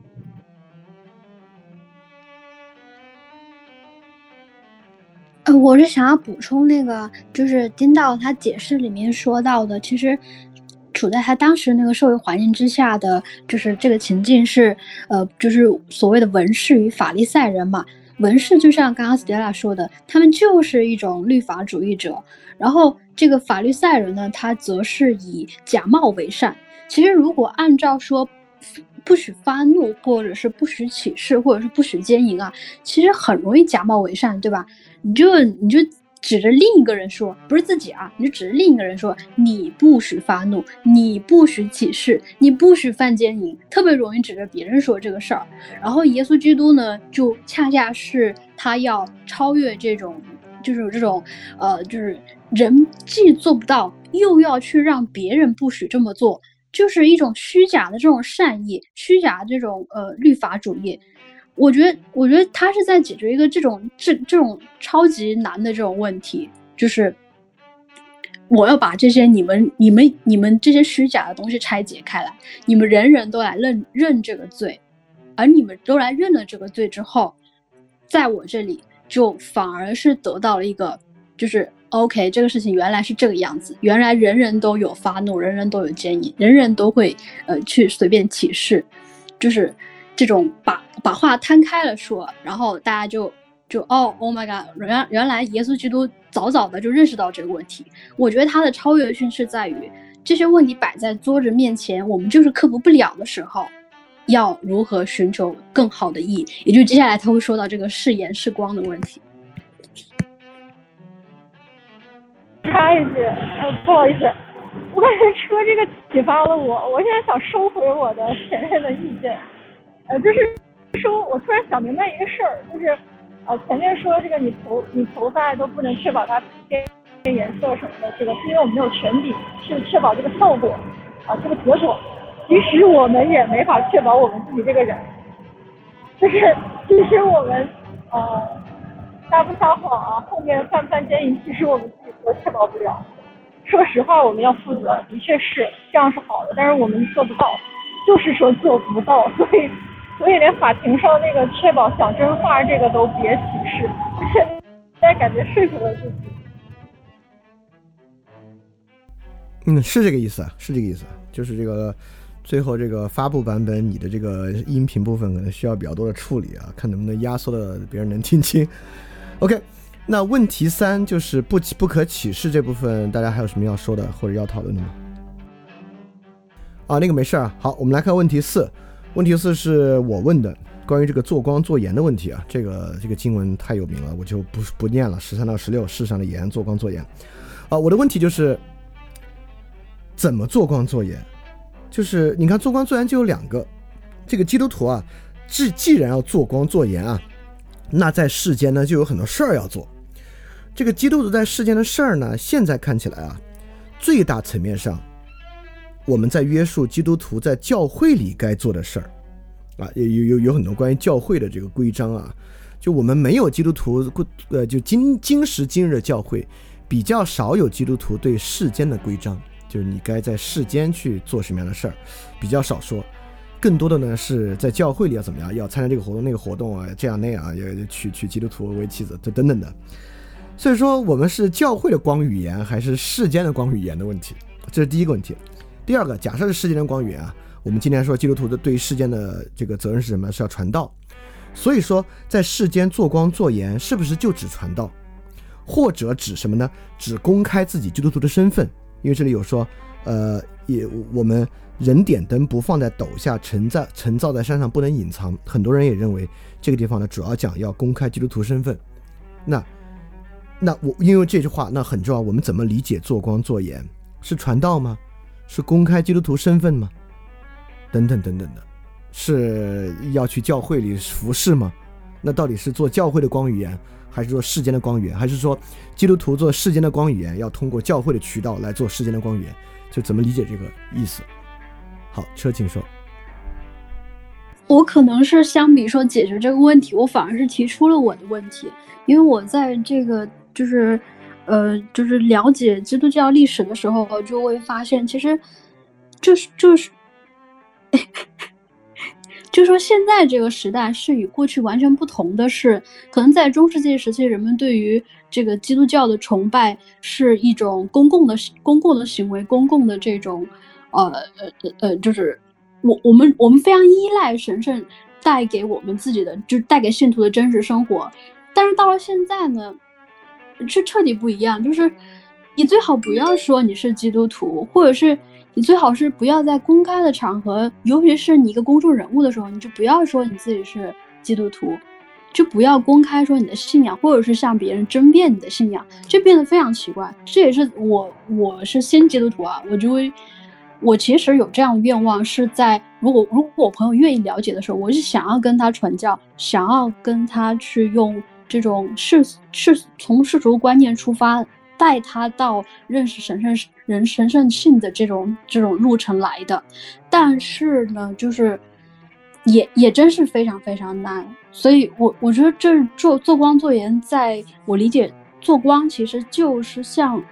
呃，我是想要补充那个，就是丁道他解释里面说到的，其实处在他当时那个社会环境之下的，就是这个情境是，呃，就是所谓的文士与法利赛人嘛。文士就像刚刚 Stella 说的，他们就是一种律法主义者，然后这个法律赛人呢，他则是以假冒为善。其实如果按照说不许发怒，或者是不许起誓，或者是不许奸淫啊，其实很容易假冒伪善，对吧？你就你就指着另一个人说，不是自己啊，你就指着另一个人说，你不许发怒，你不许起誓，你不许犯奸淫，特别容易指着别人说这个事儿。然后耶稣基督呢，就恰恰是他要超越这种，就是这种，呃，就是人既做不到，又要去让别人不许这么做，就是一种虚假的这种善意，虚假的这种呃律法主义。我觉得，我觉得他是在解决一个这种这这种超级难的这种问题，就是我要把这些你们、你们、你们这些虚假的东西拆解开来，你们人人都来认认这个罪，而你们都来认了这个罪之后，在我这里就反而是得到了一个，就是 OK，这个事情原来是这个样子，原来人人都有发怒，人人都有建议，人人都会呃去随便起誓，就是这种把把话摊开了说，然后大家就就哦，Oh my God，原原来耶稣基督早早的就认识到这个问题。我觉得他的超越性是在于这些问题摆在作者面前，我们就是克服不了的时候，要如何寻求更好的意义？也就接下来他会说到这个是盐是光的问题。
插一句，呃，不好意思，我感觉车这个启发了我，我现在想收回我的前面的意见，呃，就是说，我突然想明白一个事儿，就是，呃，前面说这个你头你头发都不能确保它变变颜色什么的，这个是因为我们没有权柄去确保这个效果，啊，这个结果，其实我们也没法确保我们自己这个人，就是其实我们，呃。撒不撒谎啊？后面犯不犯奸淫，其实我们自己都确保不了。说实话，我们要负责，的确是这样是好的，但是我们做不到，就是说做不到，所以所以连法庭上那个确保讲真话这个都别起誓，现在感觉说服了自己。
嗯，是这个意思啊，是这个意思，就是这个最后这个发布版本，你的这个音频部分可能需要比较多的处理啊，看能不能压缩的别人能听清。OK，那问题三就是不不可启示这部分，大家还有什么要说的或者要讨论的吗？啊，那个没事啊。好，我们来看问题四。问题四是我问的，关于这个做光做盐的问题啊。这个这个经文太有名了，我就不不念了。十三到十六，世上的盐做光做盐。啊，我的问题就是，怎么做光做盐？就是你看做光做盐就有两个，这个基督徒啊，既既然要做光做盐啊，那在世间呢就有很多事儿要做。这个基督徒在世间的事儿呢，现在看起来啊，最大层面上，我们在约束基督徒在教会里该做的事儿啊，有有有很多关于教会的这个规章啊。就我们没有基督徒，呃，就今今时今日的教会比较少有基督徒对世间的规章，就是你该在世间去做什么样的事儿，比较少说。更多的呢是在教会里要怎么样，要参加这个活动那个活动啊，这样那样啊，要娶娶基督徒为妻子，这等等的。所以说，我们是教会的光语言还是世间的光语言的问题，这是第一个问题。第二个，假设是世间的光语言啊，我们今天说基督徒的对世间的这个责任是什么？是要传道。所以说，在世间做光做盐，是不是就指传道，或者指什么呢？指公开自己基督徒的身份？因为这里有说，呃，也我们人点灯不放在斗下，沉在沉造在山上不能隐藏。很多人也认为这个地方呢，主要讲要公开基督徒身份。那那我因为这句话，那很重要。我们怎么理解做光做盐？是传道吗？是公开基督徒身份吗？等等等等的。是要去教会里服侍吗？那到底是做教会的光语言，还是做世间的光语言？还是说基督徒做世间的光语言，要通过教会的渠道来做世间的光语言？就怎么理解这个意思？好，车，请说。
我可能是相比说解决这个问题，我反而是提出了我的问题，因为我在这个就是呃就是了解基督教历史的时候，就会发现其实就是 就是。就说现在这个时代是与过去完全不同的是，可能在中世纪时期，人们对于这个基督教的崇拜是一种公共的、公共的行为、公共的这种，呃呃呃，就是我我们我们非常依赖神圣带给我们自己的，就带给信徒的真实生活。但是到了现在呢，是彻底不一样，就是你最好不要说你是基督徒，或者是。你最好是不要在公开的场合，尤其是你一个公众人物的时候，你就不要说你自己是基督徒，就不要公开说你的信仰，或者是向别人争辩你的信仰，这变得非常奇怪。这也是我我是新基督徒啊，我就会，我其实有这样的愿望，是在如果如果我朋友愿意了解的时候，我是想要跟他传教，想要跟他去用这种世世从世俗观念出发。带他到认识神圣人神圣性的这种这种路程来的，但是呢，就是也也真是非常非常难。所以，我我觉得这做做光做盐，在我理解，做光其实就是像，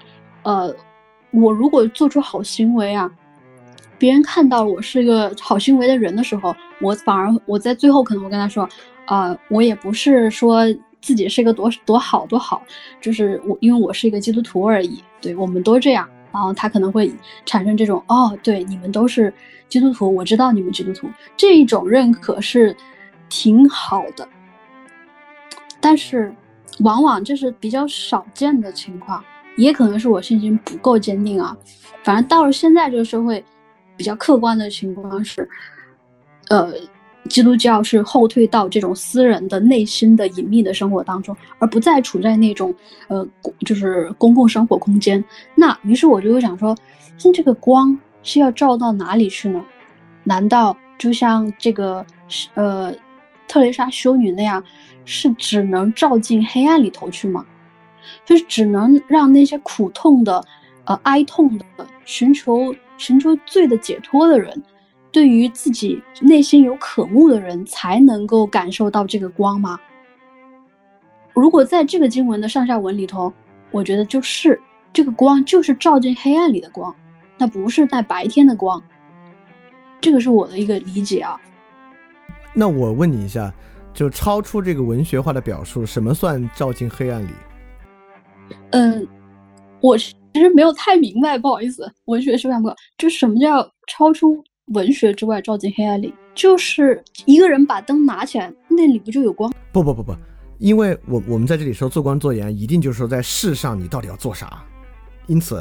呃，我如果做出好行为啊，别人看到我是一个好行为的人的时候，我反而我在最后可能会跟他说，啊，我也不是说。自己是一个多多好多好，就是我，因为我是一个基督徒而已。对我们都这样，然后他可能会产生这种哦，对，你们都是基督徒，我知道你们基督徒这一种认可是挺好的，但是往往这是比较少见的情况，也可能是我信心不够坚定啊。反正到了现在这个社会，比较客观的情况是，呃。基督教是后退到这种私人的内心的隐秘的生活当中，而不再处在那种呃，就是公共生活空间。那于是我就会想说，那这个光是要照到哪里去呢？难道就像这个呃特蕾莎修女那样，是只能照进黑暗里头去吗？就是只能让那些苦痛的、呃哀痛的、寻求寻求罪的解脱的人？对于自己内心有渴慕的人，才能够感受到这个光吗？如果在这个经文的上下文里头，我觉得就是这个光就是照进黑暗里的光，那不是在白天的光。这个是我的一个理解啊。
那我问你一下，就超出这个文学化的表述，什么算照进黑暗里？
嗯，我其实没有太明白，不好意思，文学是看不就什么叫超出？文学之外，照进黑暗里，就是一个人把灯拿起来，那里不就有光？
不不不不，因为我我们在这里说做光做盐，一定就是说在世上你到底要做啥。因此，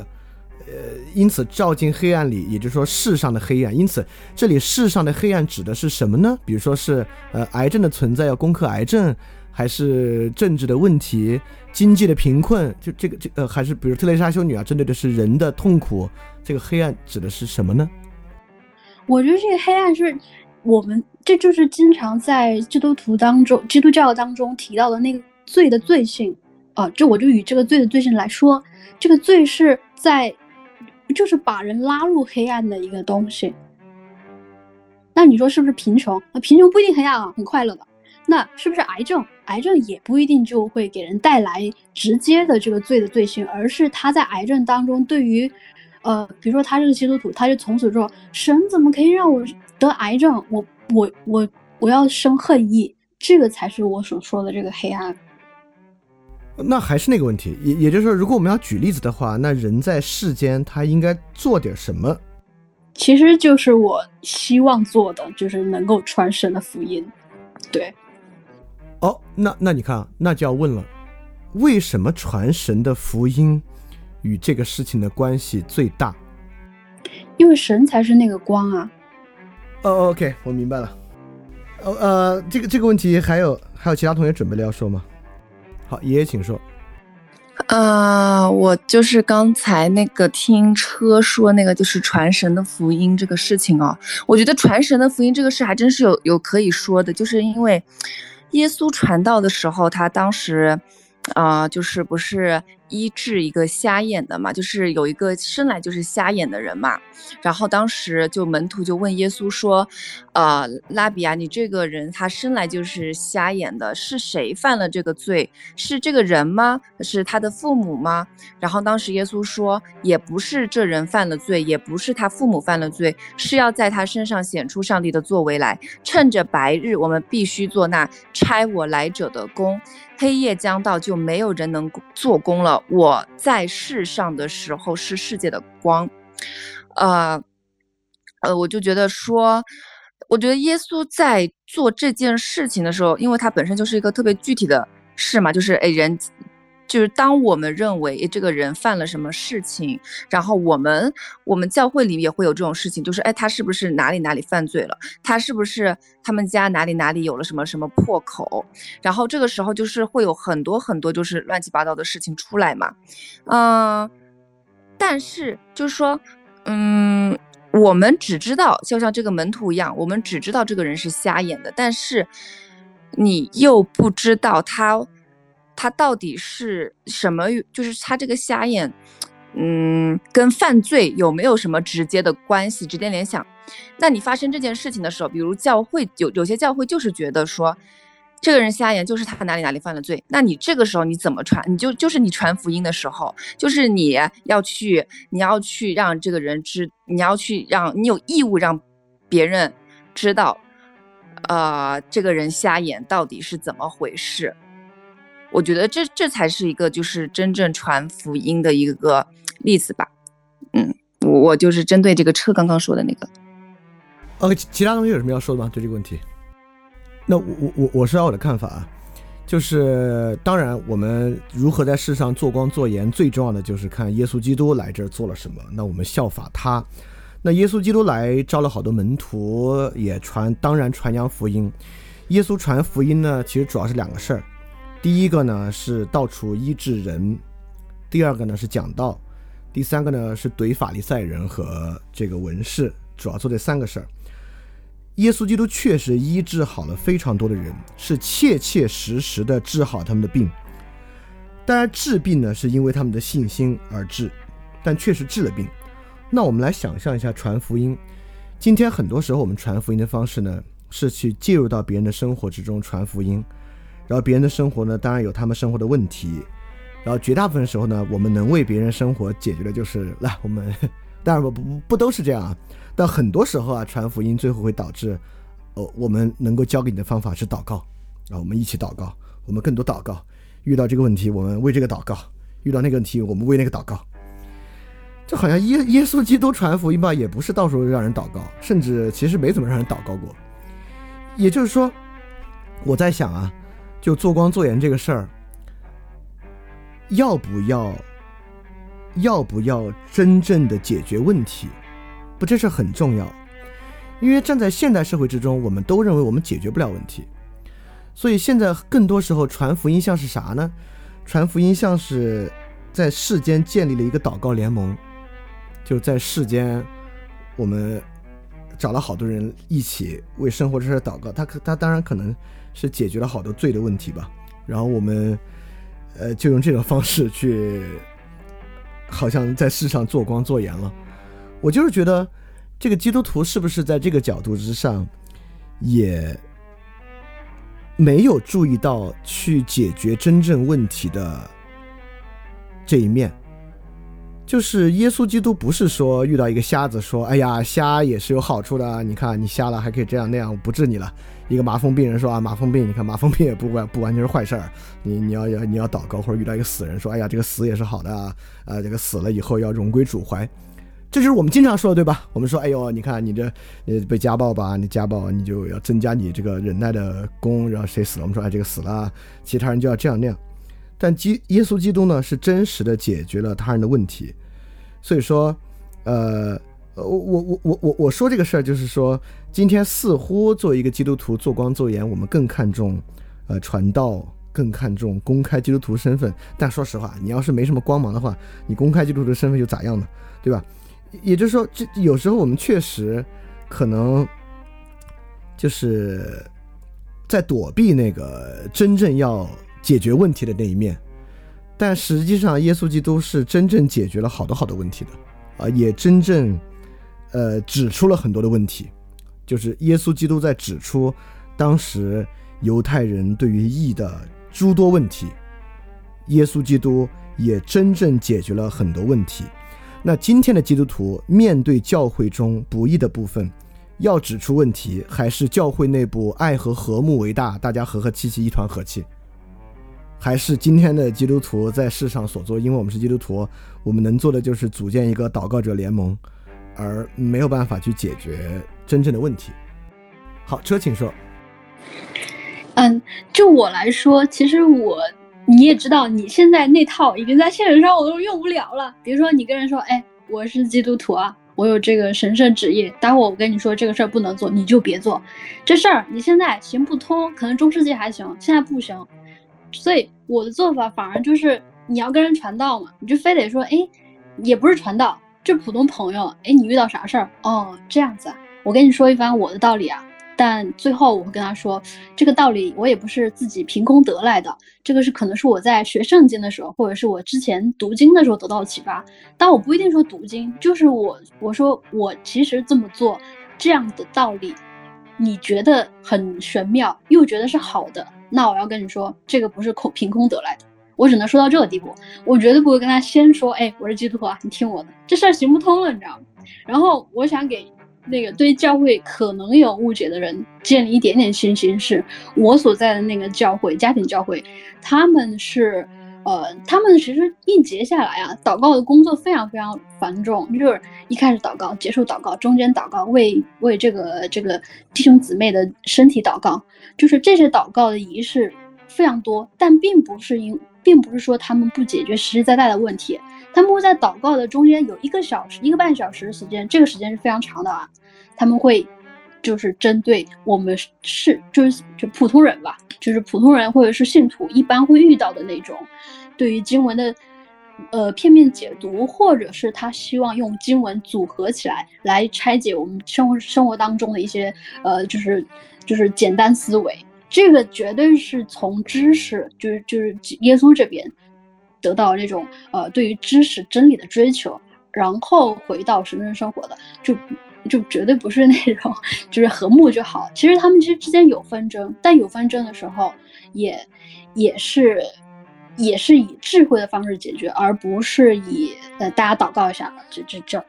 呃，因此照进黑暗里，也就是说世上的黑暗。因此，这里世上的黑暗指的是什么呢？比如说是呃癌症的存在要攻克癌症，还是政治的问题、经济的贫困？就这个这呃，还是比如特蕾莎修女啊，针对的是人的痛苦，这个黑暗指的是什么呢？
我觉得这个黑暗是我们，这就是经常在基督徒当中、基督教当中提到的那个罪的罪性啊。这我就以这个罪的罪性来说，这个罪是在，就是把人拉入黑暗的一个东西。那你说是不是贫穷？那贫穷不一定黑暗啊，很快乐的。那是不是癌症？癌症也不一定就会给人带来直接的这个罪的罪行，而是他在癌症当中对于，呃，比如说他这个基督徒，他就从此之后，神怎么可以让我得癌症？我我我我要生恨意，这个才是我所说的这个黑暗。
那还是那个问题，也也就是说，如果我们要举例子的话，那人在世间他应该做点什么？
其实就是我希望做的，就是能够传神的福音，对。
哦，那那你看啊，那就要问了，为什么传神的福音与这个事情的关系最大？
因为神才是那个光啊。
哦，OK，我明白了。呃呃，这个这个问题还有还有其他同学准备了要说吗？好，爷爷请说。
啊，我就是刚才那个听车说那个就是传神的福音这个事情哦，我觉得传神的福音这个事还真是有有可以说的，就是因为。耶稣传道的时候，他当时，啊，就是不是医治一个瞎眼的嘛，就是有一个生来就是瞎眼的人嘛。然后当时就门徒就问耶稣说：“呃，拉比啊，你这个人他生来就是瞎眼的，是谁犯了这个罪？是这个人吗？是他的父母吗？”然后当时耶稣说：“也不是这人犯了罪，也不是他父母犯了罪，是要在他身上显出上帝的作为来。趁着白日，我们必须做那差我来者的工；黑夜将到，就没有人能做工了。我在世上的时候是世界的光。”呃，呃，我就觉得说，我觉得耶稣在做这件事情的时候，因为他本身就是一个特别具体的事嘛，就是哎人，就是当我们认为这个人犯了什么事情，然后我们我们教会里也会有这种事情，就是哎他是不是哪里哪里犯罪了，他是不是他们家哪里哪里有了什么什么破口，然后这个时候就是会有很多很多就是乱七八糟的事情出来嘛，嗯，但是就是说。嗯，我们只知道，就像这个门徒一样，我们只知道这个人是瞎眼的，但是你又不知道他，他到底是什么，就是他这个瞎眼，嗯，跟犯罪有没有什么直接的关系、直接联想？那你发生这件事情的时候，比如教会有有些教会就是觉得说。这个人瞎眼，就是他哪里哪里犯了罪。那你这个时候你怎么传？你就就是你传福音的时候，就是你要去，你要去让这个人知，你要去让你有义务让别人知道，呃，这个人瞎眼到底是怎么回事？我觉得这这才是一个就是真正传福音的一个例子吧。嗯，我我就是针对这个车刚刚说的那个。
OK，其他同学有什么要说的吗？对这个问题？那我我我我是要我的看法啊，就是当然我们如何在世上做光做盐，最重要的就是看耶稣基督来这儿做了什么。那我们效法他。那耶稣基督来招了好多门徒，也传当然传扬福音。耶稣传福音呢，其实主要是两个事儿。第一个呢是到处医治人，第二个呢是讲道，第三个呢是怼法利赛人和这个文士，主要做这三个事儿。耶稣基督确实医治好了非常多的人，是切切实实的治好他们的病。当然，治病呢是因为他们的信心而治，但确实治了病。那我们来想象一下传福音。今天很多时候我们传福音的方式呢，是去介入到别人的生活之中传福音，然后别人的生活呢，当然有他们生活的问题，然后绝大部分时候呢，我们能为别人生活解决的就是来我们，当然不不不都是这样啊。但很多时候啊，传福音最后会导致，哦，我们能够教给你的方法是祷告，啊，我们一起祷告，我们更多祷告。遇到这个问题，我们为这个祷告；遇到那个问题，我们为那个祷告。就好像耶耶稣基督传福音吧，也不是到处让人祷告，甚至其实没怎么让人祷告过。也就是说，我在想啊，就做光做盐这个事儿，要不要，要不要真正的解决问题？不，这是很重要，因为站在现代社会之中，我们都认为我们解决不了问题。所以现在更多时候传福音像是啥呢？传福音像是在世间建立了一个祷告联盟，就在世间我们找了好多人一起为生活这事祷告。他可他当然可能是解决了好多罪的问题吧。然后我们呃就用这种方式去，好像在世上做光做盐了。我就是觉得这个基督徒是不是在这个角度之上也。没有注意到去解决真正问题的这一面，就是耶稣基督不是说遇到一个瞎子说：“哎呀，瞎也是有好处的，你看你瞎了还可以这样那样，不治你了。”一个麻风病人说：“啊，麻风病，你看麻风病也不完不完全是坏事儿，你你要要你要祷告，或者遇到一个死人说：‘哎呀，这个死也是好的啊，啊，这个死了以后要荣归主怀。’”这就是我们经常说的，对吧？我们说，哎呦，你看你这，呃，被家暴吧？你家暴，你就要增加你这个忍耐的功。然后谁死了？我们说，哎，这个死了，其他人就要这样那样。但基耶稣基督呢，是真实的解决了他人的问题。所以说，呃，我我我我我我说这个事儿，就是说，今天似乎作为一个基督徒做光做盐，我们更看重，呃，传道，更看重公开基督徒身份。但说实话，你要是没什么光芒的话，你公开基督徒的身份又咋样呢？对吧？也就是说，这有时候我们确实可能就是在躲避那个真正要解决问题的那一面，但实际上，耶稣基督是真正解决了好多好多问题的，啊，也真正呃指出了很多的问题，就是耶稣基督在指出当时犹太人对于义的诸多问题，耶稣基督也真正解决了很多问题。那今天的基督徒面对教会中不义的部分，要指出问题，还是教会内部爱和和睦为大，大家和和气气，一团和气？还是今天的基督徒在世上所做？因为我们是基督徒，我们能做的就是组建一个祷告者联盟，而没有办法去解决真正的问题。好，车，请说。
嗯，就我来说，其实我。你也知道，你现在那套已经在现实上我都用不了了。比如说，你跟人说：“哎，我是基督徒啊，我有这个神圣旨意。”待会我跟你说这个事儿不能做，你就别做。这事儿你现在行不通，可能中世纪还行，现在不行。所以我的做法反而就是，你要跟人传道嘛，你就非得说：“哎，也不是传道，就普通朋友。哎，你遇到啥事儿？哦，这样子啊，我跟你说一番我的道理啊。”但最后我会跟他说，这个道理我也不是自己凭空得来的，这个是可能是我在学圣经的时候，或者是我之前读经的时候得到的启发。但我不一定说读经，就是我我说我其实这么做，这样的道理，你觉得很玄妙，又觉得是好的，那我要跟你说，这个不是空凭空得来的，我只能说到这个地步，我绝对不会跟他先说，哎，我是基督徒啊，你听我的，这事儿行不通了，你知道吗？然后我想给。那个对教会可能有误解的人建立一点点信心，是我所在的那个教会，家庭教会，他们是，呃，他们其实一节下来啊，祷告的工作非常非常繁重，就是一开始祷告，结束祷告，中间祷告，为为这个这个弟兄姊妹的身体祷告，就是这些祷告的仪式非常多，但并不是因，并不是说他们不解决实实在在的问题。他们会在祷告的中间有一个小时、一个半小时的时间，这个时间是非常长的啊。他们会就是针对我们是就是就普通人吧，就是普通人或者是信徒一般会遇到的那种，对于经文的呃片面解读，或者是他希望用经文组合起来来拆解我们生活生活当中的一些呃就是就是简单思维，这个绝对是从知识就是就是耶稣这边。得到那种呃对于知识真理的追求，然后回到神圣生活的，就就绝对不是那种就是和睦就好。其实他们其实之间有纷争，但有纷争的时候，也也是也是以智慧的方式解决，而不是以呃大家祷告一下这这这。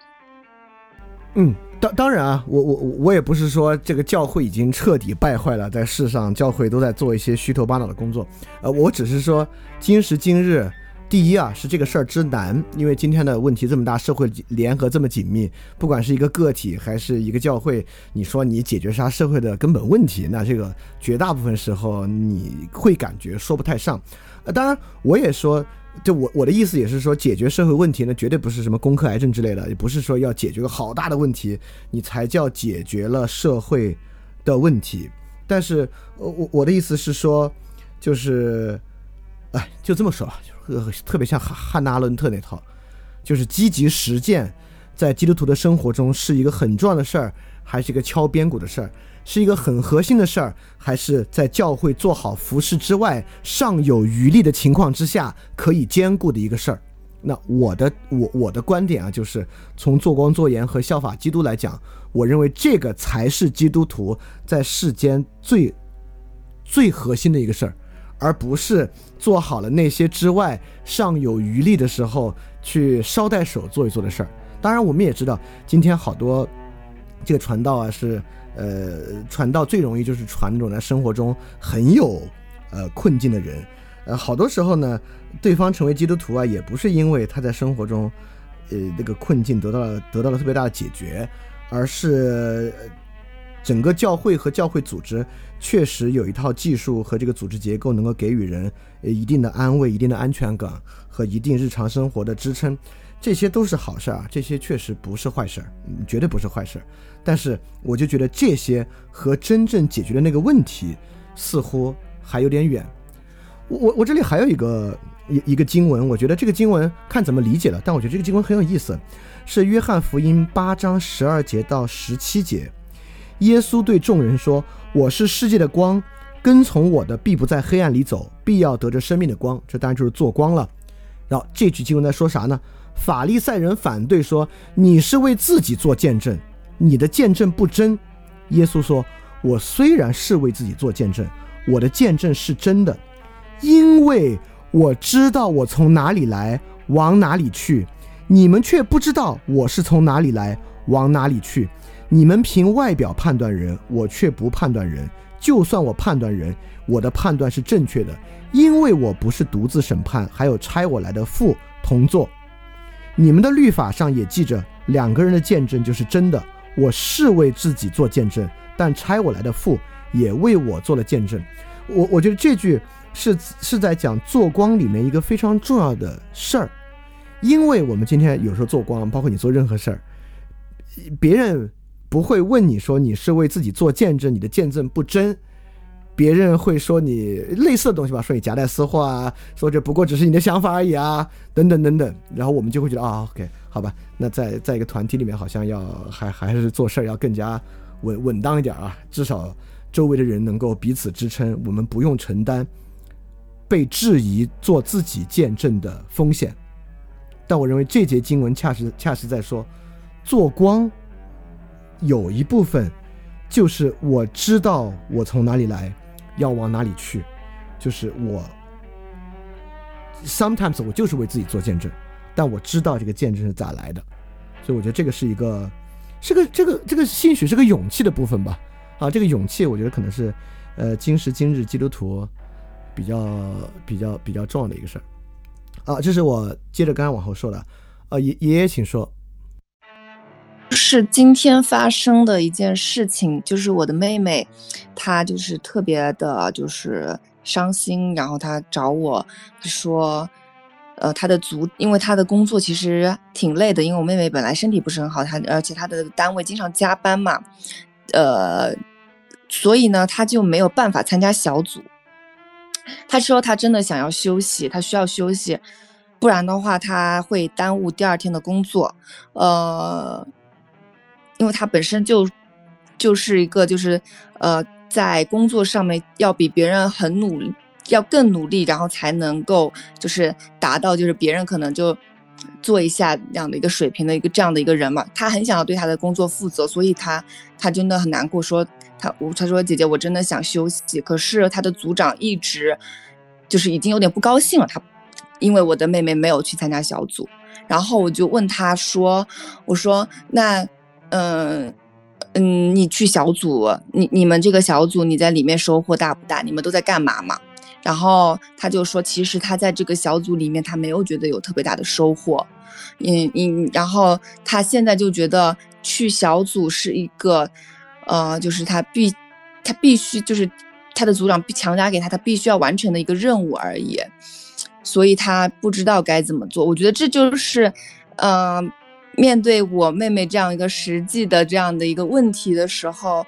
嗯，当当然啊，我我我也不是说这个教会已经彻底败坏了，在世上教会都在做一些虚头巴脑的工作，呃，我只是说今时今日。第一啊，是这个事儿之难，因为今天的问题这么大，社会联合这么紧密，不管是一个个体还是一个教会，你说你解决啥社会的根本问题，那这个绝大部分时候你会感觉说不太上。呃，当然我也说，就我我的意思也是说，解决社会问题呢，绝对不是什么攻克癌症之类的，也不是说要解决个好大的问题，你才叫解决了社会的问题。但是，我我的意思是说，就是，哎，就这么说吧，就是特别像汉汉娜伦特那套，就是积极实践，在基督徒的生活中是一个很重要的事儿，还是一个敲边鼓的事儿？是一个很核心的事儿，还是在教会做好服饰之外尚有余力的情况之下可以兼顾的一个事儿？那我的我我的观点啊，就是从做光做盐和效法基督来讲，我认为这个才是基督徒在世间最最核心的一个事儿，而不是做好了那些之外尚有余力的时候去捎带手做一做的事儿。当然，我们也知道，今天好多这个传道啊，是呃传道最容易就是传那种在生活中很有呃困境的人。呃，好多时候呢，对方成为基督徒啊，也不是因为他在生活中，呃，那个困境得到了得到了特别大的解决，而是整个教会和教会组织确实有一套技术和这个组织结构，能够给予人呃一定的安慰、一定的安全感和一定日常生活的支撑，这些都是好事儿啊，这些确实不是坏事儿，绝对不是坏事儿。但是我就觉得这些和真正解决的那个问题似乎还有点远。我我我这里还有一个一一个经文，我觉得这个经文看怎么理解了，但我觉得这个经文很有意思，是约翰福音八章十二节到十七节。耶稣对众人说：“我是世界的光，跟从我的必不在黑暗里走，必要得着生命的光。”这当然就是做光了。然后这句经文在说啥呢？法利赛人反对说：“你是为自己做见证，你的见证不真。”耶稣说：“我虽然是为自己做见证，我的见证是真的。”因为我知道我从哪里来，往哪里去，你们却不知道我是从哪里来，往哪里去。你们凭外表判断人，我却不判断人。就算我判断人，我的判断是正确的，因为我不是独自审判，还有差我来的父同坐。你们的律法上也记着，两个人的见证就是真的。我是为自己做见证，但差我来的父也为我做了见证。我我觉得这句。是是在讲做光里面一个非常重要的事儿，因为我们今天有时候做光，包括你做任何事儿，别人不会问你说你是为自己做见证，你的见证不真，别人会说你类似的东西吧，说你夹带私货啊，说这不过只是你的想法而已啊，等等等等，然后我们就会觉得啊，OK，好吧，那在在一个团体里面，好像要还还是做事儿要更加稳稳当一点啊，至少周围的人能够彼此支撑，我们不用承担。被质疑做自己见证的风险，但我认为这节经文恰是恰是在说，做光有一部分就是我知道我从哪里来，要往哪里去，就是我 sometimes 我就是为自己做见证，但我知道这个见证是咋来的，所以我觉得这个是一个是个这个这个兴许是个勇气的部分吧，啊，这个勇气我觉得可能是呃今时今日基督徒。比较比较比较重要的一个事儿，啊，这是我接着刚刚往后说的，呃，爷爷爷请说。
是今天发生的一件事情，就是我的妹妹，她就是特别的，就是伤心，然后她找我，说，呃，她的组，因为她的工作其实挺累的，因为我妹妹本来身体不是很好，她而且她的单位经常加班嘛，呃，所以呢，她就没有办法参加小组。她说她真的想要休息，她需要休息，不然的话他会耽误第二天的工作。呃，因为他本身就就是一个就是呃在工作上面要比别人很努力，要更努力，然后才能够就是达到就是别人可能就做一下这样的一个水平的一个这样的一个人嘛。他很想要对他的工作负责，所以他他真的很难过说。他我他说姐姐我真的想休息，可是他的组长一直就是已经有点不高兴了。他因为我的妹妹没有去参加小组，然后我就问他说：“我说那嗯嗯，你去小组，你你们这个小组你在里面收获大不大？你们都在干嘛嘛？”然后他就说：“其实他在这个小组里面，他没有觉得有特别大的收获。嗯嗯，然后他现在就觉得去小组是一个。”呃，就是他必，他必须就是他的组长强加给他，他必须要完成的一个任务而已，所以他不知道该怎么做。我觉得这就是，呃，面对我妹妹这样一个实际的这样的一个问题的时候，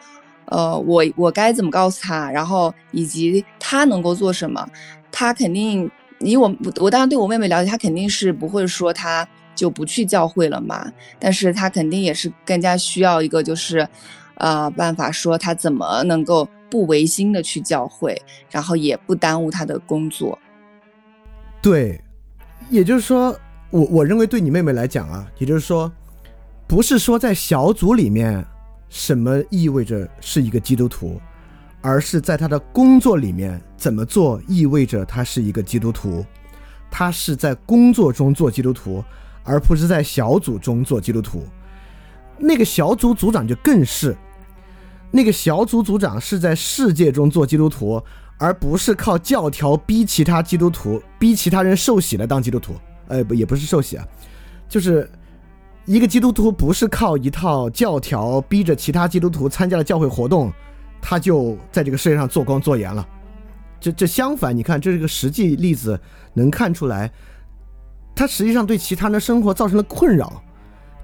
呃，我我该怎么告诉他，然后以及他能够做什么，他肯定以我我当然对我妹妹了解，他肯定是不会说他就不去教会了嘛，但是他肯定也是更加需要一个就是，呃，办法说他怎么能够不违心的去教会，然后也不耽误他的工作。
对，也就是说，我我认为对你妹妹来讲啊，也就是说，不是说在小组里面什么意味着是一个基督徒，而是在他的工作里面怎么做意味着他是一个基督徒。他是在工作中做基督徒，而不是在小组中做基督徒。那个小组组长就更是，那个小组组长是在世界中做基督徒，而不是靠教条逼其他基督徒、逼其他人受洗来当基督徒。呃，不，也不是受洗啊，就是一个基督徒不是靠一套教条逼着其他基督徒参加了教会活动，他就在这个世界上做光做盐了。这这相反，你看这是个实际例子，能看出来，他实际上对其他人的生活造成了困扰。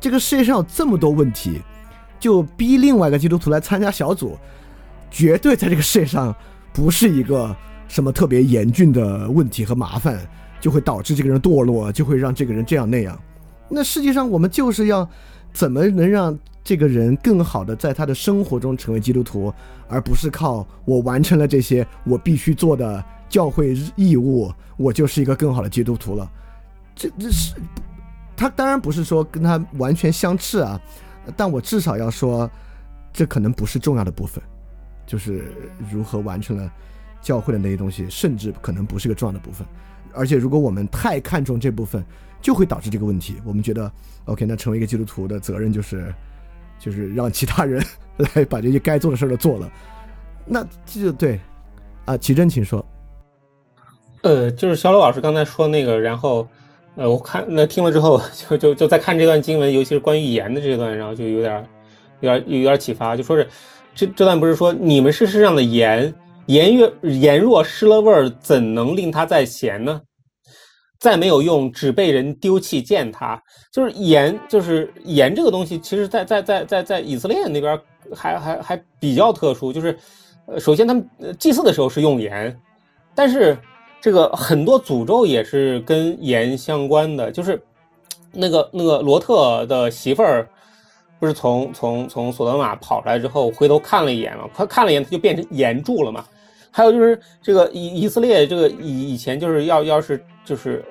这个世界上有这么多问题，就逼另外一个基督徒来参加小组，绝对在这个世界上不是一个什么特别严峻的问题和麻烦，就会导致这个人堕落，就会让这个人这样那样。那实际上我们就是要怎么能让这个人更好的在他的生活中成为基督徒，而不是靠我完成了这些我必须做的教会义务，我就是一个更好的基督徒了。这这是他当然不是说跟他完全相斥啊，但我至少要说，这可能不是重要的部分，就是如何完成了教会的那些东西，甚至可能不是个重要的部分。而且如果我们太看重这部分，就会导致这个问题。我们觉得，OK，那成为一个基督徒的责任就是，就是让其他人来把这些该做的事儿都做了。那这就对啊，奇珍，请说。
呃，就是小鲁老师刚才说那个，然后，呃，我看那听了之后，就就就在看这段经文，尤其是关于盐的这段，然后就有点，有点有点启发，就说是这这段不是说你们是世上的盐，盐若盐若失了味儿，怎能令它再咸呢？再没有用，只被人丢弃践踏。就是盐，就是盐这个东西，其实在在在在在以色列那边还还还比较特殊，就是，呃，首先他们祭祀的时候是用盐，但是。这个很多诅咒也是跟盐相关的，就是那个那个罗特的媳妇儿，不是从从从索德玛跑出来之后，回头看了一眼嘛，他看了一眼，他就变成盐柱了嘛。还有就是这个以以色列这个以以前就是要要是就是、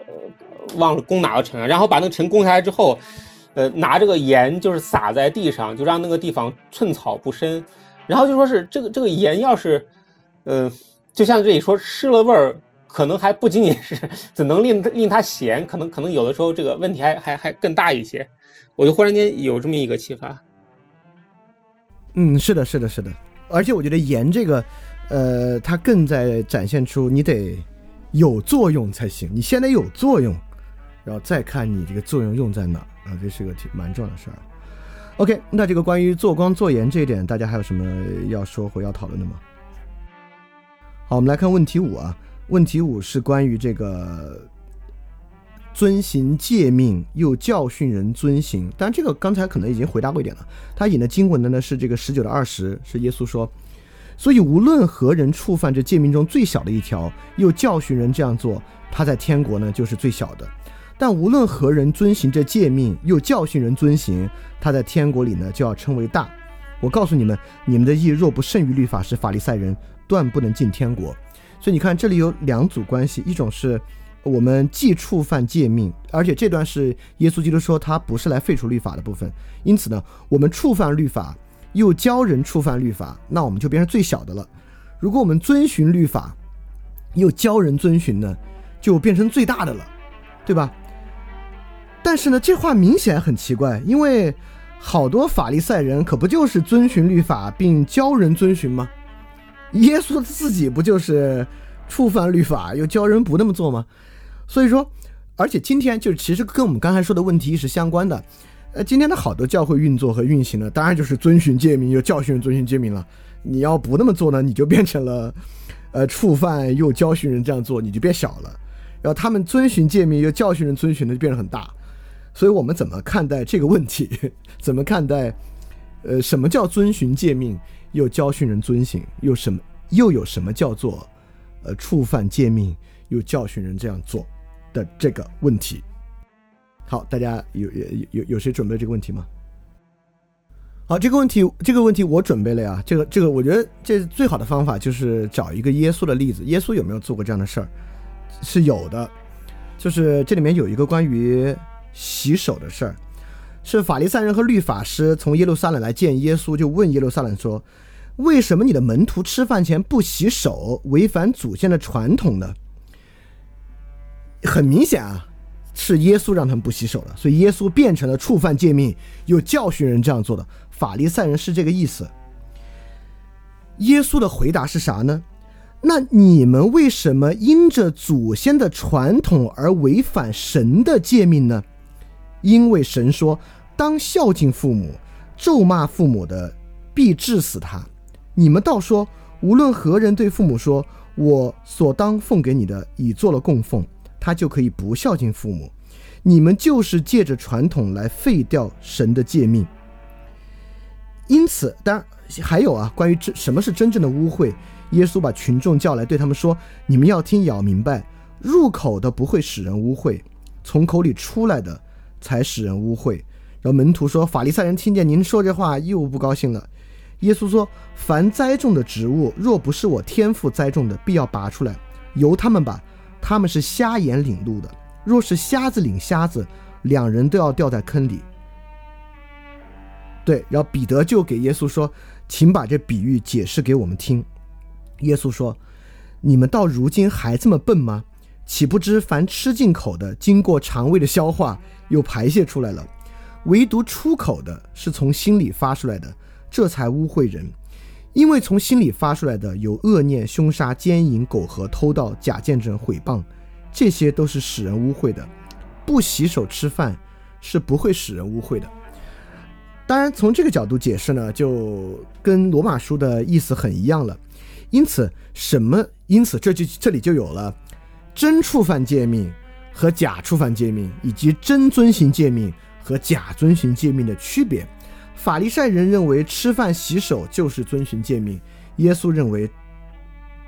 忘了攻哪个城，然后把那个城攻下来之后，呃拿这个盐就是撒在地上，就让那个地方寸草不生。然后就说是这个这个盐要是，呃，就像这里说失了味儿。可能还不仅仅是怎能令令它咸，可能可能有的时候这个问题还还还更大一些。我就忽然间有这么一个启发。
嗯，是的，是的，是的。而且我觉得盐这个，呃，它更在展现出你得有作用才行。你先得有作用，然后再看你这个作用用在哪啊，这是个挺蛮重要的事儿。OK，那这个关于做光做盐这一点，大家还有什么要说或要讨论的吗？好，我们来看问题五啊。问题五是关于这个遵行诫命又教训人遵行，但这个刚才可能已经回答过一点了。他引的经文的呢是这个十九的二十，是耶稣说：“所以无论何人触犯这诫命中最小的一条，又教训人这样做，他在天国呢就是最小的；但无论何人遵行这诫命又教训人遵行，他在天国里呢就要称为大。我告诉你们，你们的义若不胜于律法是、法利赛人，断不能进天国。”所以你看，这里有两组关系，一种是我们既触犯诫命，而且这段是耶稣基督说他不是来废除律法的部分，因此呢，我们触犯律法，又教人触犯律法，那我们就变成最小的了。如果我们遵循律法，又教人遵循呢，就变成最大的了，对吧？但是呢，这话明显很奇怪，因为好多法利赛人可不就是遵循律法并教人遵循吗？耶稣自己不就是触犯律法又教人不那么做吗？所以说，而且今天就是其实跟我们刚才说的问题是相关的。呃，今天的好多教会运作和运行呢，当然就是遵循诫命又教训人遵循诫命了。你要不那么做呢，你就变成了 呃触犯又教训人这样做，你就变小了。然后他们遵循诫命又教训人遵循的就变得很大。所以我们怎么看待这个问题？怎么看待？呃，什么叫遵循诫命？又教训人遵行，又什么又有什么叫做呃触犯诫命，又教训人这样做的这个问题？好，大家有有有有谁准备这个问题吗？好，这个问题这个问题我准备了呀。这个这个，我觉得这最好的方法就是找一个耶稣的例子。耶稣有没有做过这样的事儿？是有的，就是这里面有一个关于洗手的事儿。是法利赛人和律法师从耶路撒冷来见耶稣，就问耶路撒冷说：“为什么你的门徒吃饭前不洗手，违反祖先的传统呢？”很明显啊，是耶稣让他们不洗手的，所以耶稣变成了触犯诫命，又教训人这样做的。法利赛人是这个意思。耶稣的回答是啥呢？那你们为什么因着祖先的传统而违反神的诫命呢？因为神说，当孝敬父母，咒骂父母的，必治死他。你们倒说，无论何人对父母说，我所当奉给你的已做了供奉，他就可以不孝敬父母。你们就是借着传统来废掉神的诫命。因此，当然还有啊，关于这什么是真正的污秽，耶稣把群众叫来，对他们说：你们要听，也要明白，入口的不会使人污秽，从口里出来的。才使人污秽。然后门徒说：“法利赛人听见您说这话，又不高兴了。”耶稣说：“凡栽种的植物，若不是我天父栽种的，必要拔出来，由他们吧。他们是瞎眼领路的。若是瞎子领瞎子，两人都要掉在坑里。”对，然后彼得就给耶稣说：“请把这比喻解释给我们听。”耶稣说：“你们到如今还这么笨吗？岂不知凡吃进口的，经过肠胃的消化。”又排泄出来了，唯独出口的是从心里发出来的，这才污秽人。因为从心里发出来的有恶念、凶杀、奸淫、苟合、偷盗、假见证、毁谤，这些都是使人污秽的。不洗手吃饭是不会使人污秽的。当然，从这个角度解释呢，就跟罗马书的意思很一样了。因此，什么？因此这就这里就有了真触犯诫命。和假触犯诫命，以及真遵行诫命和假遵行诫命的区别。法利赛人认为吃饭洗手就是遵循诫命，耶稣认为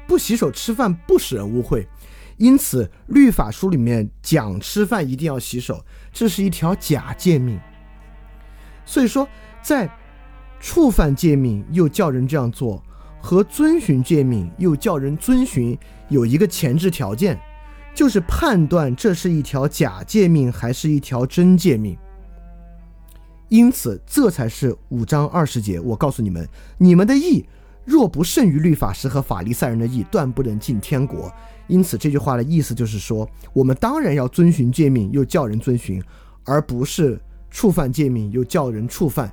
不洗手吃饭不使人污秽。因此，律法书里面讲吃饭一定要洗手，这是一条假诫命。所以说，在触犯诫命又叫人这样做，和遵循诫命又叫人遵循，有一个前置条件。就是判断这是一条假诫命还是一条真诫命，因此这才是五章二十节。我告诉你们，你们的义若不胜于律法师和法利赛人的义，断不能进天国。因此这句话的意思就是说，我们当然要遵循诫命，又叫人遵循，而不是触犯诫命又叫人触犯。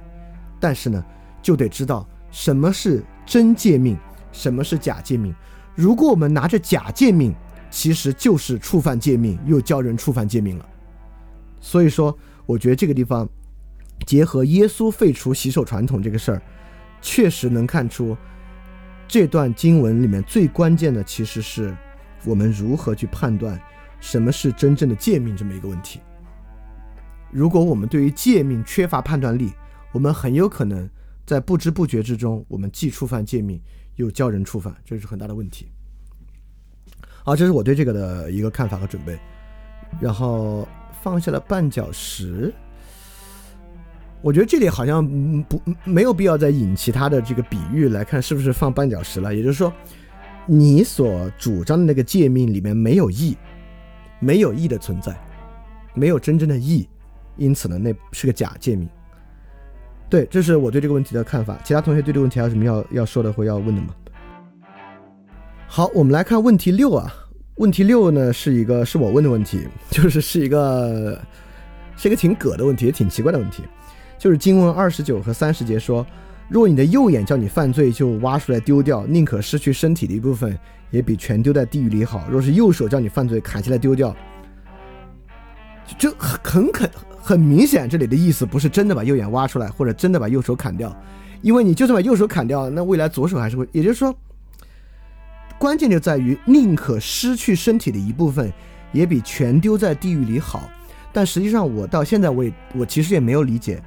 但是呢，就得知道什么是真诫命，什么是假诫命。如果我们拿着假诫命，其实就是触犯诫命，又叫人触犯诫命了。所以说，我觉得这个地方结合耶稣废除洗手传统这个事儿，确实能看出这段经文里面最关键的，其实是我们如何去判断什么是真正的诫命这么一个问题。如果我们对于诫命缺乏判断力，我们很有可能在不知不觉之中，我们既触犯诫命，又教人触犯，这是很大的问题。好，这是我对这个的一个看法和准备。然后放下了绊脚石，我觉得这里好像不没有必要再引其他的这个比喻来看是不是放绊脚石了。也就是说，你所主张的那个诫命里面没有义，没有义的存在，没有真正的义，因此呢，那是个假诫命。对，这是我对这个问题的看法。其他同学对这个问题还有什么要要说的或要问的吗？好，我们来看问题六啊。问题六呢，是一个是我问的问题，就是是一个是一个挺葛的问题，也挺奇怪的问题。就是经文二十九和三十节说，若你的右眼叫你犯罪，就挖出来丢掉，宁可失去身体的一部分，也比全丢在地狱里好。若是右手叫你犯罪，砍下来丢掉，就很很很明显，这里的意思不是真的把右眼挖出来，或者真的把右手砍掉，因为你就算把右手砍掉，那未来左手还是会，也就是说。关键就在于宁可失去身体的一部分，也比全丢在地狱里好。但实际上，我到现在我也我其实也没有理解，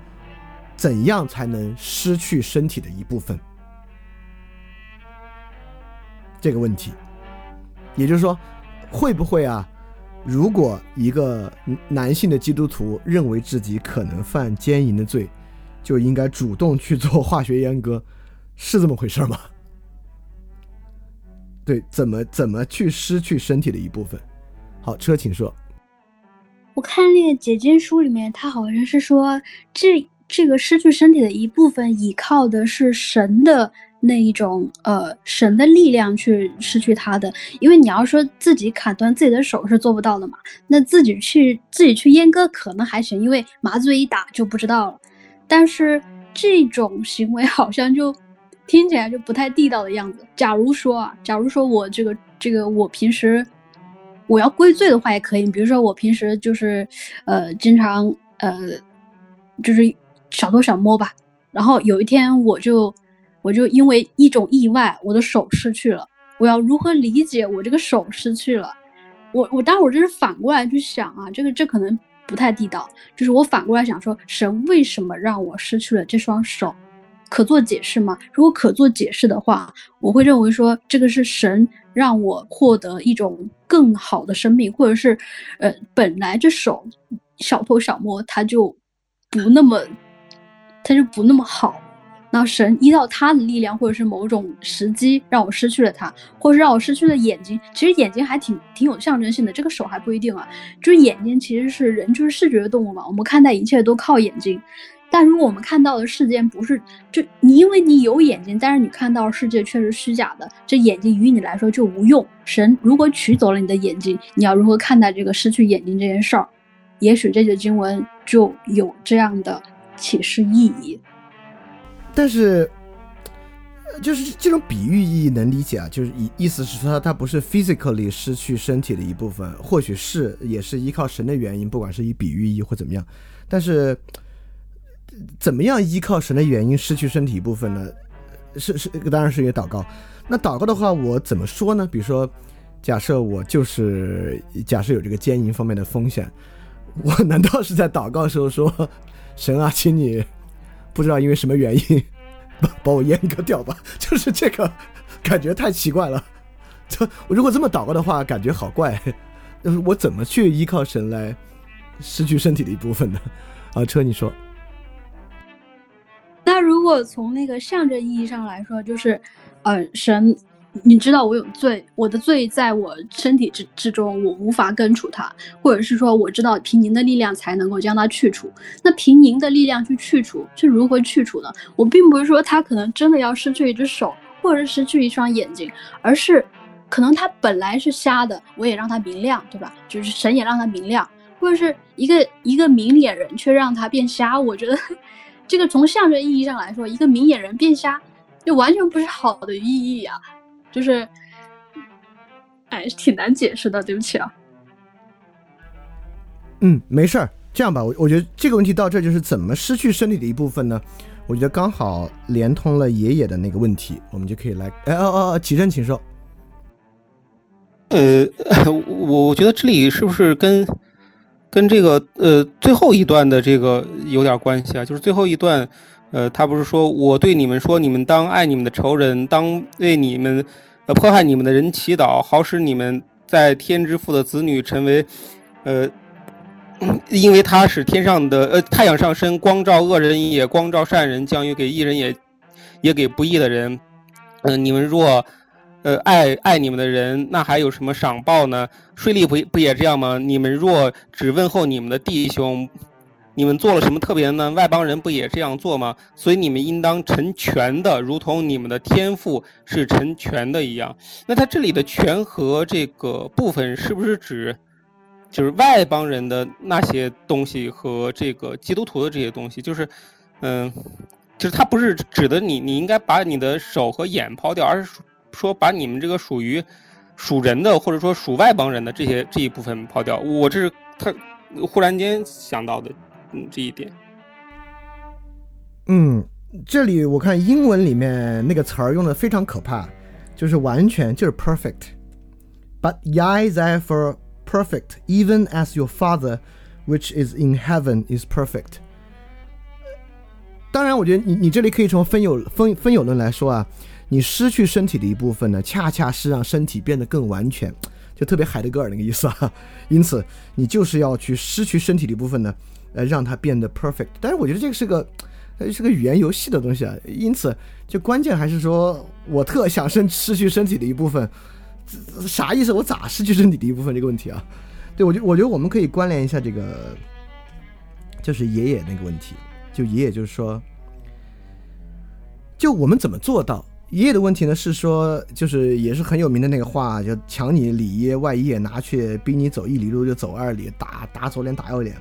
怎样才能失去身体的一部分。这个问题。也就是说，会不会啊？如果一个男性的基督徒认为自己可能犯奸淫的罪，就应该主动去做化学阉割，是这么回事吗？对，怎么怎么去失去身体的一部分？好，车，请说。
我看那个解经书里面，他好像是说，这这个失去身体的一部分，依靠的是神的那一种呃神的力量去失去他的。因为你要说自己砍断自己的手是做不到的嘛，那自己去自己去阉割可能还行，因为麻醉一打就不知道了。但是这种行为好像就听起来就不太地道的样子。假如说啊，假如说我这个这个我平时。我要归罪的话也可以，比如说我平时就是，呃，经常呃，就是小偷小摸吧。然后有一天我就，我就因为一种意外，我的手失去了。我要如何理解我这个手失去了？我我当时我就是反过来去想啊，这个这可能不太地道。就是我反过来想说，神为什么让我失去了这双手？可做解释吗？如果可做解释的话，我会认为说这个是神让我获得一种更好的生命，或者是，呃，本来这手小偷小摸他就不那么，他就不那么好。那神依靠他的力量，或者是某种时机让我失去了他，或者是让我失去了眼睛。其实眼睛还挺挺有象征性的，这个手还不一定啊。就是眼睛其实是人就是视觉的动物嘛，我们看待一切都靠眼睛。但如果我们看到的世界不是，就你因为你有眼睛，但是你看到世界却是虚假的，这眼睛于你来说就无用。神如果取走了你的眼睛，你要如何看待这个失去眼睛这件事儿？也许这节经文就有这样的启示意义。
但是，就是这种比喻意义能理解啊，就是意意思是说它不是 physically 失去身体的一部分，或许是也是依靠神的原因，不管是以比喻意或怎么样，但是。怎么样依靠神的原因失去身体一部分呢？是是，当然是因为祷告。那祷告的话，我怎么说呢？比如说，假设我就是假设有这个奸淫方面的风险，我难道是在祷告时候说，神啊，请你不知道因为什么原因 把把我阉割掉吧？就是这个感觉太奇怪了。就 如果这么祷告的话，感觉好怪。我怎么去依靠神来失去身体的一部分呢？啊，车，你说。
那如果从那个象征意义上来说，就是，呃，神，你知道我有罪，我的罪在我身体之之中，我无法根除它，或者是说我知道凭您的力量才能够将它去除。那凭您的力量去去除，是如何去除呢？我并不是说他可能真的要失去一只手，或者是失去一双眼睛，而是可能他本来是瞎的，我也让他明亮，对吧？就是神也让他明亮，或者是一个一个明眼人却让他变瞎，我觉得。这个从象征意义上来说，一个明眼人变瞎，就完全不是好的意义啊！就是，哎，挺难解释的，对不起啊。
嗯，没事儿，这样吧，我我觉得这个问题到这就是怎么失去身体的一部分呢？我觉得刚好连通了爷爷的那个问题，我们就可以来，哎哦哦哦，起身请说。
呃，我我觉得这里是不是跟？跟这个呃最后一段的这个有点关系啊，就是最后一段，呃，他不是说我对你们说，你们当爱你们的仇人，当为你们呃迫害你们的人祈祷，好使你们在天之父的子女成为，呃，因为他使天上的呃太阳上升，光照恶人也光照善人，降雨给义人也也给不义的人，嗯，你们若。呃，爱爱你们的人，那还有什么赏报呢？税吏不不也这样吗？你们若只问候你们的弟兄，你们做了什么特别呢？外邦人不也这样做吗？所以你们应当成全的，如同你们的天赋是成全的一样。那他这里的全和这个部分，是不是指就是外邦人的那些东西和这个基督徒的这些东西？就是，嗯，就是他不是指的你，你应该把你的手和眼抛掉，而是。说把你们这个属于属人的，或者说属外邦人的这些这一部分抛掉，我这是他忽然间想到的，嗯，这一点。
嗯，这里我看英文里面那个词儿用的非常可怕，就是完全就是 perfect。But ye therefore perfect, even as your Father which is in heaven is perfect。当然，我觉得你你这里可以从分有分分有论来说啊。你失去身体的一部分呢，恰恰是让身体变得更完全，就特别海德格尔那个意思啊。因此，你就是要去失去身体的一部分呢，呃，让它变得 perfect。但是我觉得这个是个，是个语言游戏的东西啊。因此，就关键还是说我特想身失去身体的一部分，啥意思？我咋失去身体的一部分这个问题啊？对我觉我觉得我们可以关联一下这个，就是爷爷那个问题。就爷爷就是说，就我们怎么做到？爷爷的问题呢是说，就是也是很有名的那个话，就抢你里衣外衣拿去，逼你走一里路就走二里，打打左脸打右脸。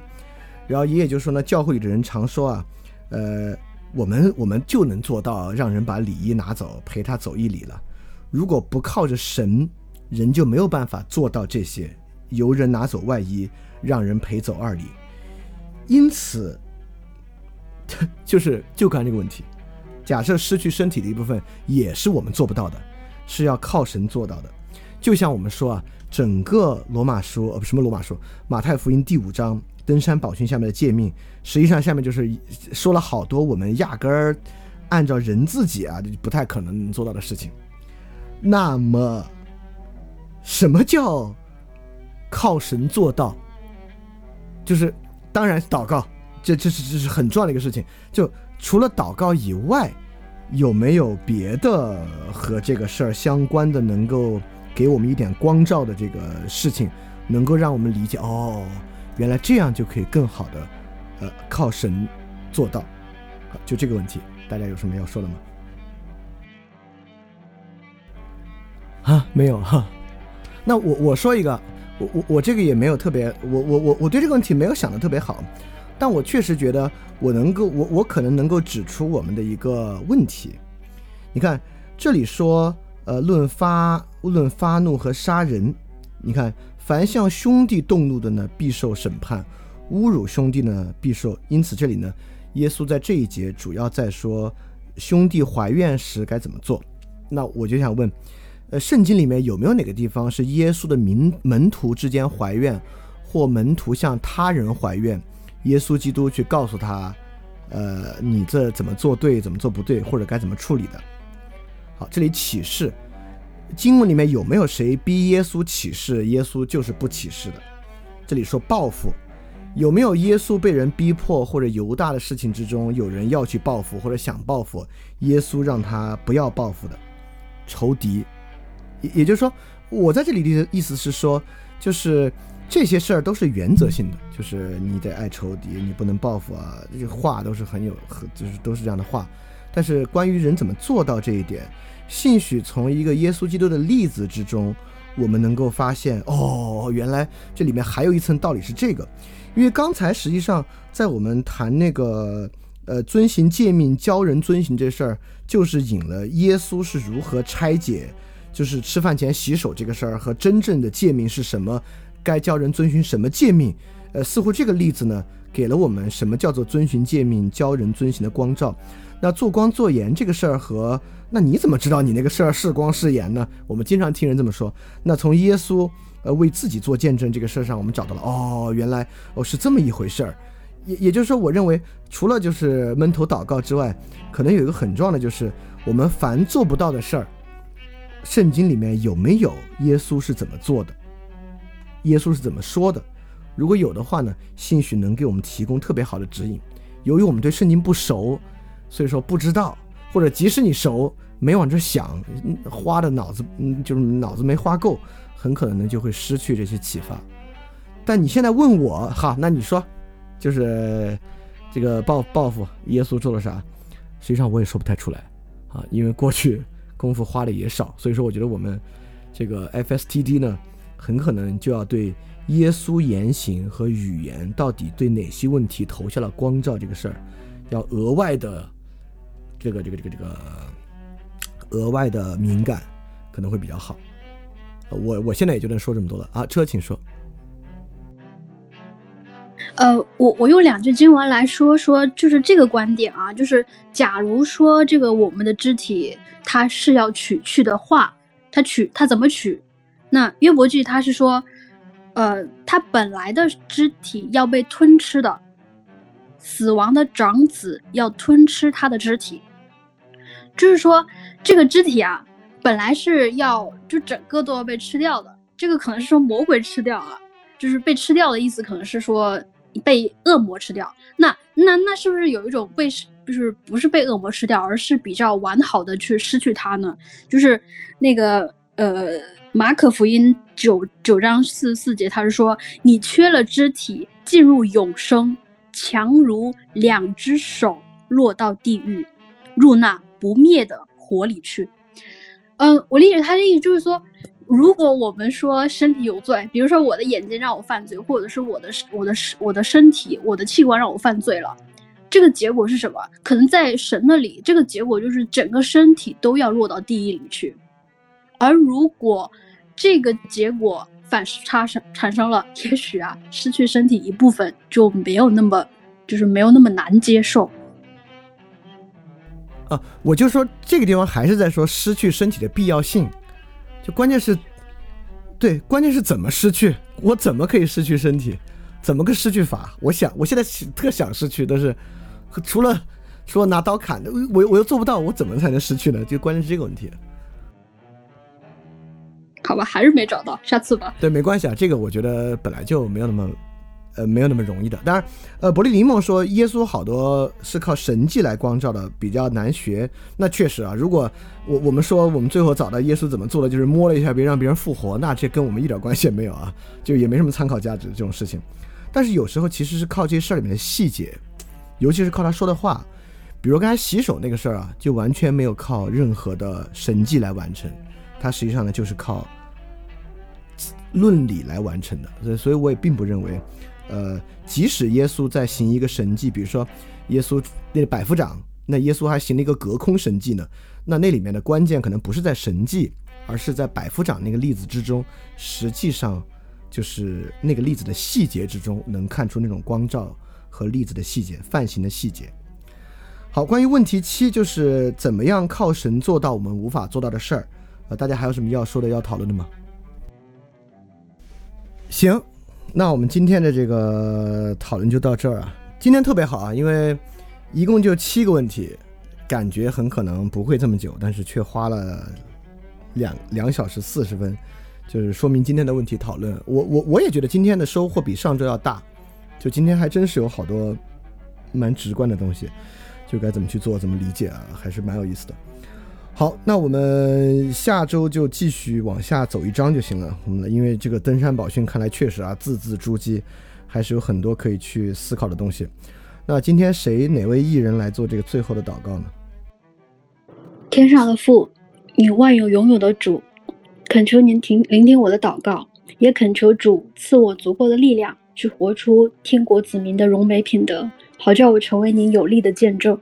然后爷爷就说呢，教会里的人常说啊，呃，我们我们就能做到让人把礼衣拿走，陪他走一里了。如果不靠着神，人就没有办法做到这些，由人拿走外衣，让人陪走二里。因此，就是就刚这个问题。假设失去身体的一部分也是我们做不到的，是要靠神做到的。就像我们说啊，整个罗马书呃什么罗马书，马太福音第五章登山宝训下面的诫命，实际上下面就是说了好多我们压根儿按照人自己啊不太可能做到的事情。那么，什么叫靠神做到？就是当然祷告，这这是这是很重要的一个事情。就除了祷告以外，有没有别的和这个事儿相关的，能够给我们一点光照的这个事情，能够让我们理解哦，原来这样就可以更好的，呃，靠神做到。好，就这个问题，大家有什么要说的吗？啊，没有哈。那我我说一个，我我我这个也没有特别，我我我我对这个问题没有想的特别好。但我确实觉得，我能够，我我可能能够指出我们的一个问题。你看，这里说，呃，论发论发怒和杀人。你看，凡向兄弟动怒的呢，必受审判；侮辱兄弟呢，必受。因此，这里呢，耶稣在这一节主要在说兄弟怀怨时该怎么做。那我就想问，呃，圣经里面有没有哪个地方是耶稣的民门徒之间怀怨，或门徒向他人怀怨？耶稣基督去告诉他，呃，你这怎么做对，怎么做不对，或者该怎么处理的。好，这里启示经文里面有没有谁逼耶稣起誓？耶稣就是不起誓的。这里说报复，有没有耶稣被人逼迫或者犹大的事情之中，有人要去报复或者想报复，耶稣让他不要报复的仇敌？也也就是说，我在这里的意思是说，就是。这些事儿都是原则性的，就是你得爱仇敌，你不能报复啊。这话都是很有，就是都是这样的话。但是关于人怎么做到这一点，兴许从一个耶稣基督的例子之中，我们能够发现，哦，原来这里面还有一层道理是这个。因为刚才实际上在我们谈那个呃遵行诫命、教人遵行这事儿，就是引了耶稣是如何拆解，就是吃饭前洗手这个事儿和真正的诫命是什么。该教人遵循什么诫命？呃，似乎这个例子呢，给了我们什么叫做遵循诫命、教人遵行的光照。那做光做盐这个事儿和那你怎么知道你那个事儿是光是盐呢？我们经常听人这么说。那从耶稣呃为自己做见证这个事儿上，我们找到了哦，原来哦是这么一回事儿。也也就是说，我认为除了就是闷头祷告之外，可能有一个很重要的就是我们凡做不到的事儿，圣经里面有没有耶稣是怎么做的？耶稣是怎么说的？如果有的话呢，兴许能给我们提供特别好的指引。由于我们对圣经不熟，所以说不知道，或者即使你熟，没往这想，花的脑子，嗯，就是脑子没花够，很可能呢就会失去这些启发。但你现在问我，哈，那你说，就是这个报报复，耶稣做了啥？实际上我也说不太出来啊，因为过去功夫花的也少，所以说我觉得我们这个 FSTD 呢。很可能就要对耶稣言行和语言到底对哪些问题投下了光照这个事儿，要额外的这个这个这个这个额外的敏感，可能会比较好。我我现在也就能说这么多了啊，车请说。
呃，我我用两句经文来说说，就是这个观点啊，就是假如说这个我们的肢体它是要取去的话，它取它怎么取？那约伯记他是说，呃，他本来的肢体要被吞吃的，死亡的长子要吞吃他的肢体，就是说这个肢体啊，本来是要就整个都要被吃掉的，这个可能是说魔鬼吃掉了，就是被吃掉的意思，可能是说被恶魔吃掉。那那那是不是有一种被就是不是被恶魔吃掉，而是比较完好的去失去它呢？就是那个呃，马可福音九九章四十四节，他是说你缺了肢体，进入永生，强如两只手落到地狱，入那不灭的火里去。嗯，我理解他的意思就是说，如果我们说身体有罪，比如说我的眼睛让我犯罪，或者是我的我的我的身体我的器官让我犯罪了。这个结果是什么？可能在神那里，这个结果就是整个身体都要落到地狱里去。而如果这个结果反差生产生了，也许啊，失去身体一部分就没有那么，就是没有那么难接受。
啊，我就说这个地方还是在说失去身体的必要性，就关键是，对，关键是怎么失去？我怎么可以失去身体？怎么个失去法？我想，我现在特想失去，但是。除了说拿刀砍的，我我又做不到，我怎么才能失去呢？就关键是这个问题。
好吧，还是没找到，下次吧。
对，没关系啊，这个我觉得本来就没有那么，呃，没有那么容易的。当然，呃，伯利林梦说耶稣好多是靠神迹来光照的，比较难学。那确实啊，如果我我们说我们最后找到耶稣怎么做的，就是摸了一下别让别人复活，那这跟我们一点关系也没有啊，就也没什么参考价值这种事情。但是有时候其实是靠这些事儿里面的细节。尤其是靠他说的话，比如刚才洗手那个事儿啊，就完全没有靠任何的神迹来完成，它实际上呢就是靠论理来完成的。所以，所以我也并不认为，呃，即使耶稣在行一个神迹，比如说耶稣那百夫长，那耶稣还行了一个隔空神迹呢，那那里面的关键可能不是在神迹，而是在百夫长那个例子之中，实际上就是那个例子的细节之中能看出那种光照。和例子的细节、范型的细节。好，关于问题七，就是怎么样靠神做到我们无法做到的事儿。呃，大家还有什么要说的、要讨论的吗？行，那我们今天的这个讨论就到这儿啊。今天特别好啊，因为一共就七个问题，感觉很可能不会这么久，但是却花了两两小时四十分，就是说明今天的问题讨论，我我我也觉得今天的收获比上周要大。就今天还真是有好多蛮直观的东西，就该怎么去做，怎么理解啊，还是蛮有意思的。好，那我们下周就继续往下走一章就行了。我们因为这个登山宝训看来确实啊，字字珠玑，还是有很多可以去思考的东西。那今天谁哪位艺人来做这个最后的祷告呢？
天上的父，你万有拥有的主，恳求您听聆听我的祷告，也恳求主赐我足够的力量。去活出天国子民的荣美品德，好叫我成为您有力的见证。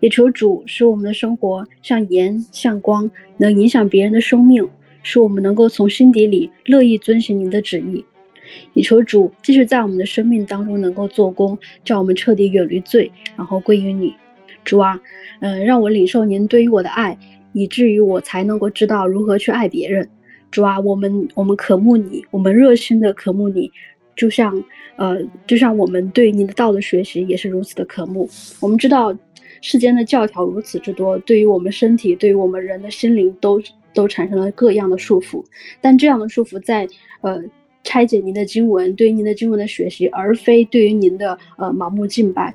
也求主使我们的生活像盐像光，能影响别人的生命，使我们能够从心底里乐意遵循您的旨意。也求主继续在我们的生命当中能够做工，叫我们彻底远离罪，然后归于你。主啊，嗯，让我领受您对于我的爱，以至于我才能够知道如何去爱别人。主啊，我们我们渴慕你，我们热心的渴慕你。就像，呃，就像我们对您的道德学习也是如此的渴慕。我们知道世间的教条如此之多，对于我们身体，对于我们人的心灵，都都产生了各样的束缚。但这样的束缚，在呃拆解您的经文，对于您的经文的学习，而非对于您的呃盲目敬拜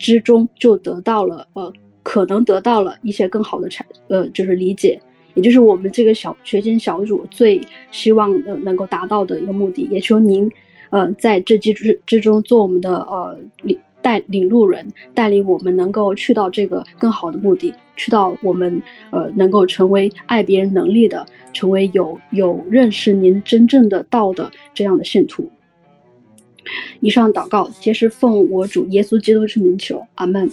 之中，就得到了呃可能得到了一些更好的产呃就是理解。也就是我们这个小学经小组最希望呃能够达到的一个目的，也求您，呃，在这之之中做我们的呃领带领路人，带领我们能够去到这个更好的目的，去到我们呃能够成为爱别人能力的，成为有有认识您真正的道的这样的信徒。以上祷告皆是奉我主耶稣基督之名求，阿门。